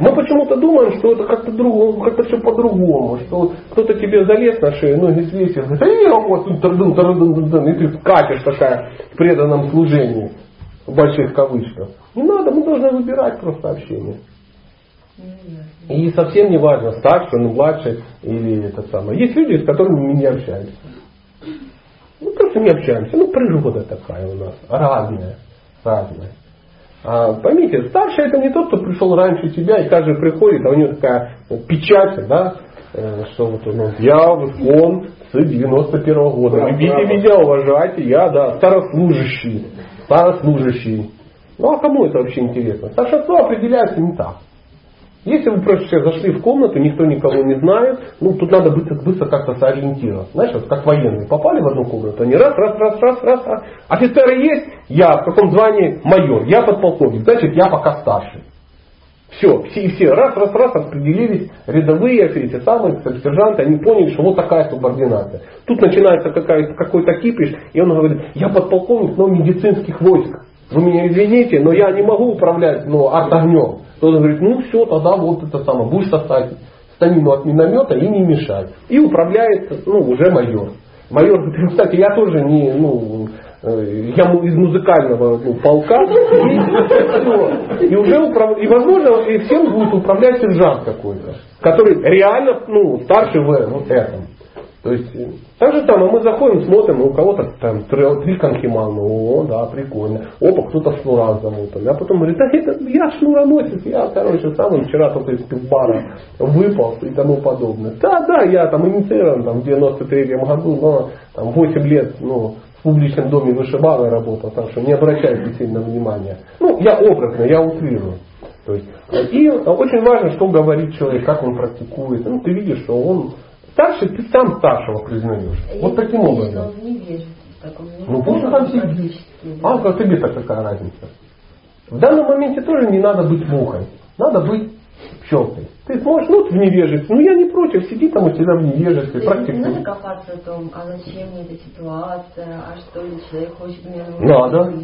Мы почему-то думаем, что это как-то другому, как-то все по-другому, что кто-то тебе залез на шею, ноги свесил, и ты скачешь такая в преданном служении, в больших кавычках. Не надо, мы должны выбирать просто общение. И совсем не важно, старший он, младший или это самое. Есть люди, с которыми мы не общаемся. Ну, просто не общаемся. Ну, природа такая у нас. Разная. Разная. А, поймите, старший это не тот, кто пришел раньше тебя, и каждый приходит, а у него такая печать, да, э, что вот он, я он с 91 -го года. Любите меня, уважайте, я, да, старослужащий. Старослужащий. Ну а кому это вообще интересно? Старшинство определяется не так. Если вы просто зашли в комнату, никто никого не знает, ну тут надо быстро, быстро как-то сориентироваться. Знаешь, вот как военные попали в одну комнату, они раз, раз, раз, раз, раз, раз. Офицеры есть, я в каком звании майор, я подполковник, значит я пока старший. Все, все, все раз, раз, раз распределились, рядовые, эти самые сержанты, они поняли, что вот такая субординация. Тут начинается какой-то кипиш, и он говорит, я подполковник, но медицинских войск. Вы меня извините, но я не могу управлять ну, огнем. Тот говорит, ну все, тогда вот это самое, будешь сосать станину от миномета и не мешать. И управляет ну, уже майор. Майор кстати, я тоже не, ну, э, я из музыкального ну, полка, и, и уже управ... и возможно и всем будет управлять сержант какой-то, который реально ну, старше в этом. То есть, так же там, а мы заходим, смотрим, у кого-то там три конхимана, о, да, прикольно. Опа, кто-то шнура замотан. А потом говорит, да это я шнуроносец, я, короче, сам вчера только из бара выпал и тому подобное. Да, да, я там инициирован там, в 93-м году, но там 8 лет, ну, в публичном доме вышибала работал, так что не обращайте сильно внимания. Ну, я образно, я утрирую. То есть, и очень важно, что говорит человек, как он практикует. Ну, ты видишь, что он Старший ты сам старшего признаешь. Я вот таким образом. Ну пусть там сидит. А как тебе-то какая разница? В данном моменте тоже не надо быть мухой. Надо быть пчелкой. Ты сможешь, ну, в невежестве. Ну, я не против, сиди там у тебя в невежестве, практикуй. Не надо копаться о том, а зачем мне эта ситуация, а что ли человек хочет меня Надо.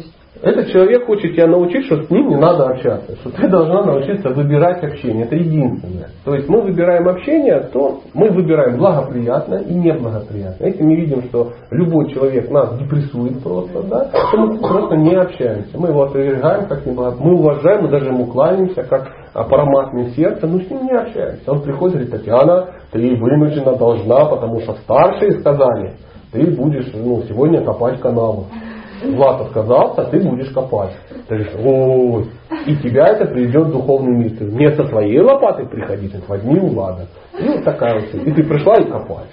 Этот человек хочет тебя научить, что с ним не надо общаться, что ты должна научиться выбирать общение. Это единственное. То есть мы выбираем общение, то мы выбираем благоприятное и неблагоприятное. Если мы видим, что любой человек нас депрессует просто, да, то мы просто не общаемся. Мы его отвергаем как неблагоприятное. Мы уважаем, мы даже ему кланяемся, как параматное сердце, но с ним не общаемся. Он приходит и говорит, Татьяна, ты вынуждена должна, потому что старшие сказали, ты будешь ну, сегодня копать канаву. Влад отказался, ты будешь копать. Ты говоришь, ой, и тебя это приведет в духовный мир. Ты не со своей лопатой приходить, а возьми у Влада. И вот такая вот. И ты пришла и копаешь.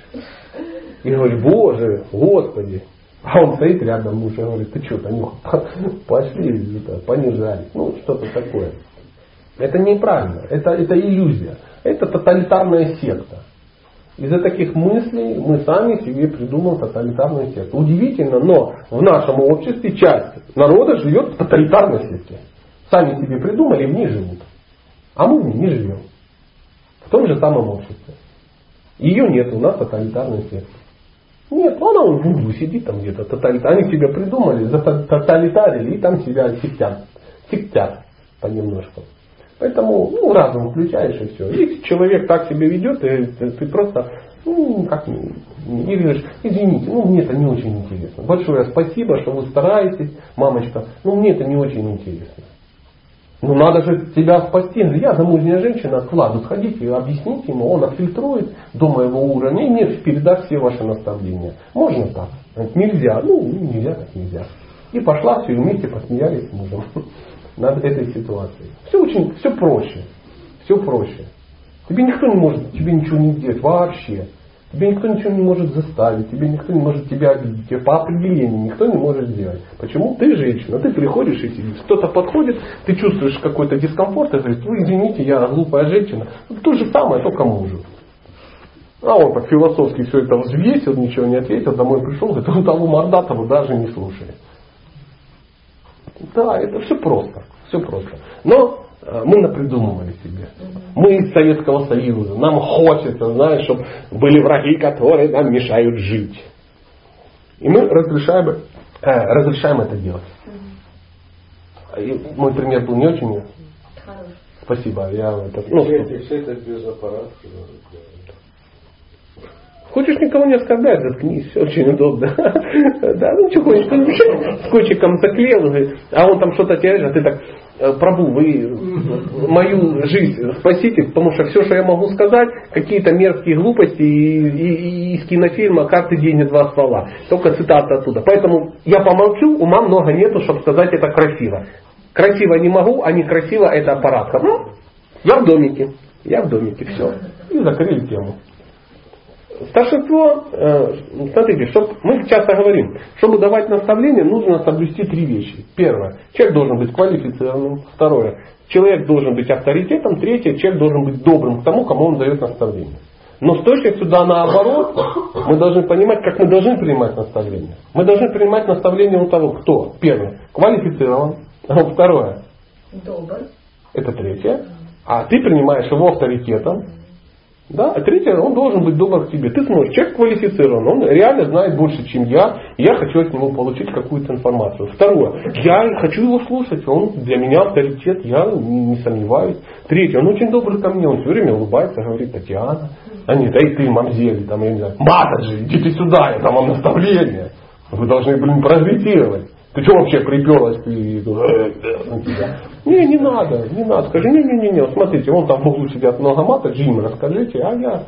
И говоришь, Боже, Господи. А он стоит рядом, муж, и говорит, ты что, Танюха, пошли, это, понижали. Ну, что-то такое. Это неправильно, это, это иллюзия. Это тоталитарная секта. Из-за таких мыслей мы сами себе придумаем тоталитарную секту. Удивительно, но в нашем обществе часть народа живет в тоталитарной секте. Сами себе придумали, в ней живут. А мы в ней не живем. В том же самом обществе. Ее нет, у нас тоталитарной секты. Нет, она он в углу сидит там где-то тоталитар. Они тебя придумали, тоталитарили и там себя сектят. Сектят понемножку. Поэтому ну, разум включаешь и все. Если человек так себя ведет, ты, ты, просто, ну, как, и говоришь, извините, ну, мне это не очень интересно. Большое спасибо, что вы стараетесь, мамочка, ну, мне это не очень интересно. Ну, надо же тебя спасти. Я замужняя женщина, к Владу сходите, объясните ему, он отфильтрует до моего уровня и мне передаст все ваши наставления. Можно так? Нельзя. Ну, нельзя, так нельзя. И пошла, все вместе посмеялись с мужем над этой ситуацией. Все очень, все проще. Все проще. Тебе никто не может тебе ничего не сделать вообще. Тебе никто ничего не может заставить, тебе никто не может тебя обидеть. Тебе по определению никто не может сделать. Почему? Ты женщина, ты приходишь и сидишь. Кто-то подходит, ты чувствуешь какой-то дискомфорт и говорит, вы извините, я глупая женщина. То же самое, только мужу. А он так философски все это взвесил, ничего не ответил, домой пришел, говорит, он того мордатого даже не слушает. Да, это все просто. Все просто. Но э, мы напридумывали себе. Мы из Советского Союза. Нам хочется, знаешь, чтобы были враги, которые нам мешают жить. И мы разрешаем, э, разрешаем это делать. И мой пример был не очень. Спасибо. Я это, ну, все это без аппарата. Хочешь никого не оскорблять, заткнись, очень удобно. Да, ну что хочешь, скотчиком заклеил, а он там что-то теряет, а ты так, «Э, Прабу, вы мою жизнь спасите, потому что все, что я могу сказать, какие-то мерзкие глупости из кинофильма «Карты деньги два ствола». Только цитата оттуда. Поэтому я помолчу, ума много нету, чтобы сказать это красиво. Красиво не могу, а некрасиво это аппаратка. Ну, я в домике. Я в домике, все. И закрыли тему. Старшинство, э, смотрите, чтоб, мы часто говорим, чтобы давать наставление, нужно соблюсти три вещи. Первое, человек должен быть квалифицированным. Второе, человек должен быть авторитетом. Третье, человек должен быть добрым к тому, кому он дает наставление. Но с точностью да наоборот, мы должны понимать, как мы должны принимать наставление. Мы должны принимать наставление у того, кто, первое, квалифицирован. Второе, добр. Это третье. А ты принимаешь его авторитетом. Да? А третье, он должен быть добр к тебе. Ты сможешь, человек квалифицирован, он реально знает больше, чем я, я хочу от него получить какую-то информацию. Второе, я хочу его слушать, он для меня авторитет, я не, не сомневаюсь. Третье, он очень добрый ко мне, он все время улыбается, говорит, Татьяна, а нет, эй ты, мамзели, там, я не знаю, Матаджи, идите сюда, я там вам наставление. Вы должны, блин, просветировать. Ты что вообще приперлась ты тебя? Не, не надо, не надо. Скажи, не, не, не, не, смотрите, вон там в углу сидят много мата, Джим, расскажите, а я...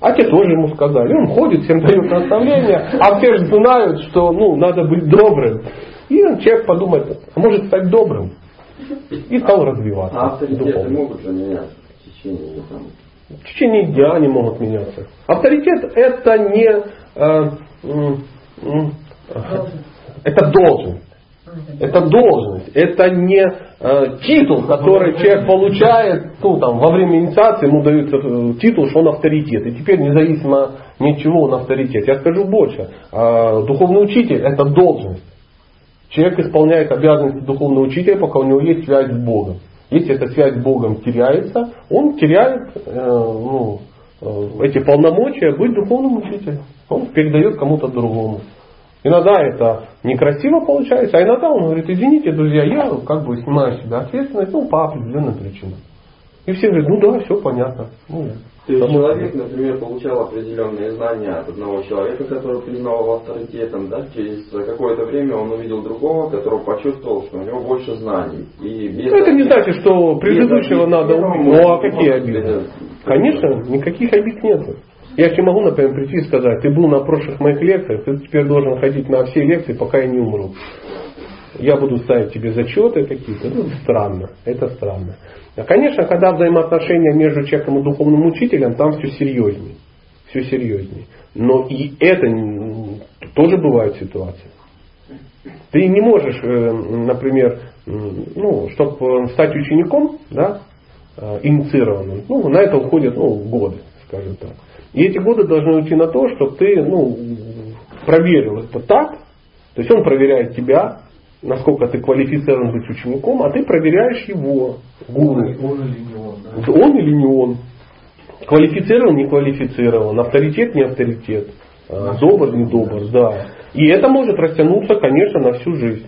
А те тоже ему сказали. Он ходит, всем дает наставления, а все же знают, что ну, надо быть добрым. И он, человек подумает, а может стать добрым. И стал развиваться. А авторитеты могут же меняться в течение там... В течение дня они могут меняться. Авторитет это не э, э, это должность. Это должность. Это не э, титул, который человек получает ну, там, во время инициации, ему дают э, титул, что он авторитет. И теперь независимо ни от чего он авторитет. Я скажу больше. Э, духовный учитель это должность. Человек исполняет обязанности духовного учителя, пока у него есть связь с Богом. Если эта связь с Богом теряется, он теряет э, ну, э, эти полномочия быть духовным учителем. Он передает кому-то другому. Иногда это некрасиво получается, а иногда он говорит, извините, друзья, я как бы снимаю себя ответственность, ну, по определенным причинам. И все говорят, ну да, все понятно. Ну, то есть человек, например, получал определенные знания от одного человека, который признал его авторитетом, да, через какое-то время он увидел другого, который почувствовал, что у него больше знаний. И без это не значит, что предыдущего надо убить. Ну а какие обиды? Конечно, никаких обид нет. Я тебе могу, например, прийти и сказать, ты был на прошлых моих лекциях, ты теперь должен ходить на все лекции, пока я не умру. Я буду ставить тебе зачеты какие-то. Ну, странно. Это странно. А, конечно, когда взаимоотношения между человеком и духовным учителем, там все серьезнее. Все серьезнее. Но и это тоже бывают ситуации. Ты не можешь, э, например, ну, чтобы э, стать учеником, да, э, инициированным, ну, на это уходят ну, годы, скажем так. И эти годы должны уйти на то, чтобы ты ну, проверил это так, то есть он проверяет тебя, насколько ты квалифицирован быть учеником, а ты проверяешь его, гуру. Он, он или не он. Да? Он или не он. Квалифицирован, не квалифицирован, авторитет, не авторитет, Наш добр, не добр, да. И это может растянуться, конечно, на всю жизнь.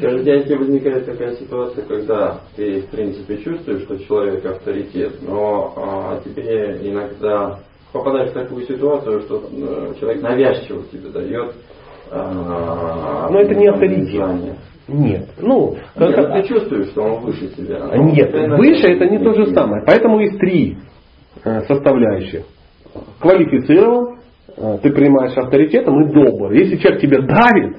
Если возникает такая ситуация, когда ты, в принципе, чувствуешь, что человек авторитет, но а, тебе иногда попадаешь в такую ситуацию, что э, человек навязчиво тебе дает а, Но это не авторитет. Нет. Ну, как, Нет, ты чувствуешь, что он выше тебя. Нет, выше это не то же самое. Поэтому есть три э, составляющих. Квалифицирован, э, ты принимаешь авторитетом и добр. Если человек тебя давит,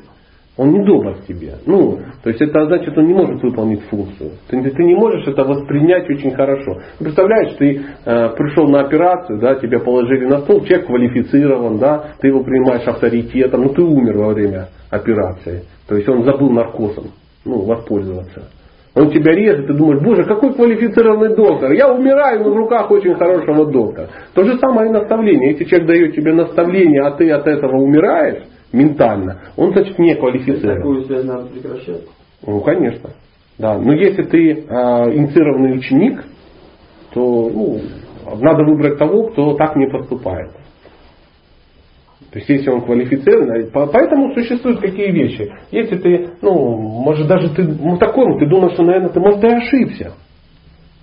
он не добр к тебе. Ну, то есть это значит, он не может выполнить функцию. Ты, ты не можешь это воспринять очень хорошо. Представляешь, ты э, пришел на операцию, да, тебя положили на стол, человек квалифицирован, да, ты его принимаешь авторитетом, ну, ты умер во время операции. То есть он забыл наркозом ну, воспользоваться. Он тебя режет, ты думаешь, боже, какой квалифицированный доктор. Я умираю, но в руках очень хорошего доктора. То же самое и наставление. Если человек дает тебе наставление, а ты от этого умираешь, ментально, он, значит, не квалифицирован. Такую связь надо прекращать? Ну, конечно. Да. Но если ты э, инициированный ученик, то ну, надо выбрать того, кто так не поступает. То есть если он квалифицированный, поэтому существуют какие вещи. Если ты, ну, может даже ты, ну такой, ты думаешь, что, наверное, ты, может, и ошибся.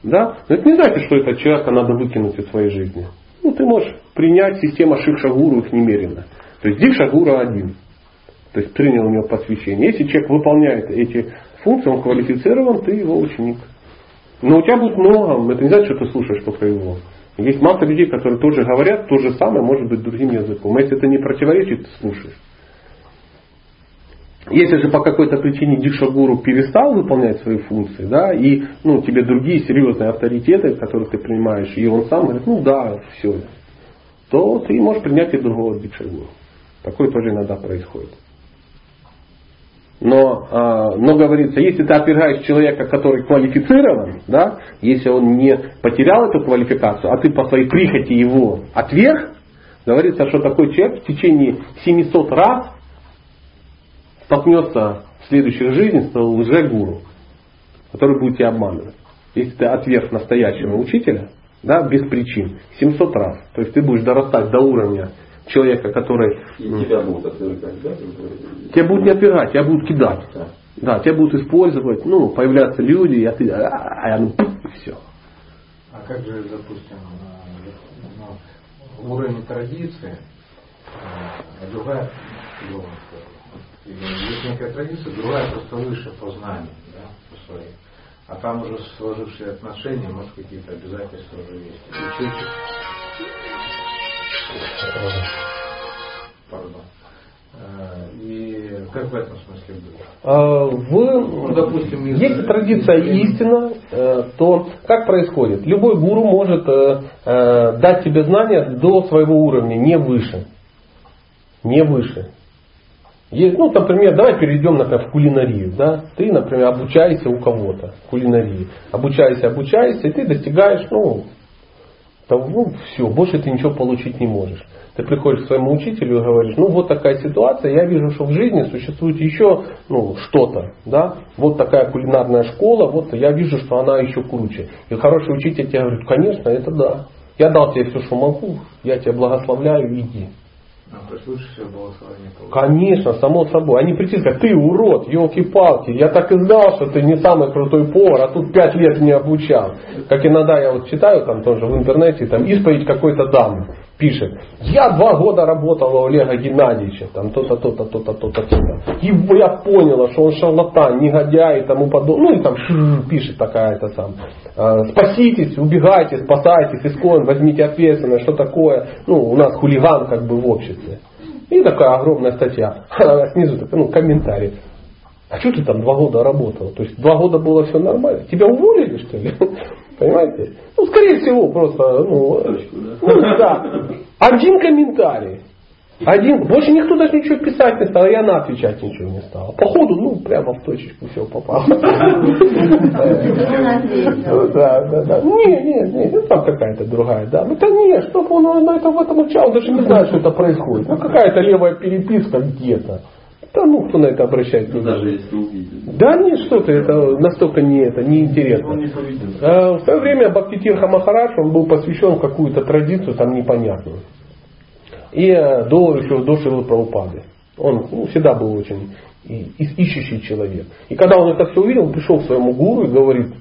Да? Но это не значит, что этого человека надо выкинуть из своей жизни. Ну, ты можешь принять систему ошибших гуру их немерено. То есть Дикша Гура один. То есть принял у него посвящение. Если человек выполняет эти функции, он квалифицирован, ты его ученик. Но у тебя будет много, это не значит, что ты слушаешь только его. Есть масса людей, которые тоже говорят то же самое, может быть, другим языком. Если это не противоречит, ты слушаешь. Если же по какой-то причине Дикшагуру перестал выполнять свои функции, да, и ну, тебе другие серьезные авторитеты, которые ты принимаешь, и он сам говорит, ну да, все, то ты можешь принять и другого Дикшагуру. Такое тоже иногда происходит. Но, а, но говорится, если ты опираешь человека, который квалифицирован, да, если он не потерял эту квалификацию, а ты по своей прихоти его отверг, говорится, что такой человек в течение 700 раз столкнется в следующей жизни с лжегуру, который будет тебя обманывать. Если ты отверг настоящего учителя, да, без причин, 700 раз. То есть ты будешь дорастать до уровня человека, который... И тебя будут отвергать, да? Тебя будут не отвергать, тебя будут кидать. Да. да, тебя будут использовать, ну, появляются люди, а ты, а, а, ну, и все. А как же, допустим, ну, уровень традиции, а другая, есть некая традиция, другая просто выше по знанию, да, по своей. А там уже сложившие отношения, может, какие-то обязательства уже есть. Пардон. Э, и как в этом смысле было? А, в, ну, допустим, если традиция истина, э, то как происходит? Любой гуру может э, дать тебе знания до своего уровня, не выше. Не выше. Есть, ну, например, давай перейдем, например, в кулинарию. Да? Ты, например, обучаешься у кого-то кулинарии. Обучаешься, обучаешься, и ты достигаешь, ну, там, ну, все, больше ты ничего получить не можешь. Ты приходишь к своему учителю и говоришь, ну вот такая ситуация, я вижу, что в жизни существует еще ну, что-то. Да? Вот такая кулинарная школа, вот я вижу, что она еще круче. И хороший учитель тебе говорит, конечно, это да. Я дал тебе все, что могу, я тебя благословляю, иди. А, Конечно, само собой. Они прийти сказать, ты урод, елки-палки, я так и знал, что ты не самый крутой повар, а тут пять лет не обучал. Как иногда я вот читаю там тоже в интернете, там исповедь какой-то дамы пишет, я два года работал у Олега Геннадьевича, там то-то, то-то, то-то, то-то, то-то. И я поняла, что он шарлатан, негодяй и тому подобное. Ну и там пишет такая-то там, «А, спаситесь, убегайте, спасайтесь, искон, возьмите ответственность, что такое. Ну, у нас хулиган как бы в обществе. И такая огромная статья. А снизу такой, ну, комментарий. А что ты там два года работал? То есть два года было все нормально. Тебя уволили, что ли? Понимаете? Ну, скорее всего, просто, ну, ну да. Один комментарий. Один, больше никто даже ничего писать не стал, и она отвечать ничего не стала. Походу, ну, прямо в точечку все попало. Да, да, да. Не, не, не, это там какая-то другая, да. Ну, да не, чтоб он на это в этом учал, даже не знает, что это происходит. Ну, какая-то левая переписка где-то. Да ну, кто на это обращает ну, внимание? Даже если увидит. Да нет, что-то это настолько не это, неинтересно. Не а, в свое время Бхактитирха Махарадж, он был посвящен в какую-то традицию там непонятную. И э, до еще до Шилы Прабхупады. Он ну, всегда был очень ищущий человек. И когда он это все увидел, он пришел к своему гуру и говорит,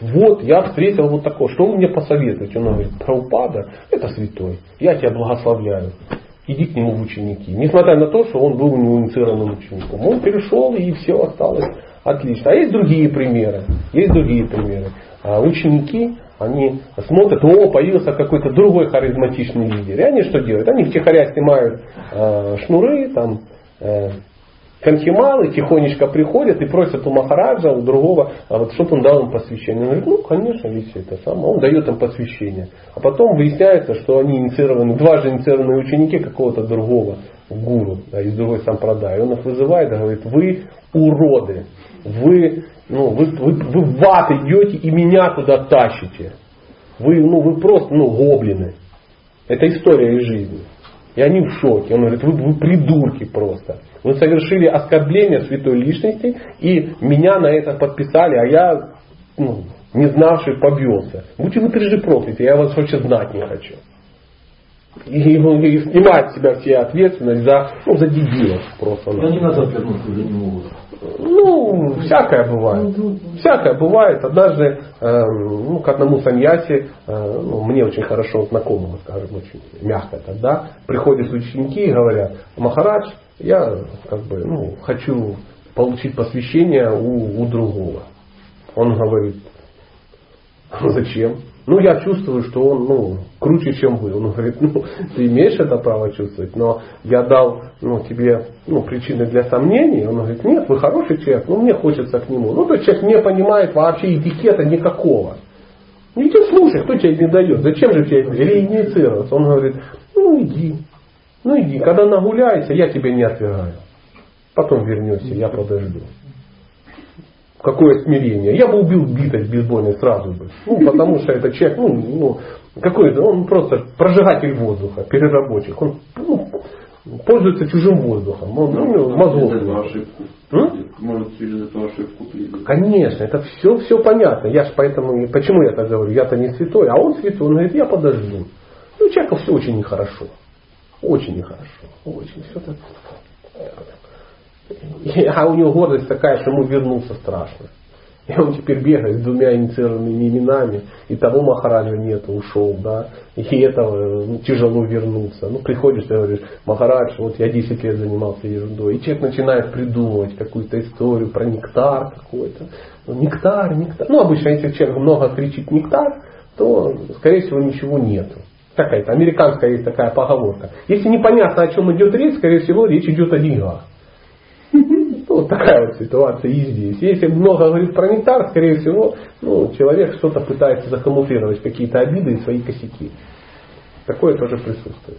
вот я встретил вот такое, что вы мне посоветуете? Он говорит, Прабхупада это святой, я тебя благословляю иди к нему в ученики. Несмотря на то, что он был неуницированным учеником. Он перешел и все осталось отлично. А есть другие примеры. Есть другие примеры. А ученики, они смотрят, о, появился какой-то другой харизматичный лидер. И они что делают? Они втихаря снимают э, шнуры, там, э, Канхималы тихонечко приходят и просят у Махараджа, у другого, а вот чтобы он дал им посвящение. Он говорит, ну, конечно, если это самое. Он дает им посвящение. А потом выясняется, что они инициированы, дважды инициированные ученики какого-то другого гуру, да, из другой сампрадай. Он их вызывает и говорит, вы уроды, вы, ну, вы, вы, вы в ад идете и меня туда тащите. Вы, ну, вы просто ну, гоблины. Это история из жизни. И они в шоке. Он говорит, вы, вы придурки просто. Вы совершили оскорбление святой личности и меня на это подписали, а я, ну, не знавший, побился. Будьте вы трижды прокляты, я вас вообще знать не хочу. И, и, и снимать с себя все ответственность за, ну, за дебилов просто. Они назад вернуться не могут. Ну, всякое бывает. Всякое бывает. Однажды э, ну, к одному саньясе, э, ну, мне очень хорошо знакомому, скажем, очень мягко тогда, приходят ученики и говорят, Махарадж, я как бы, ну, хочу получить посвящение у, у другого. Он говорит, зачем? Ну, я чувствую, что он ну, круче, чем вы. Он говорит, ну, ты имеешь это право чувствовать, но я дал ну, тебе ну, причины для сомнений. Он говорит, нет, вы хороший человек, но мне хочется к нему. Ну, то есть человек не понимает вообще этикета никакого. Иди слушай, кто тебе не дает, зачем же тебе реинициироваться? Он говорит, ну иди, ну иди, когда нагуляешься, я тебя не отвергаю. Потом вернешься, я подожду. Какое смирение. Я бы убил битой бейсбольной сразу бы. Ну, потому что этот человек, ну, ну какой-то, он просто прожигатель воздуха, переработчик. Он ну, пользуется чужим воздухом. Он ну, мозгов. Может через эту ошибку. Конечно, это все, все понятно. Я же поэтому, почему я так говорю, я-то не святой, а он святой. Он говорит, я подожду. Ну, у человека все очень нехорошо. Очень нехорошо. Очень. Все так. А у него гордость такая, что ему вернуться страшно. И он теперь бегает с двумя инициированными именами, и того Махараджа нет, ушел, да, и этого ну, тяжело вернуться. Ну, приходишь и говоришь, Махарадж, вот я 10 лет занимался ерундой, и человек начинает придумывать какую-то историю про нектар какой-то. Ну, нектар, нектар. Ну, обычно, если человек много кричит нектар, то, скорее всего, ничего нету. Какая-то американская есть такая поговорка. Если непонятно, о чем идет речь, скорее всего, речь идет о деньгах. Такая вот ситуация и здесь. Если много говорит про нектар, скорее всего, ну, человек что-то пытается закамуфлировать, какие-то обиды и свои косяки. Такое тоже присутствует.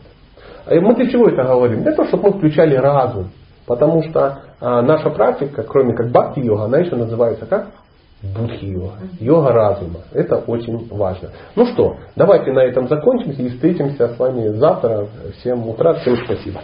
А мы для чего это говорим? Для того, чтобы мы включали разум. Потому что а, наша практика, кроме как бхакти-йога, она еще называется как? Будхи-йога. Йога разума. Это очень важно. Ну что, давайте на этом закончимся и встретимся с вами завтра в 7 утра. Всем спасибо.